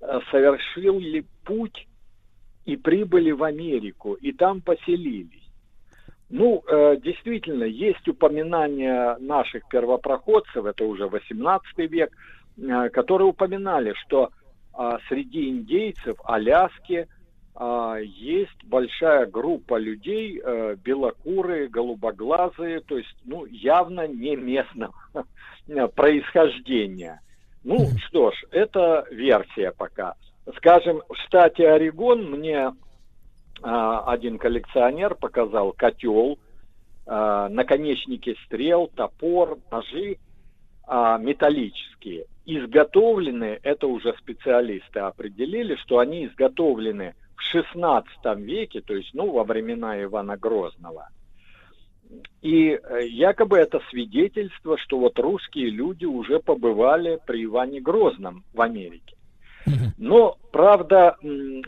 э, совершил ли путь и прибыли в Америку, и там поселились. Ну, э, действительно, есть упоминания наших первопроходцев, это уже 18 век, э, которые упоминали, что а, среди индейцев Аляски а, есть большая группа людей, э, белокурые, голубоглазые, то есть, ну, явно не местного происхождения. Ну, что ж, это версия пока. Скажем, в штате Орегон мне а, один коллекционер показал котел, а, наконечники стрел, топор, ножи а, металлические. Изготовлены, это уже специалисты определили, что они изготовлены в 16 веке, то есть, ну, во времена Ивана Грозного. И э, якобы это свидетельство, что вот русские люди уже побывали при Иване Грозном в Америке. Но, правда,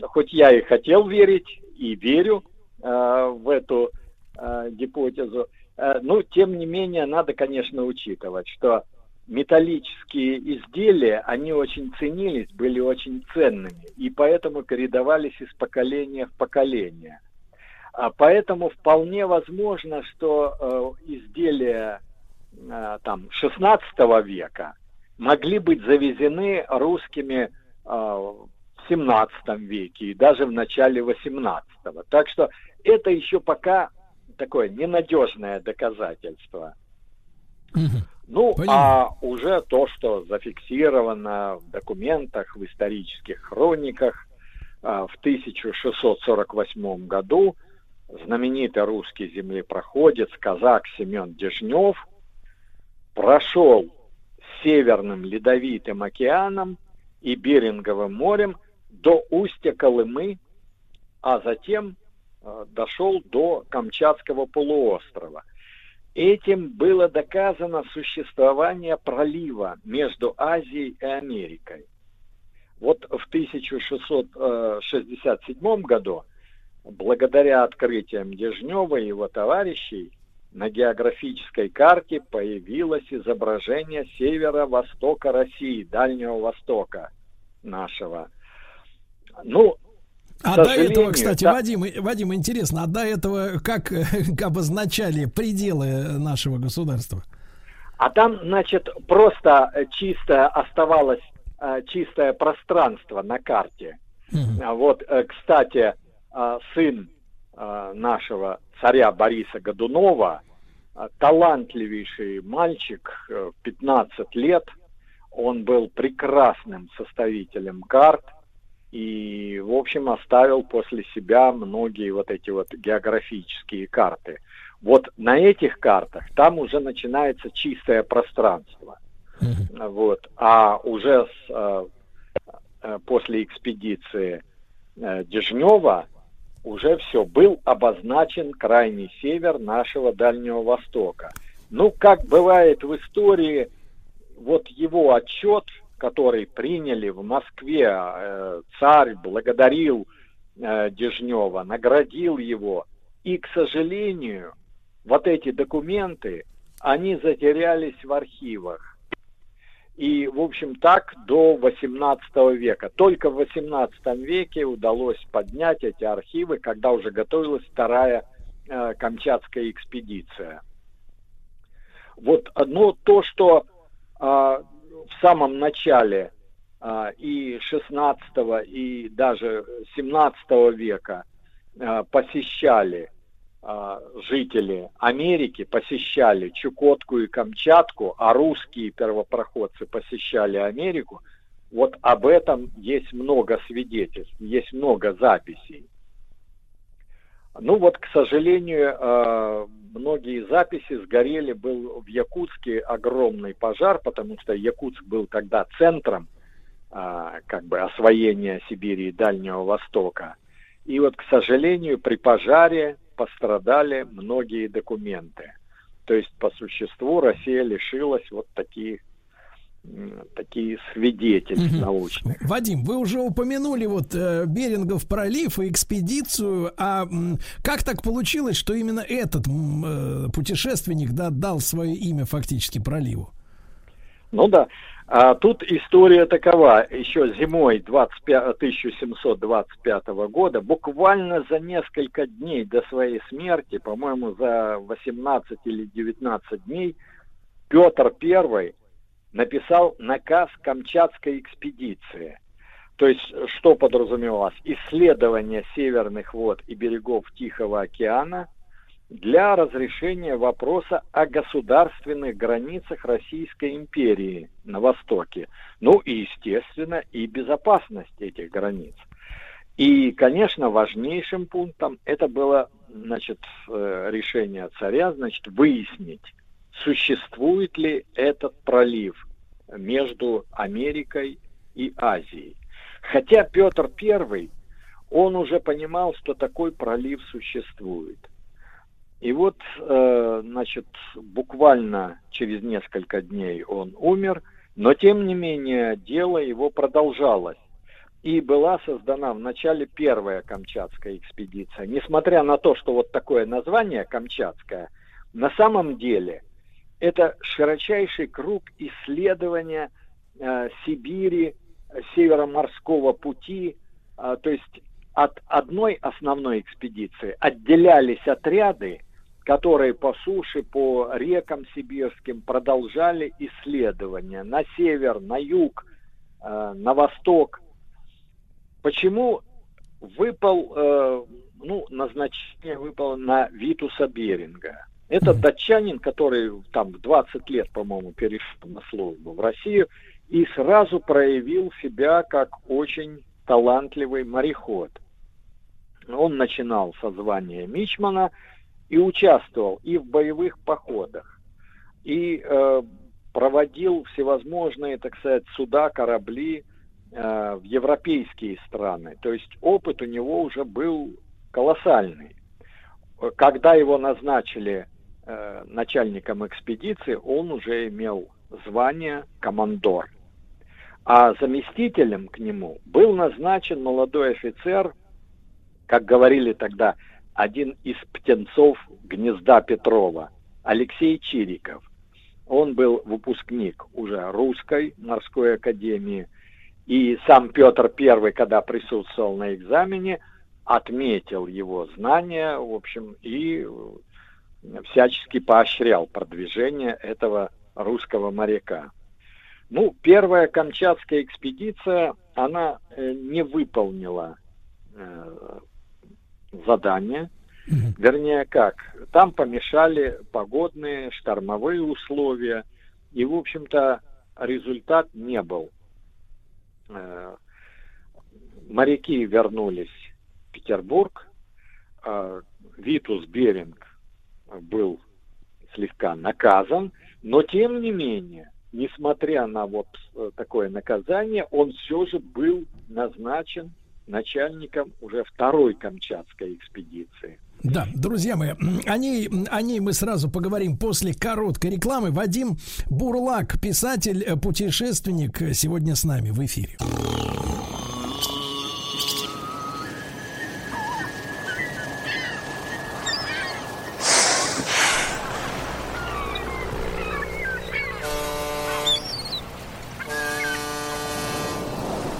хоть я и хотел верить, и верю э, в эту э, гипотезу, э, ну, тем не менее, надо, конечно, учитывать, что металлические изделия, они очень ценились, были очень ценными, и поэтому передавались из поколения в поколение. А поэтому вполне возможно, что э, изделия э, там 16 века могли быть завезены русскими в 17 веке и даже в начале 18 Так что это еще пока такое ненадежное доказательство. Ну, а уже то, что зафиксировано в документах, в исторических хрониках, а, в 1648 году знаменитый русский землепроходец, казак Семен Дежнев прошел Северным Ледовитым океаном и Беринговым морем до устья Колымы, а затем э, дошел до Камчатского полуострова. Этим было доказано существование пролива между Азией и Америкой. Вот в 1667 году, благодаря открытиям Дежнева и его товарищей, на географической карте появилось изображение северо-востока России, Дальнего Востока нашего. Ну, А до этого, кстати, да. Вадим, Вадим, интересно, а до этого как, как обозначали пределы нашего государства? А там, значит, просто чисто оставалось э, чистое пространство на карте. Mm-hmm. Вот, э, кстати, э, сын нашего царя Бориса Годунова, талантливейший мальчик, 15 лет, он был прекрасным составителем карт и, в общем, оставил после себя многие вот эти вот географические карты. Вот на этих картах там уже начинается чистое пространство. Mm-hmm. Вот. А уже с, э, э, после экспедиции э, Дежнева уже все, был обозначен крайний север нашего Дальнего Востока. Ну, как бывает в истории, вот его отчет, который приняли в Москве, э, царь благодарил э, Дежнева, наградил его, и, к сожалению, вот эти документы, они затерялись в архивах. И, в общем, так до 18 века. Только в 18 веке удалось поднять эти архивы, когда уже готовилась вторая э, Камчатская экспедиция. Вот одно то, что э, в самом начале э, и 16 и даже 17 века э, посещали жители Америки посещали Чукотку и Камчатку, а русские первопроходцы посещали Америку, вот об этом есть много свидетельств, есть много записей. Ну вот, к сожалению, а, многие записи сгорели, был в Якутске огромный пожар, потому что Якутск был тогда центром а, как бы освоения Сибири и Дальнего Востока. И вот, к сожалению, при пожаре пострадали многие документы. То есть, по существу, Россия лишилась вот таких такие свидетельств угу. научных. Вадим, вы уже упомянули вот э, Берингов пролив и экспедицию, а м, как так получилось, что именно этот м, э, путешественник да, дал свое имя фактически проливу? Ну да, а тут история такова. Еще зимой 25, 1725 года, буквально за несколько дней до своей смерти, по-моему, за 18 или 19 дней, Петр I написал наказ Камчатской экспедиции. То есть, что подразумевалось? Исследование северных вод и берегов Тихого океана – для разрешения вопроса о государственных границах Российской империи на Востоке. Ну и, естественно, и безопасность этих границ. И, конечно, важнейшим пунктом это было значит, э, решение царя значит, выяснить, существует ли этот пролив между Америкой и Азией. Хотя Петр I, он уже понимал, что такой пролив существует. И вот, э, значит, буквально через несколько дней он умер, но тем не менее дело его продолжалось. И была создана в начале первая Камчатская экспедиция. Несмотря на то, что вот такое название Камчатская, на самом деле это широчайший круг исследования э, Сибири, Североморского пути, э, то есть от одной основной экспедиции отделялись отряды, которые по суше, по рекам сибирским продолжали исследования на север, на юг, э, на восток. Почему выпал, э, ну, назначение выпало на Витуса Беринга? Это датчанин, который там в 20 лет, по-моему, перешел на службу в Россию и сразу проявил себя как очень талантливый мореход. Он начинал со звания Мичмана – и участвовал и в боевых походах, и э, проводил всевозможные, так сказать, суда, корабли э, в европейские страны. То есть опыт у него уже был колоссальный. Когда его назначили э, начальником экспедиции, он уже имел звание командор. А заместителем к нему был назначен молодой офицер, как говорили тогда, один из птенцов гнезда Петрова, Алексей Чириков. Он был выпускник уже русской морской академии. И сам Петр I, когда присутствовал на экзамене, отметил его знания, в общем, и всячески поощрял продвижение этого русского моряка. Ну, первая Камчатская экспедиция, она э, не выполнила задание. Вернее, как? Там помешали погодные, штормовые условия. И, в общем-то, результат не был. Э, моряки вернулись в Петербург. Э, Витус Беринг был слегка наказан, но тем не менее, несмотря на вот э, такое наказание, он все же был назначен начальником уже второй Камчатской экспедиции. Да, друзья мои, о ней, о ней мы сразу поговорим после короткой рекламы. Вадим Бурлак, писатель, э, путешественник, сегодня с нами в эфире.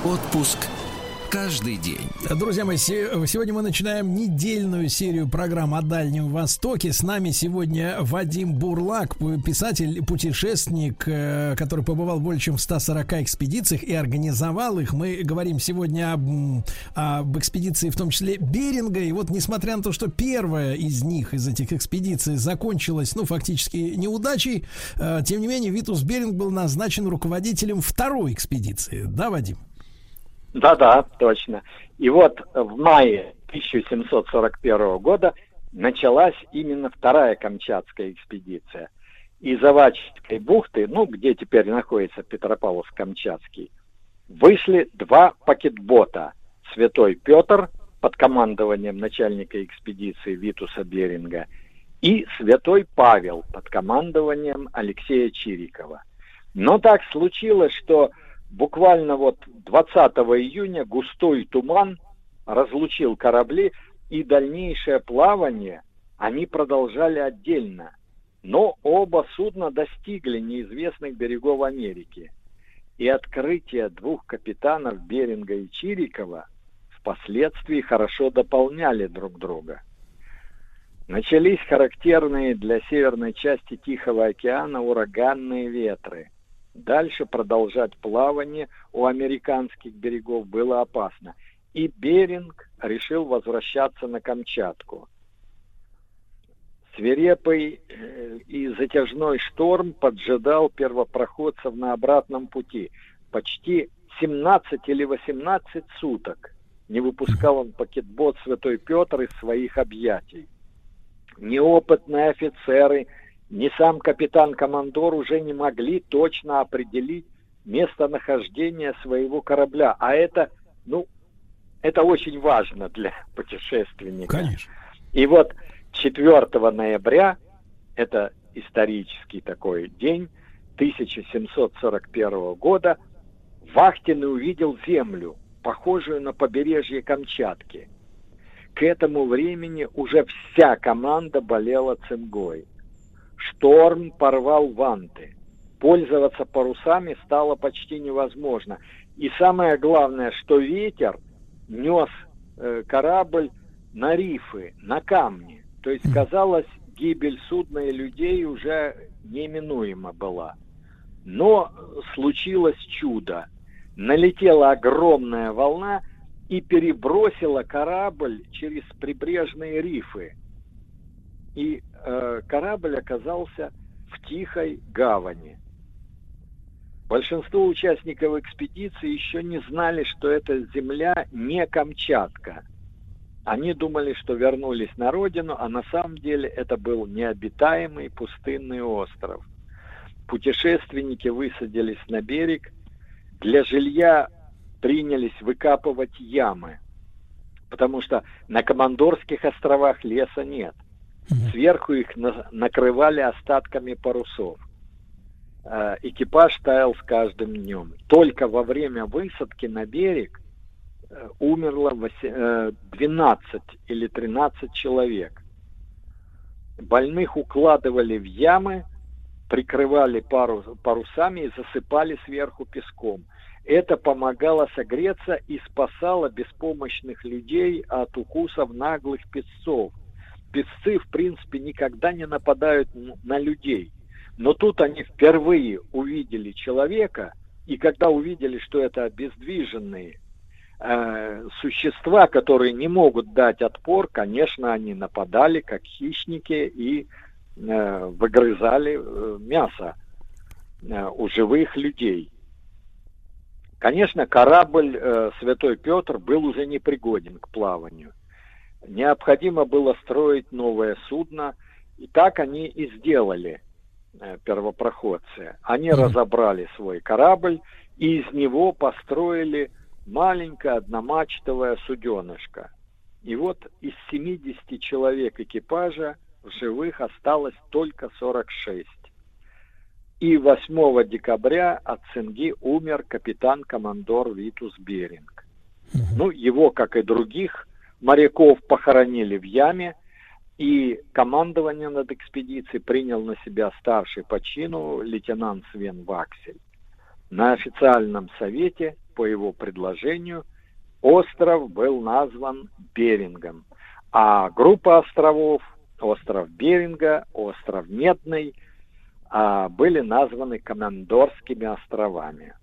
Отпуск каждый день. Друзья мои, сегодня мы начинаем недельную серию программ о Дальнем Востоке. С нами сегодня Вадим Бурлак, писатель, путешественник, э, который побывал больше чем в 140 экспедициях и организовал их. Мы говорим сегодня об, об экспедиции, в том числе Беринга. И вот, несмотря на то, что первая из них, из этих экспедиций, закончилась, ну, фактически неудачей, э, тем не менее, Витус Беринг был назначен руководителем второй экспедиции. Да, Вадим? Да-да, точно. И вот в мае 1741 года началась именно вторая Камчатская экспедиция. Из Авачской бухты, ну, где теперь находится Петропавловск-Камчатский, вышли два пакетбота. Святой Петр под командованием начальника экспедиции Витуса Беринга и Святой Павел под командованием Алексея Чирикова. Но так случилось, что буквально вот 20 июня густой туман разлучил корабли, и дальнейшее плавание они продолжали отдельно. Но оба судна достигли неизвестных берегов Америки. И открытие двух капитанов Беринга и Чирикова впоследствии хорошо дополняли друг друга. Начались характерные для северной части Тихого океана ураганные ветры – Дальше продолжать плавание у американских берегов было опасно. И Беринг решил возвращаться на Камчатку. Свирепый э, и затяжной шторм поджидал первопроходцев на обратном пути. Почти 17 или 18 суток не выпускал он пакетбот Святой Петр из своих объятий. Неопытные офицеры – ни сам капитан-командор уже не могли точно определить местонахождение своего корабля. А это, ну, это очень важно для путешественника. Конечно. И вот 4 ноября, это исторический такой день, 1741 года, Вахтин увидел землю, похожую на побережье Камчатки. К этому времени уже вся команда болела цингой. Шторм порвал ванты. Пользоваться парусами стало почти невозможно. И самое главное, что ветер нес э, корабль на рифы, на камни. То есть, казалось, гибель судна и людей уже неминуема была. Но случилось чудо. Налетела огромная волна и перебросила корабль через прибрежные рифы. И Э, корабль оказался в тихой гавани. Большинство участников экспедиции еще не знали, что эта земля не Камчатка. Они думали, что вернулись на родину, а на самом деле это был необитаемый пустынный остров. Путешественники высадились на берег. Для жилья принялись выкапывать ямы, потому что на Командорских островах леса нет – Сверху их на, накрывали остатками парусов. Э, экипаж таял с каждым днем. Только во время высадки на берег э, умерло 8, 12 э, или 13 человек. Больных укладывали в ямы, прикрывали пару, парусами и засыпали сверху песком. это помогало согреться и спасало беспомощных людей от укусов наглых песцов. Песцы, в принципе, никогда не нападают на людей. Но тут они впервые увидели человека, и когда увидели, что это обездвиженные э, существа, которые не могут дать отпор, конечно, они нападали как хищники и э, выгрызали э, мясо э, у живых людей. Конечно, корабль э, Святой Петр был уже непригоден к плаванию. Необходимо было строить новое судно, и так они и сделали э, первопроходцы. Они разобрали свой корабль и из него построили маленькое одномачтовое суденышко. И вот из 70 человек экипажа в живых осталось только 46. И 8 декабря от цинги умер капитан-командор Витус Беринг. Ну, его, как и других моряков, похоронили в яме, и командование над экспедицией принял на себя старший по чину лейтенант Свен Ваксель. На официальном совете, по его предложению, остров был назван Берингом, а группа островов, остров Беринга, остров Медный, а, были названы Командорскими островами.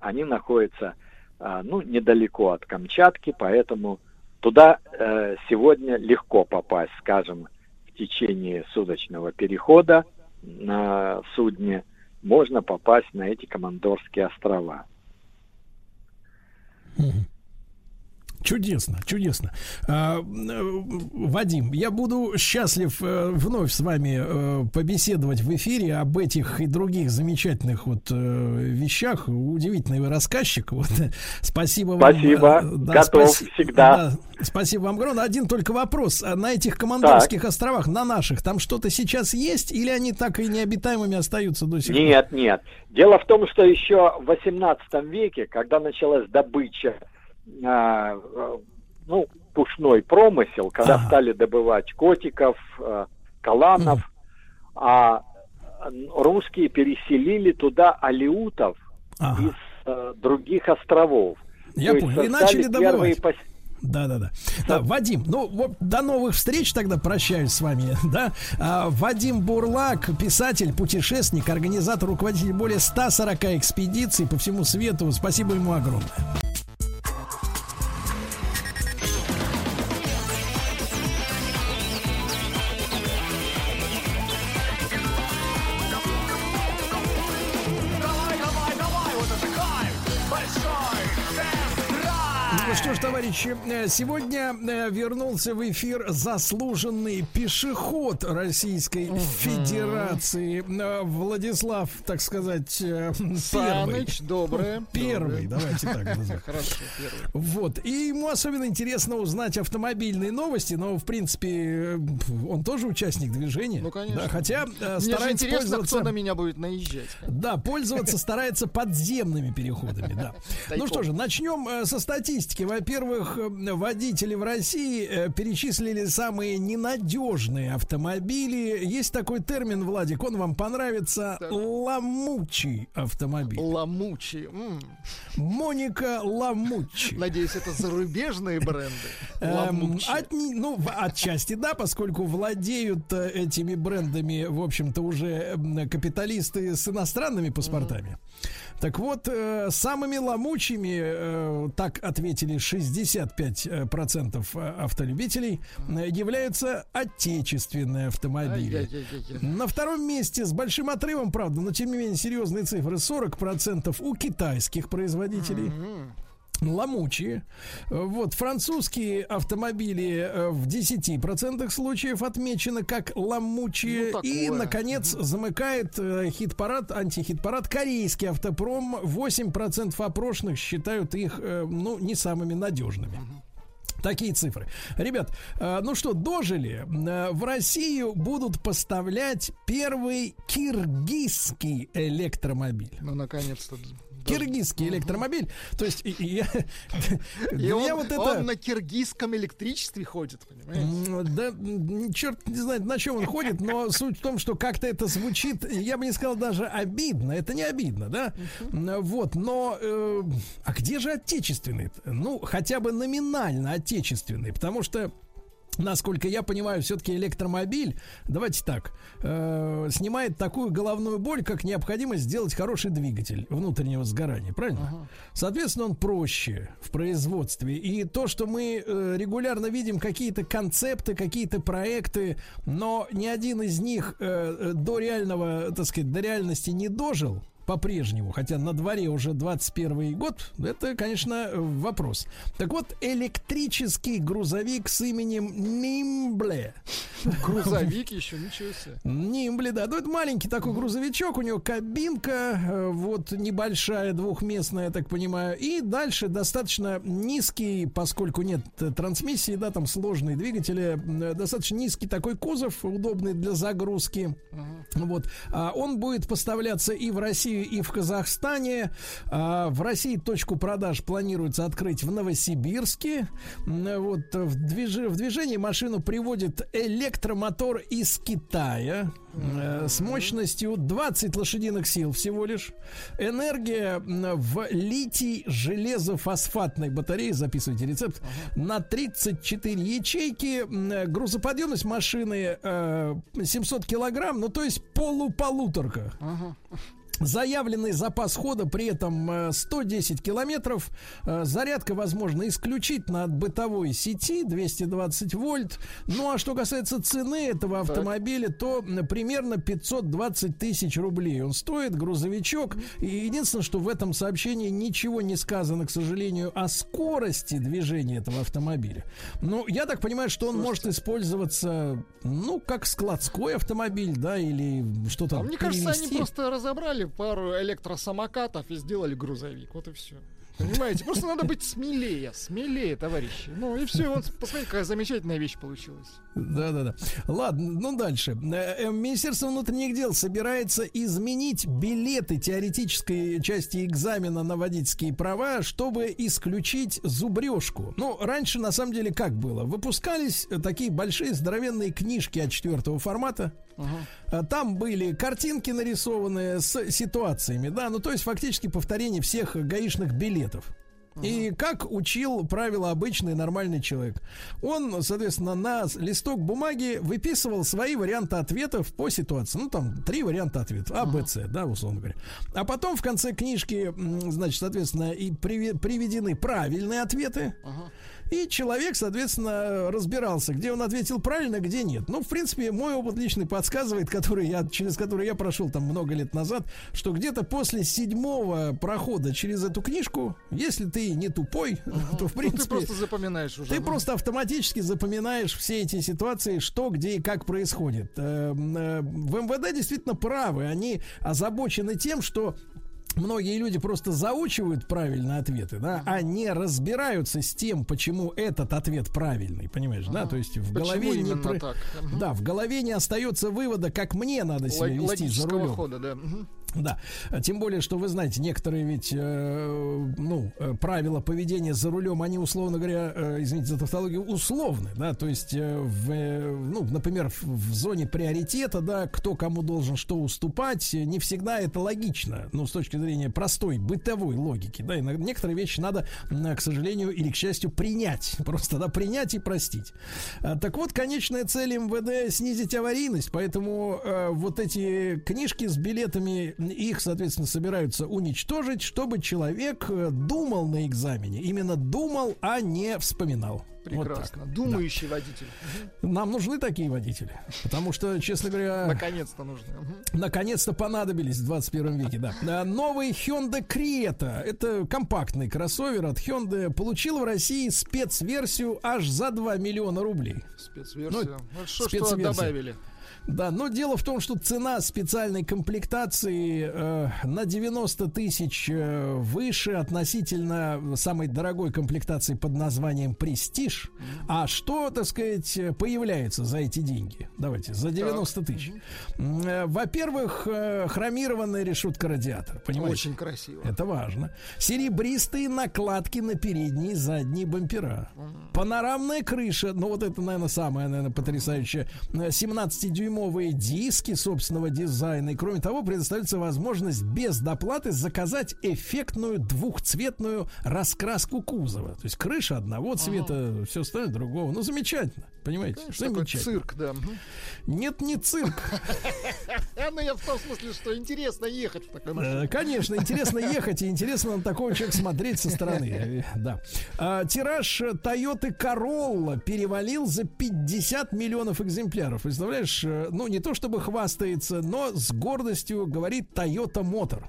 Они находятся а, ну, недалеко от Камчатки, поэтому туда э, сегодня легко попасть, скажем, в течение суточного перехода на судне можно попасть на эти Командорские острова. Чудесно, чудесно. А, Вадим, я буду счастлив э, вновь с вами э, побеседовать в эфире об этих и других замечательных вот э, вещах. Удивительный вы рассказчик. Вот. Спасибо вам. Спасибо. Да, Готов спаси- всегда. да, спасибо вам огромное. Один только вопрос. А На этих командорских островах, на наших, там что-то сейчас есть или они так и необитаемыми остаются до сих пор? Нет, нет. Дело в том, что еще в XVIII веке, когда началась добыча, а, э, ну, пушной промысел, когда стали добывать котиков, э, каланов, а э, русские переселили туда алиутов из э, других островов. Я То понял. И начали добывать. пос- Да, да, да. Да, Вадим, ну вот до новых встреч тогда прощаюсь с вами, да. А, Вадим Бурлак, писатель, путешественник, организатор, руководитель более 140 экспедиций по всему свету. Спасибо ему огромное. Ну что ж, товарищи, э, сегодня э, вернулся в эфир заслуженный пешеход Российской Федерации э, Владислав, так сказать, э, первый. Саныч, доброе. Первый, Доброе. давайте так назовем. Хорошо, первый. Вот. И ему особенно интересно узнать автомобильные новости, но, в принципе, он тоже участник движения. Ну, конечно. Да, хотя Мне старается интересно, пользоваться... кто на меня будет наезжать. Да, пользоваться старается подземными переходами, да. Ну что же, начнем со статистики. Во-первых, э, водители в России э, перечислили самые ненадежные автомобили. Есть такой термин, Владик, он вам понравится. Ломучий автомобиль. Ламучи. м. Моника Ламучи. Надеюсь, это зарубежные бренды. Эм, Ламучи. отни- ну, отчасти да, поскольку владеют э, этими брендами, в общем-то, уже капиталисты с иностранными паспортами. Так вот, э, самыми ломучими, э, так ответили 65% процентов, э, автолюбителей, э, являются отечественные автомобили. На втором месте с большим отрывом, правда, но тем не менее серьезные цифры 40% у китайских производителей. Ломучие. Вот, французские автомобили э, в 10% случаев отмечены как ломучие. Ну, И, наконец, замыкает э, хит-парад, антихит-парад корейский автопром. 8% опрошенных считают их, э, ну, не самыми надежными. Такие цифры. Ребят, ну что, дожили. В Россию будут поставлять первый киргизский электромобиль. Ну, наконец-то киргизский электромобиль. То есть я, вот это... он на киргизском электричестве ходит, понимаете? М, Да, черт не знает, на чем он ходит, но суть в том, что как-то это звучит, я бы не сказал даже обидно. Это не обидно, да? Вот, но э, а где же отечественный? Ну, хотя бы номинально отечественный, потому что Насколько я понимаю, все-таки электромобиль, давайте так, э, снимает такую головную боль, как необходимость сделать хороший двигатель внутреннего сгорания, правильно? Соответственно, он проще в производстве. И то, что мы э, регулярно видим какие-то концепты, какие-то проекты, но ни один из них э, э, до реального, так сказать, до реальности не дожил по-прежнему, хотя на дворе уже 21 год, это, конечно, вопрос. Так вот, электрический грузовик с именем Нимбле. Грузовик еще, ничего себе. Нимбле, да. Ну, это маленький такой грузовичок, у него кабинка, вот небольшая, двухместная, я так понимаю. И дальше достаточно низкий, поскольку нет трансмиссии, да, там сложные двигатели, э, достаточно низкий такой кузов, удобный для загрузки. Вот. А Он будет поставляться и в Россию, и в Казахстане. А, В России точку продаж планируется открыть в Новосибирске. Вот в, движ- в движение машину приводит электромотор из Китая э, с мощностью 20 лошадиных сил всего лишь. Энергия в литий железофосфатной батарее, записывайте рецепт, на 34 ячейки. М, Грузоподъемность машины э, 700 килограмм, ну то есть полуполуторка. Заявленный запас хода при этом э, 110 километров. Э, Зарядка возможна исключительно от бытовой сети 220 вольт. Ну а что касается цены этого автомобиля, то примерно 520 тысяч рублей он стоит, грузовичок. И единственное, что в этом сообщении ничего не сказано, к сожалению, о скорости движения этого автомобиля. Ну, я так понимаю, что он может использоваться, ну, как складской автомобиль, да, или что-то А мне кажется, они перевести. просто разобрали пару электросамокатов и сделали грузовик. Вот и все. Понимаете? Просто надо быть смелее, смелее, товарищи. Ну и все, вот посмотрите, какая замечательная вещь получилась. Да, да, да. Ладно, ну дальше. Э, э, Министерство внутренних дел собирается изменить билеты теоретической части экзамена на водительские права, чтобы исключить зубрежку. Ну, раньше на самом деле как было? Выпускались э, такие большие здоровенные книжки от четвертого формата. Э, Там были картинки нарисованные с ситуациями, да, ну то есть фактически повторение всех гаишных билетов. И как учил правила обычный нормальный человек. Он, соответственно, на листок бумаги выписывал свои варианты ответов по ситуации. Ну, там три варианта ответов. А, Б, С, да, условно говоря. А потом в конце книжки, значит, соответственно, и приве- приведены правильные ответы. И человек, соответственно, разбирался, где он ответил правильно, где нет. Ну, в принципе, мой опыт личный подсказывает, который я, через который я прошел там много лет назад, что где-то после седьмого прохода через эту книжку, если ты не тупой, то в Ну, принципе... ты просто запоминаешь уже. Ты ну. просто автоматически запоминаешь все эти ситуации, что, где и как происходит. Эм, э, В МВД действительно правы. Они озабочены тем, что Многие люди просто заучивают правильные ответы, да, а не разбираются с тем, почему этот ответ правильный, понимаешь, да, то есть в Почему голове не про- так? Да, в голове не остается вывода, как мне надо себя Лог- вести за рулем. хода, да. Да, тем более, что вы знаете, некоторые ведь, э, ну, э, правила поведения за рулем, они, условно говоря, э, извините за тавтологию, условны, да, то есть, э, в, э, ну, например, в, в зоне приоритета, да, кто кому должен что уступать, э, не всегда это логично, ну, с точки зрения простой бытовой логики, да, иногда некоторые вещи надо, к сожалению или к счастью, принять, просто, да, принять и простить. А, Так вот, конечная цель МВД снизить аварийность, поэтому э, вот эти книжки с билетами, их, соответственно, собираются уничтожить, чтобы человек э, думал на экзамене, именно думал, а не вспоминал. Вот так. Прекрасно. Думающий водитель. Мгм. Нам нужны такие водители, потому что, честно говоря, Наконец-то нужно. Мгм. Наконец-то понадобились в 21 веке, да. А, Новый Hyundai Creta, это компактный кроссовер от Hyundai, получил в России спецверсию аж за 2 миллиона рублей. Спецверсию. Ну, Ну, что, что спецверсия. добавили? Да, но дело в том, что цена специальной комплектации э, на 90 тысяч э, выше относительно самой дорогой комплектации под названием «Престиж». А что, так сказать, появляется за эти деньги? Давайте, за 90 тысяч. Э, Во-первых, э, хромированная решетка радиатора. Понимаете? Очень красиво. Это важно. Серебристые накладки на передние и задние бампера. Панорамная крыша. Ну, вот это, наверное, самое, наверное, потрясающее. Э, 17-дюймовые диски собственного дизайна. И, кроме того, предоставляется возможность без доплаты заказать эффектную двухцветную раскраску кузова. То есть крыша одного цвета, все остальное другого. Ну, замечательно. Понимаете? Такой Замечательно. цирк, да. Нет, не цирк. Ну, я в том смысле, что интересно ехать в такой Э, машине. Конечно, интересно ехать и интересно на такого человека смотреть со стороны. Э, Да. А, Тираж Toyota Corolla перевалил за 50 миллионов экземпляров. Представляешь, э, ну не то чтобы хвастается, но с гордостью говорит Toyota Motor.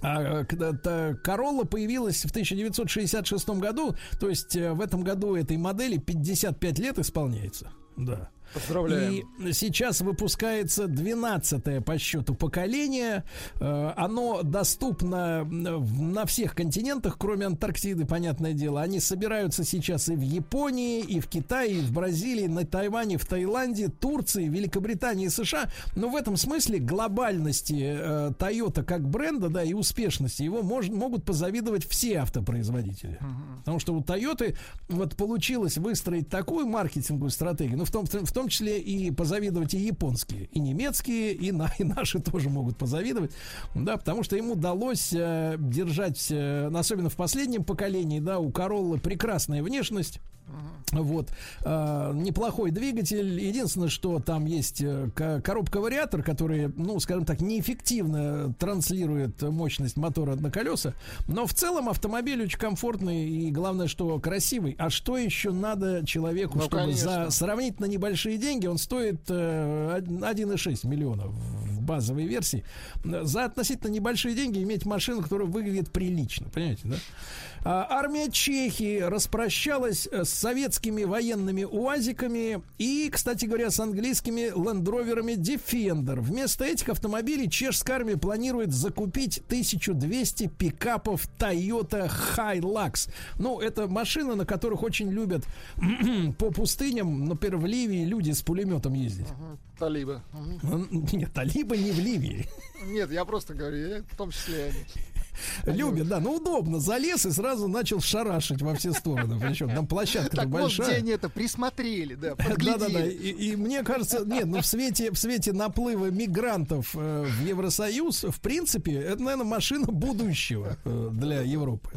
А, Corolla появилась в 1966 году, то есть э, в этом году этой модели 55 лет исполняется. Да. Поздравляем. И сейчас выпускается 12 по счету поколение. Э, Оно доступно на всех континентах, кроме Антарктиды, понятное дело. Они собираются сейчас и в Японии, и в Китае, и в Бразилии, на Тайване, в Таиланде, Турции, Великобритании и США. Но в этом смысле глобальности э, Toyota как бренда, да, и успешности его мож- могут позавидовать все автопроизводители. Потому что у Toyota вот получилось выстроить такую маркетинговую стратегию, ну, в том, в том числе и позавидовать и японские, и немецкие, и, на, и наши тоже могут позавидовать, да, потому что им удалось э, держать, э, особенно в последнем поколении, да, у Короллы прекрасная внешность, вот. А, неплохой двигатель. Единственное, что там есть э, ко- коробка-вариатор, который, ну, скажем так, неэффективно транслирует мощность мотора на колеса. Но в целом автомобиль очень комфортный и главное, что красивый. А что еще надо человеку, Ну, чтобы конечно. за сравнительно небольшие деньги, он стоит э, 1,6 миллиона в базовой версии. За относительно небольшие деньги иметь машину, которая выглядит прилично. Понимаете, да? А, Армия Чехии распрощалась э, с советскими военными УАЗиками и, кстати говоря, с английскими лендроверами Defender. Вместо этих автомобилей чешская армия планирует закупить 1200 пикапов Toyota Hilux. Ну, это машины, на которых очень любят по пустыням, например, в Ливии люди с пулеметом ездить. Талибы. Нет, талибы не в Ливии. Нет, я просто говорю, в том числе они. Любят, да, ну удобно. Залез и сразу начал шарашить во все стороны. Причем там площадка Так большая. где они это присмотрели, да, Да, да, да. подглядели. И, и мне кажется, нет, ну в свете, в свете наплыва мигрантов э, в Евросоюз, в принципе, это, наверное, машина будущего э, для Европы.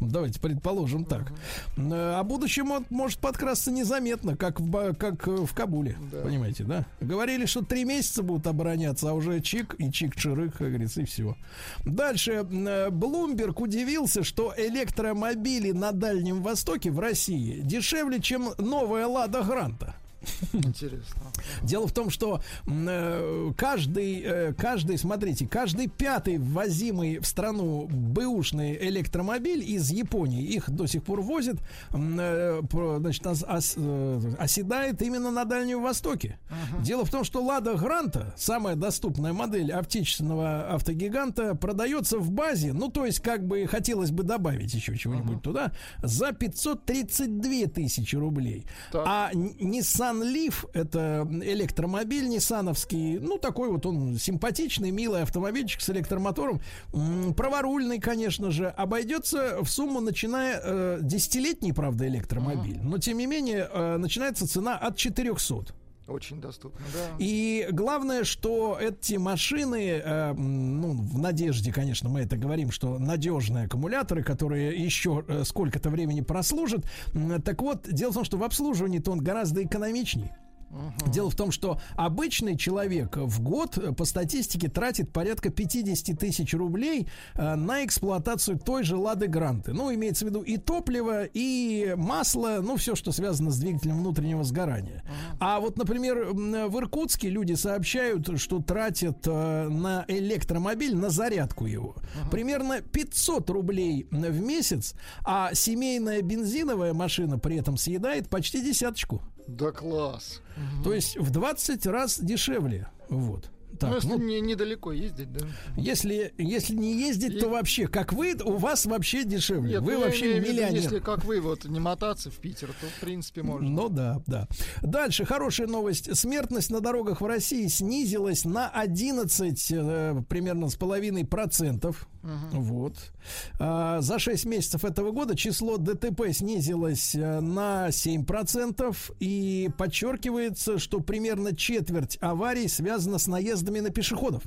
Давайте предположим так. А будущее мо- может подкрасться незаметно, как в, как э, в Кабуле. Понимаете, да? Говорили, что три месяца будут обороняться, а уже чик и чик-чирык, как говорится, и все. Дальше. э, Блумберг удивился, что электромобили на Дальнем Востоке в России дешевле, чем новая Лада Гранта. Интересно. Дело в том, что э, каждый, э, каждый, смотрите, каждый пятый ввозимый в страну бэушный электромобиль из Японии, их до сих пор возят, э, значит, ос- ос- оседает именно на Дальнем Востоке. Дело в том, что Лада Гранта, самая доступная модель отечественного автогиганта, продается в базе, ну, то есть, как бы хотелось бы добавить еще чего-нибудь туда, за 532 тысячи рублей. А Н- Nissan Leaf это электромобиль ниссановский, ну такой вот он симпатичный, милый автомобильчик с электромотором, праворульный, конечно же, обойдется в сумму, начиная э, десятилетний, правда, электромобиль, но тем не менее э, начинается цена от 400. Очень доступно, да. И главное, что эти машины, э, ну, в надежде, конечно, мы это говорим, что надежные аккумуляторы, которые еще э, сколько-то времени прослужат. М, Так вот, дело в том, что в обслуживании-то он гораздо экономичней. Дело в том, что обычный человек в год э, по статистике тратит порядка 50 тысяч рублей э, на эксплуатацию той же Лады Гранты. Ну, имеется в виду и топливо, и масло, ну, все, что связано с двигателем внутреннего сгорания. А вот, например, в Иркутске люди сообщают, что тратят э, на электромобиль, на зарядку его, примерно 500 рублей в месяц, а семейная бензиновая машина при этом съедает почти десяточку. Да класс. То есть в 20 раз дешевле. Вот. Так, ну, если ну, не, недалеко ездить, да. если, если не ездить, то вообще, как вы, у вас вообще дешевле. Нет, вы ну, я вообще виду, миллионер. Если как вы вот не мотаться в Питер, то в принципе можно. Ну да, да. Дальше хорошая новость. Смертность на дорогах в России снизилась на 11 э, примерно с половиной процентов. Вот. А, за 6 месяцев этого года число ДТП снизилось э, на 7%. И подчеркивается, что примерно четверть аварий связана с наездами на пешеходов.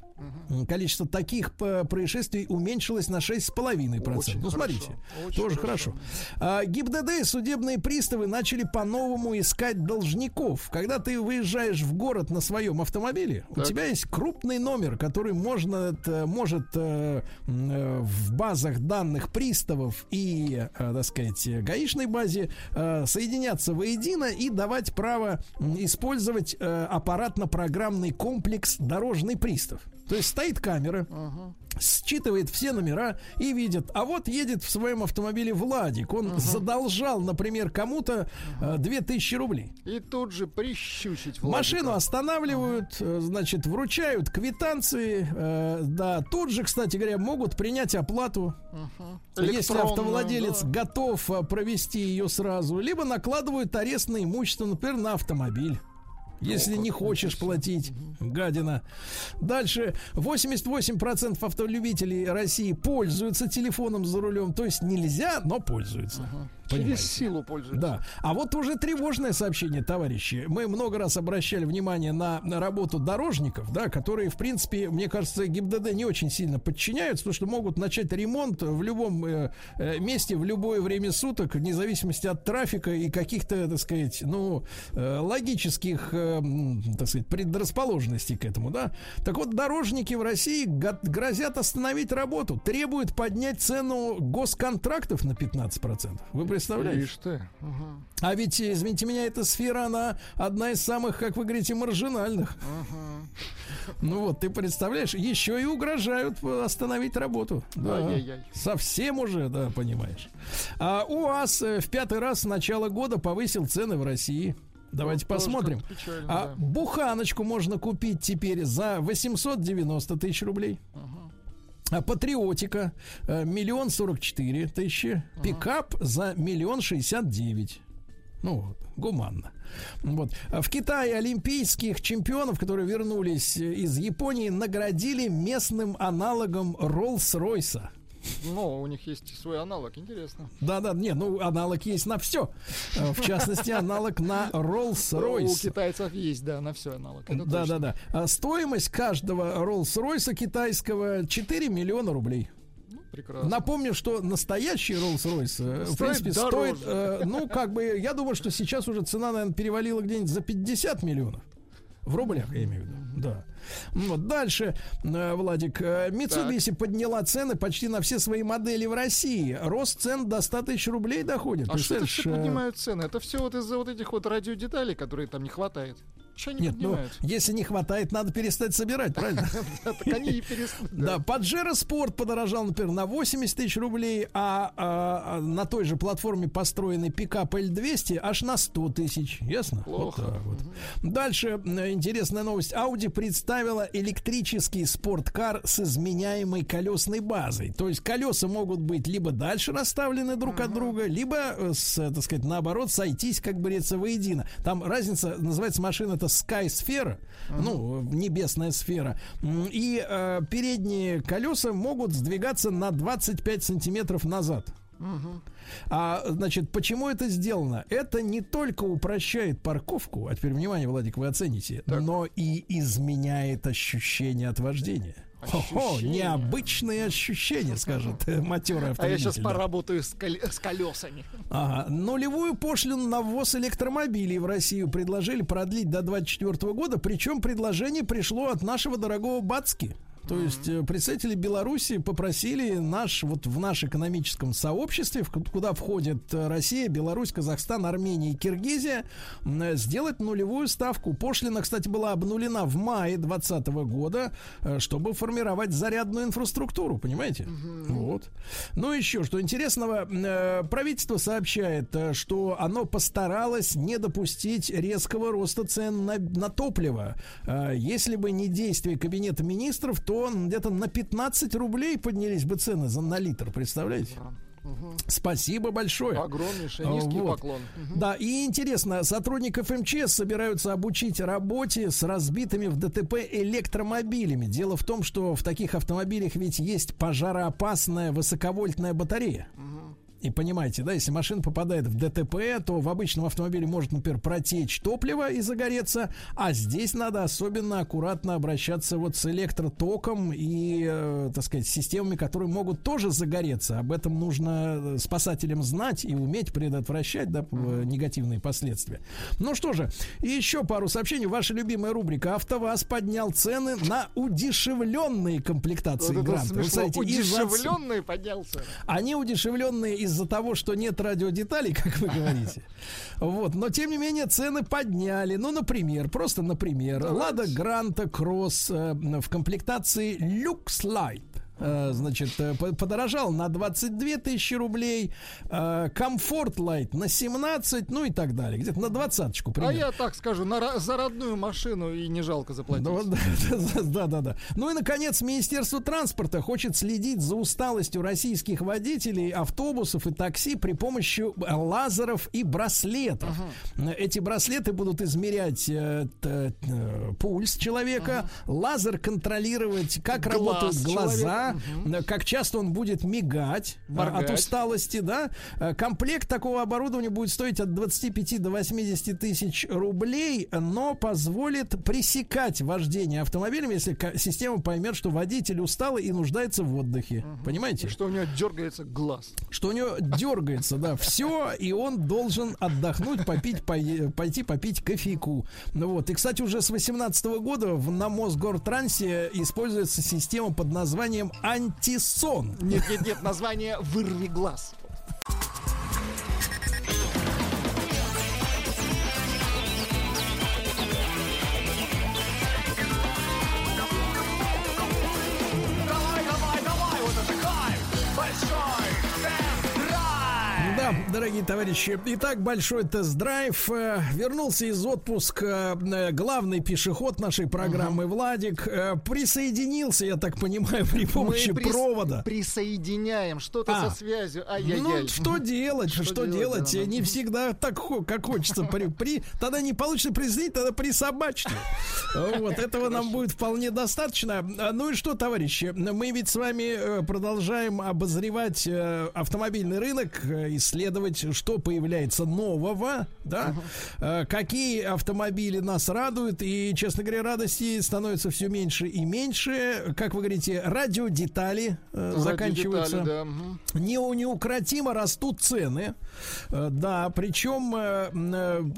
Количество таких происшествий уменьшилось на 6,5%. Очень ну, хорошо. смотрите, Очень тоже хорошо. А, ГИБДД и судебные приставы начали по-новому искать должников. Когда ты выезжаешь в город на своем автомобиле, у Так. тебя есть крупный номер, который можно, это, может э, э, в базах данных приставов и, э, так сказать, э, гаишной базе э, соединяться воедино и давать право использовать э, аппаратно-программный комплекс «Дорожный пристав». То есть стоит камера, считывает все номера и видит, а вот едет в своем автомобиле Владик, он задолжал, например, кому-то э, 2000 рублей. И тут же прищучить Владика. Машину останавливают, э, значит, вручают квитанции, э, да, тут же, кстати говоря, могут принять оплату, если Электронную, автовладелец да. готов э, провести ее сразу, либо накладывают арест на имущество, например, на автомобиль. Если не хочешь платить, гадина. Дальше. 88% автолюбителей России пользуются телефоном за рулем. То есть нельзя, но пользуются. Понимаете? Через силу пользуются. Да. А вот уже тревожное сообщение, товарищи. Мы много раз обращали внимание на, на работу дорожников, да, которые, в принципе, мне кажется, ГИБДД не очень сильно подчиняются, потому что могут начать ремонт в любом э, э, месте, в любое время суток, вне зависимости от трафика и каких-то, так сказать, ну, э, логических, э, так сказать, предрасположенностей к этому, да. Так вот, дорожники в России грозят остановить работу, требуют поднять цену госконтрактов на 15%. Вы представляете? Ишь ты. Ага. А ведь, извините меня, эта сфера, она одна из самых, как вы говорите, маржинальных. Ну вот, ты представляешь, еще и угрожают остановить работу. Да. Ай-яй-яй. Совсем уже, да, понимаешь. А УАЗ э, в пятый раз с начала года повысил цены в России. Давайте Ну, посмотрим. печально, а да. буханочку можно купить теперь за 890 тысяч рублей. А патриотика э, миллион сорок четыре тысячи. Пикап за миллион шестьдесят девять. Ну гуманно. Вот. А В Китае олимпийских чемпионов, которые вернулись э, из Японии, наградили местным аналогом Роллс-Ройса. Ну, у них есть свой аналог, интересно. Да-да, не, ну аналог есть на все. В частности, аналог на У Rolls-Royce. китайцев есть, да, на все аналог. Это Да, точно. да, да. А стоимость каждого Rolls-Royce китайского 4 миллиона рублей. Прекрасно. Напомню, что настоящий Rolls-Royce, э, в Стоит принципе, стоит, дороже. э, ну, как бы, я думаю, что сейчас уже цена, наверное, перевалила где-нибудь за 50 миллионов. В рублях, я имею в виду, да. Ну Вот дальше, э, Владик, э, Mitsubishi подняла цены почти на все свои модели в России. Рост цен до 100 тысяч рублей доходит. А что это все э, поднимают цены? Это все вот из-за вот этих вот радиодеталей, которые там не хватает. Что они Нет, ну, если не хватает, надо перестать собирать, правильно? Так они и. Да, Паджеро Спорт подорожал, например, на 80 тысяч рублей, а, а, а на той же платформе построенный пикап L200 аж на 100 тысяч. Ясно? Плохо. Дальше интересная новость. Audi представила электрический спорткар с изменяемой колесной базой. То есть колеса могут быть либо дальше расставлены друг от друга, либо, э, э, так сказать, наоборот, сойтись, как говорится, воедино. Там разница, называется машина это Sky сфера, ну, небесная сфера. И э, передние колеса могут сдвигаться на 25 сантиметров назад. А, значит, почему это сделано? Это не только упрощает парковку, а теперь, внимание, Владик, вы оцените, но и изменяет ощущение от вождения. Хо-хо, необычные ощущения, скажет э, матерый А я автомобиль. сейчас да. поработаю с, кол- с колесами. Ага. Нулевую пошлину на ввоз электромобилей в Россию предложили продлить до 2024 года, причем предложение пришло от нашего дорогого Бацки. То есть э, представители Беларуси попросили наш, вот в наш экономическом сообществе, в куда входят э, Россия, Беларусь, Казахстан, Армения и Киргизия, э, сделать нулевую ставку. Пошлина, кстати, была обнулена в мае 2020 года, чтобы формировать зарядную инфраструктуру, понимаете? Вот. Ну, еще что интересного, правительство сообщает, что оно постаралось не допустить резкого роста цен на, на топливо. Если бы не действия Кабинета министров, то где-то на 15 рублей поднялись бы цены за, на литр, представляете? Спасибо большое. Огромнейший, низкий вот. поклон. Да, и интересно, сотрудников МЧС собираются обучить работе с разбитыми в ДТП электромобилями. Дело в том, что в таких автомобилях ведь есть пожароопасная высоковольтная батарея. И понимаете, да, если машина попадает в ДТП, то в обычном автомобиле может, например, протечь топливо и загореться, а здесь надо особенно аккуратно обращаться вот с электротоком и, э, так сказать, системами, которые могут тоже загореться. Об этом нужно э, спасателям знать и уметь предотвращать да, э, негативные последствия. Ну что же, и еще пару сообщений. Ваша любимая рубрика «АвтоВАЗ» поднял цены на удешевленные комплектации Вот гранта. Вы из-за- Удешевленный поднялся. они удешевленные из-за того, что нет радиодеталей, как вы говорите. Вот, но тем не менее цены подняли. Ну, например, просто например, Лада Гранта Кросс в комплектации Люкс Light. Э, Значит, э, по- подорожал на 22 тысячи рублей, э, комфорт light на 17, ну и так далее. Где-то на двадцаточку А примерно. я так скажу, на, за родную машину и не жалко заплатить. Ну, да, да, да, да. Ну и, наконец, Министерство транспорта хочет следить за усталостью российских водителей автобусов и такси при помощи лазеров и браслетов. Эти браслеты будут измерять э, э, пульс человека, лазер контролировать, как Глаз работают глаза, э, как часто он будет мигать от Моргать. усталости, да. Э, Комплект такого оборудования будет стоить от 25 до 80 тысяч рублей, но позволит пресекать вождение автомобилем, если система поймет, что водитель устал и нуждается в отдыхе. Понимаете? Что у него дергается глаз. Что у него дергается, да, все, и он должен отдохнуть, попить, пойти попить кофейку. Ну вот. И, кстати, уже с 2018 года в, на Мосгортрансе используется система под названием антисон. Нет, нет, нет, название «Вырви глаз». Да, дорогие товарищи. Итак, большой тест-драйв. Э, Вернулся из отпуска э, главный пишеход нашей программы Владик. Э, Присоединился, я так понимаю, при помощи Мы прис- провода. Присоединяем что-то А. со связью. Ай-яй-яй. Ну, что делать? Что, Что делать? делать, да, Не всегда так, как хочется. При, при- тогда не получится присоединить, тогда присобачьте. Вот, этого нам будет вполне достаточно. А, Ну и что, товарищи, мы ведь с вами продолжаем обозревать автомобильный рынок, э, исследовать, что появляется нового, да, Э, какие автомобили нас радуют, и, честно говоря, радости становится все меньше и меньше. Как вы говорите, радиодетали э, заканчиваются. Радиодетали, да. Не- неукротимо растут цены. Э, Да, причем, э,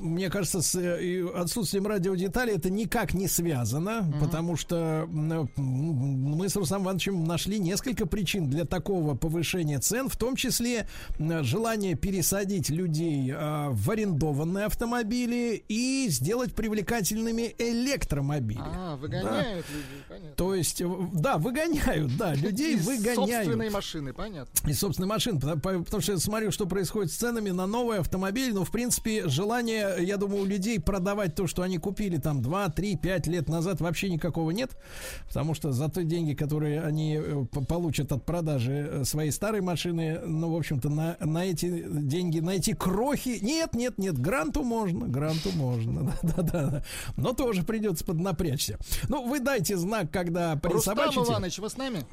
мне кажется, с э, отсутствием радиодеталей это никак не связано, потому что э, мы с Русам Ивановичем нашли несколько причин для такого повышения цен, в том числе м, желание пересадить людей э, в арендованные автомобили и сделать привлекательными электромобили. А, выгоняют людей, понятно. То есть, э, да, выгоняют, да, людей Из выгоняют. собственной машины, понятно. Из собственной машины, потому, по- потому что я смотрю, что происходит с ценами на новый автомобиль. Ну, в принципе, желание, я думаю, у людей продавать то, что они купили там 2, 3, 5 лет назад, вообще никакого нет. Потому что за те деньги, которые они э, получат от продажи э, своей старой машины, ну, в общем-то, на, на эти деньги, на эти крохи. Нет, нет, нет, гранту можно, гранту можно. Да-да-да. Но тоже придется поднапрячься. Ну, вы дайте знак, когда Рустам присобачите. Иванович, вы с нами?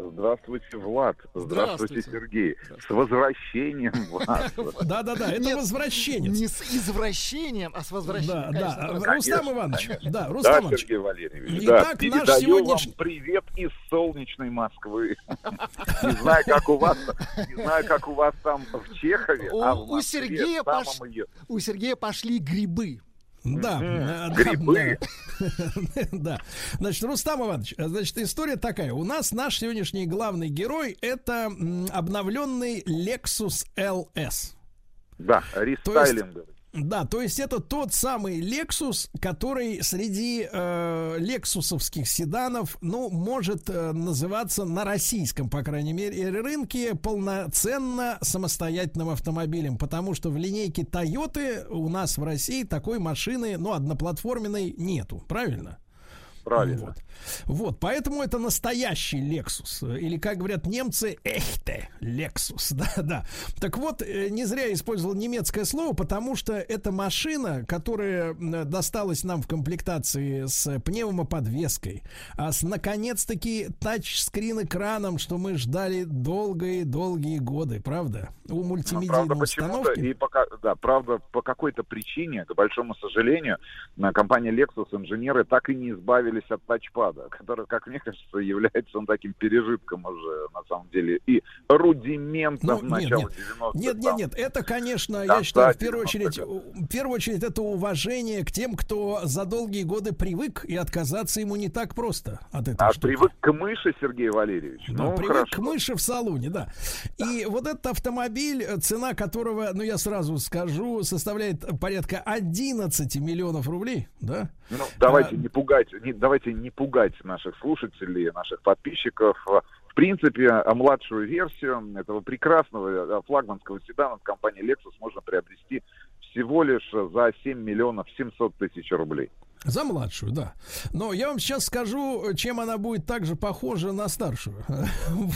Здравствуйте, Влад. Здравствуйте, Здравствуйте. Сергей. С возвращением вас. Да-да-да, это Нет, возвращенец. Не с извращением, а с возвращением. Да, да. Рустам Иванович, да, Рустам Иванович. Сергей Валерьевич, Итак, да. наш сегодняшний- вам привет из солнечной Москвы. Не знаю, как у вас, не знаю, как у вас там в Чехове, а Сергея у Сергея пошли грибы. Да, да, Грибы. Да. Значит, Рустам Иванович, значит, история такая. У нас наш сегодняшний главный герой это обновленный Lexus LS. Да, рестайлинговый. Да, то есть это тот самый Lexus, который среди э, лексусовских седанов, ну, может э, называться на российском, по крайней мере, рынке полноценно самостоятельным автомобилем, потому что в линейке Toyota у нас в России такой машины, ну, одноплатформенной нету, правильно? Правильно. Вот. Вот, поэтому это настоящий Lexus. Или, как говорят немцы, эхте Lexus. Да, да. Так вот, э, не зря я использовал немецкое слово, потому что это машина, которая досталась нам в комплектации с пневмоподвеской, а с, наконец-таки, тачскрин-экраном, что мы ждали долгие-долгие годы, правда? У Ну, мультимедийной правда, почему-то, установки. и пока, да, правда, по какой-то причине, к большому сожалению, на компании Lexus инженеры так и не избавились от тачпада, который, как мне кажется, является он таким пережитком уже, на самом деле, и рудиментом Ну, нет, начала нет. 90-х. Нет, нет, нет, это, конечно, Да, я считаю, да, в первую 90-х очередь, в первую очередь, это уважение к тем, кто за долгие годы привык, и отказаться ему не так просто от этого. А привык к мыши, Сергей Валерьевич? Да, ну, привык хорошо. к мыши в салоне, да. И вот этот автомобиль, э, цена которого, ну я сразу скажу, составляет порядка 11 миллионов рублей, да? Ну, давайте А, не пугать, не, давайте не пугать наших слушателей, наших подписчиков. В принципе, а младшую версию этого прекрасного а, флагманского седана от компании Lexus можно приобрести всего лишь за 7 миллионов 700 тысяч рублей. За младшую, да. Но я вам сейчас скажу, чем она будет также похожа на старшую.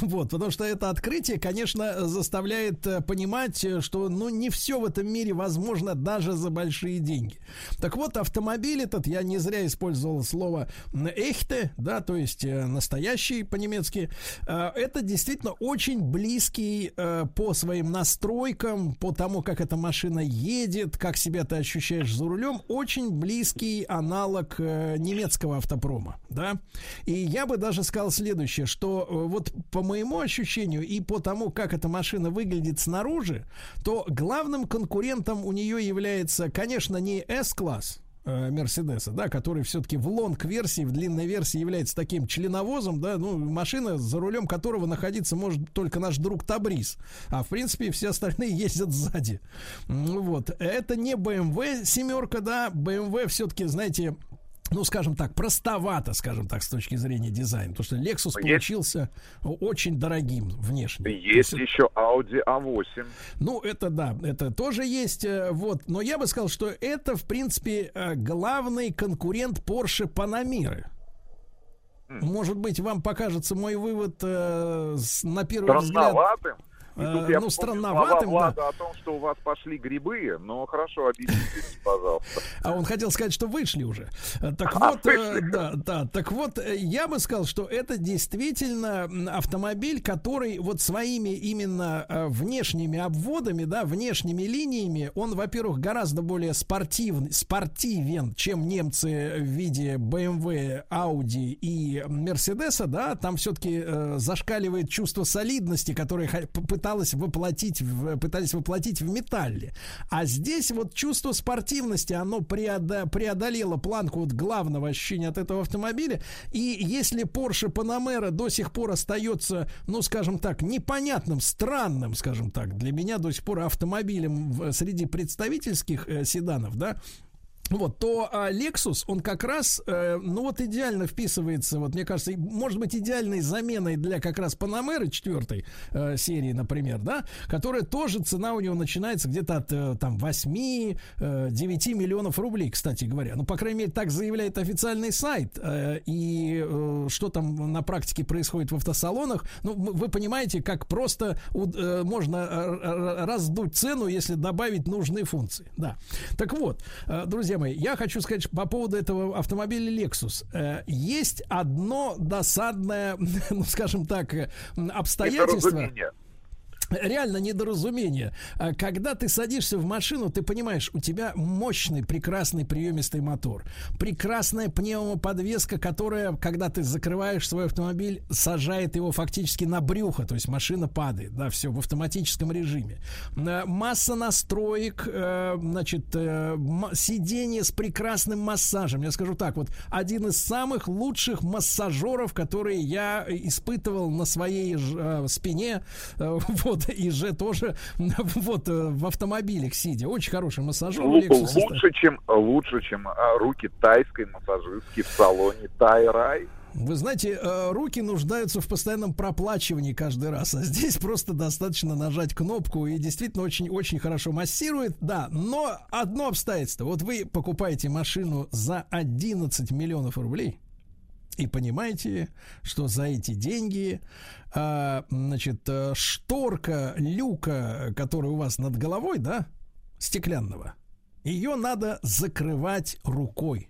Вот, потому что это открытие, конечно, заставляет э, понимать, э, что, ну, не все в этом мире возможно даже за большие деньги. Так вот, автомобиль этот, я не зря использовал слово «эхте», да, то есть э, настоящий по-немецки. Это действительно очень близкий по своим настройкам, по тому, как эта машина едет, как себя ты ощущаешь за рулем, очень близкий аналог э, немецкого автопрома, да. И я бы даже сказал следующее, что э, вот по моему ощущению и по тому, как эта машина выглядит снаружи, то главным конкурентом у нее является, конечно, не S-класс, Мерседеса, да, который все-таки в long-версии, в длинной версии является таким членовозом, да, ну, машина, за рулем которого находиться может только наш друг Табрис, а в принципе все остальные ездят сзади. Вот, это не BMW семерка, да, BMW все-таки, знаете, ну, скажем так, простовато, скажем так, с точки зрения дизайна. Потому что Lexus Есть- получился очень дорогим внешне. Есть еще Audi A8. Ну, это да, это тоже есть, э, вот. Но я бы сказал, что это, в принципе, э, главный конкурент Porsche Panamera. Может быть, вам покажется мой вывод э, на первый взгляд. Э, ну, странноватым, слова да. О том, что у вас пошли грибы, но хорошо, объясните, пожалуйста. А он хотел сказать, что вышли уже. Э, Так А, вот, э, вышли. да, да. Так вот, э, я бы сказал, что это действительно автомобиль, который вот своими именно э, внешними обводами, да, внешними линиями, он, во-первых, гораздо более спортивный, спортивен, чем немцы в виде BMW, Audi и Мерседеса, да. Там все-таки зашкаливает чувство солидности, которое пыталась воплотить, в, пытались воплотить в металле. А здесь вот чувство спортивности, оно преодо- преодолело планку вот главного ощущения от этого автомобиля. И если Porsche Panamera до сих пор остается, ну, скажем так, непонятным, странным, скажем так, для меня до сих пор автомобилем среди представительских э, седанов, да, вот, то а, Lexus, он как раз, э, ну вот идеально вписывается, вот мне кажется, может быть идеальной заменой для как раз Панамеры четвертой э, серии, например, да, которая тоже цена у него начинается где-то от э, там 8-9 миллионов рублей, кстати говоря. Ну, по крайней мере, так заявляет официальный сайт. Э, и э, что там на практике происходит в автосалонах, ну, вы понимаете, как просто э, можно э, раздуть цену, если добавить нужные функции. Да. Так вот, э, друзья мои, я хочу сказать по поводу этого автомобиля Lexus. Э, Есть одно досадное, ну, скажем так, обстоятельство. Реально недоразумение. А Когда ты садишься в машину, ты понимаешь, у тебя мощный, прекрасный приемистый мотор. Прекрасная пневмоподвеска, которая, когда ты закрываешь свой автомобиль, сажает его фактически на брюхо. То есть машина падает. Да, все в автоматическом режиме. Э, Масса настроек, э, значит, э, сиденье с прекрасным массажем. Я скажу так, вот один из самых лучших массажеров, которые я испытывал на своей спине. Э, Вот, и же тоже вот э, в автомобилях сидя. Очень хороший массажер. у Лу- Lexus Лучше, чем, лучше, чем а, руки тайской массажистки в салоне Тайрай. Вы знаете, э, руки нуждаются в постоянном проплачивании каждый раз, а здесь просто достаточно нажать кнопку и действительно очень-очень хорошо массирует, да, но одно обстоятельство, вот вы покупаете машину за 11 миллионов рублей, и понимаете, что за эти деньги, а, значит, э, шторка люка, которая у вас над головой, да, стеклянного, ее надо закрывать рукой.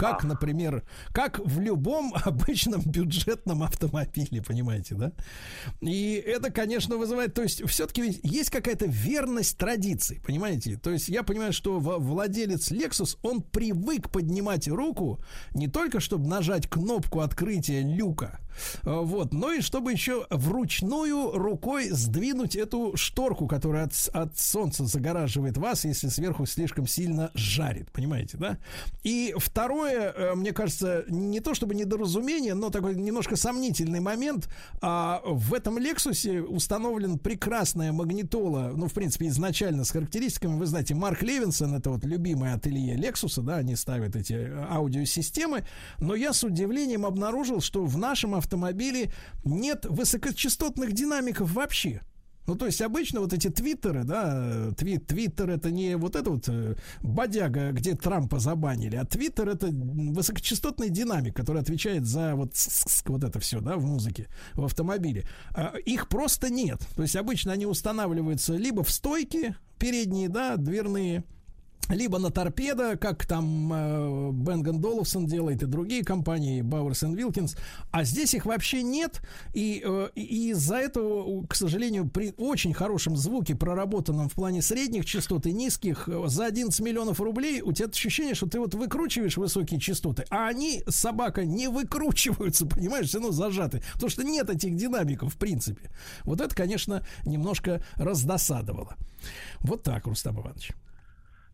Как, например, как в любом обычном бюджетном автомобиле, понимаете, да? И это, конечно, вызывает, то есть все-таки есть какая-то верность традиции, понимаете? То есть я понимаю, что владелец Lexus, он привык поднимать руку не только, чтобы нажать кнопку открытия люка, вот, но и чтобы еще вручную рукой сдвинуть эту шторку, которая от, от солнца загораживает вас, если сверху слишком сильно жарит, понимаете, да? И второе, э, мне кажется, не то чтобы недоразумение, но такой немножко сомнительный момент. А, в этом Лексусе установлен прекрасная магнитола, ну, в принципе, изначально с характеристиками. Вы знаете, Марк Левинсон, это вот любимое ателье Лексуса, да, они ставят эти э, аудиосистемы. Но я с удивлением обнаружил, что в нашем автомобиле нет высокочастотных динамиков вообще. Ну, то есть обычно вот эти твиттеры, да, твит, твиттер это не вот это вот э, бодяга, где Трампа забанили, а твиттер это высокочастотный динамик, который отвечает за вот, вот это все, да, в музыке, в автомобиле. А, их просто нет. То есть обычно они устанавливаются либо в стойке передние, да, дверные, либо на торпедо, как там э, Доловсон делает и другие компании, Бауэрс и Вилкинс, а здесь их вообще нет, и, э, и из-за этого, к сожалению, при очень хорошем звуке, проработанном в плане средних частот и низких, э, за 11 миллионов рублей у тебя ощущение, что ты вот выкручиваешь высокие частоты, а они, собака, не выкручиваются, понимаешь, все равно зажаты, потому что нет этих динамиков в принципе. Вот это, конечно, немножко раздосадовало. Вот так, Рустам Иванович.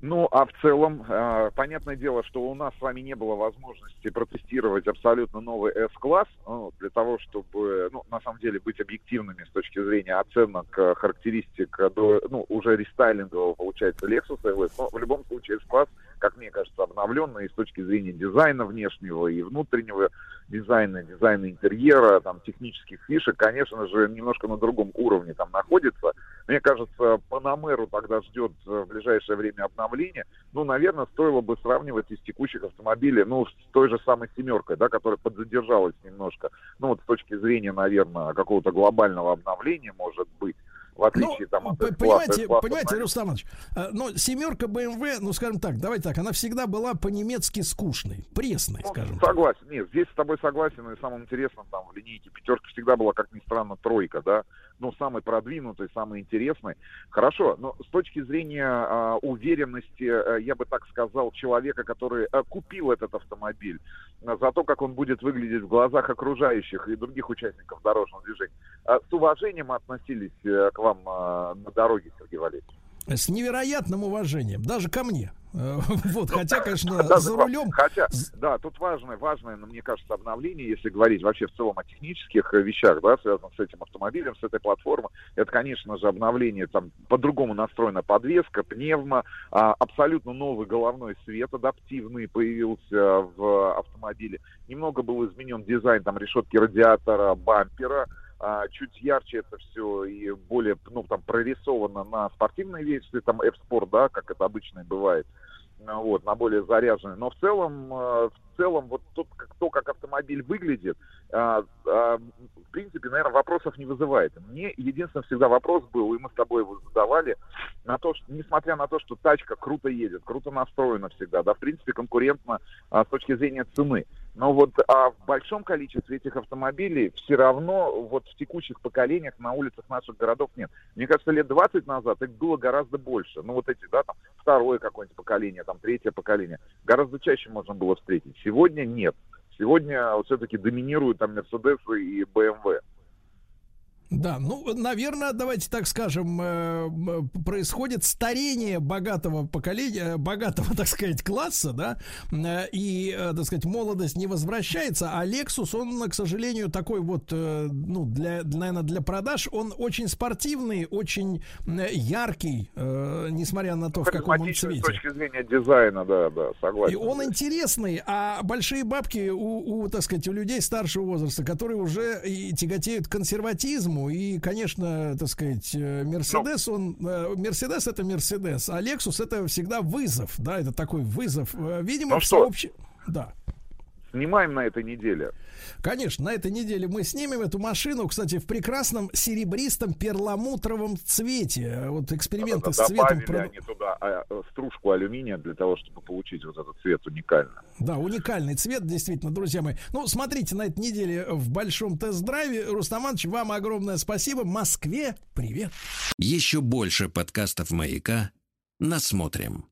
Ну, а в целом, э, понятное дело, что у нас с вами не было возможности протестировать абсолютно новый S-класс, ну, для того, чтобы, ну, на самом деле, быть объективными с точки зрения оценок, э, характеристик, э, до, ну, уже рестайлингового, получается, Lexus LS. Но в любом случае S-класс, как мне кажется, обновленный и с точки зрения дизайна внешнего и внутреннего дизайна, дизайна интерьера, там, технических фишек, конечно же, немножко на другом уровне там находится. Мне кажется, Панамеру тогда ждет э, в ближайшее время обновление. Ну, наверное, стоило бы сравнивать из текущих автомобилей, ну, с той же самой семеркой, да, которая подзадержалась немножко. Ну, вот с точки зрения, наверное, какого-то глобального обновления, может быть, в отличие там от. Понимаете, S-класса, понимаете, Рустам э, но семерка BMW, ну, скажем так, давайте так, она всегда была по-немецки скучной, пресной, скажем так. Согласен. Нет, здесь с тобой согласен. И самым интересным там в линейке пятерка всегда была, как ни странно, тройка, да. Ну, самый продвинутый, самый интересный. Хорошо, но с точки зрения а, уверенности, а, я бы так сказал, человека, который а, купил этот автомобиль, а, за то, как он будет выглядеть в глазах окружающих и других участников дорожного движения, а, с уважением относились э, к вам а, на дороге, Сергей Валерьевич? С невероятным уважением, даже ко мне. Э, Вот, хотя, конечно, Да, за рулем... Хотя, да, тут важное, важное, ну, мне кажется, обновление, если говорить вообще в целом о технических э, вещах, да, связанных с этим автомобилем, с этой платформой, это, конечно же, обновление, там, по-другому настроена подвеска, пневма, а, абсолютно новый головной свет адаптивный появился в автомобиле. Немного был изменен дизайн, там, решетки радиатора, бампера, а, чуть ярче это все и более, ну, там, прорисовано на спортивной версии, там, F-Sport, да, как это обычно бывает, Ну, вот, на более заряженный. Но в целом, э, в целом, вот тут, как, то, как автомобиль выглядит, а, а, в принципе, наверное, вопросов не вызывает. Мне единственный всегда вопрос был, и мы с тобой его задавали, на то, что, несмотря на то, что тачка круто едет, круто настроена всегда, да, в принципе, конкурентно а, с точки зрения цены. Но вот а в большом количестве этих автомобилей все равно вот в текущих поколениях на улицах наших городов нет. Мне кажется, лет 20 назад их было гораздо больше. Ну вот эти, да, там второе какое-нибудь поколение, там третье поколение. Гораздо чаще можно было встретить. Сегодня нет. Сегодня все-таки доминируют там Мерседесы и БМВ. Да, ну, наверное, давайте так скажем, э, происходит старение богатого поколения, богатого, так сказать, класса, да, э, и, э, так сказать, молодость не возвращается, а Lexus, он, к сожалению, такой вот, ну, для, наверное, для продаж, он очень спортивный, очень яркий, несмотря на то, в каком он цвете. С точки зрения дизайна, да, да, согласен. И он интересный, а большие бабки у, у так сказать, у людей старшего возраста, которые уже и тяготеют к консерватизму, по И, конечно, так сказать, э, Мерседес, он... Э, Мерседес это Мерседес, а Lexus это всегда вызов, да, это такой вызов. Э, видимо, ну, что? Общ... Да. Снимаем на этой неделе. Конечно, на этой неделе мы снимем эту машину, кстати, в прекрасном серебристом перламутровом цвете. Вот эксперименты с цветом. Добавили они туда а, стружку алюминия для того, чтобы получить вот этот цвет уникальный. Да, уникальный цвет, действительно, друзья мои. Ну, смотрите, на этой неделе в большом тест-драйве. Рустам Иванович, вам огромное спасибо. Москве привет. Еще больше подкастов «Маяка» насмотрим.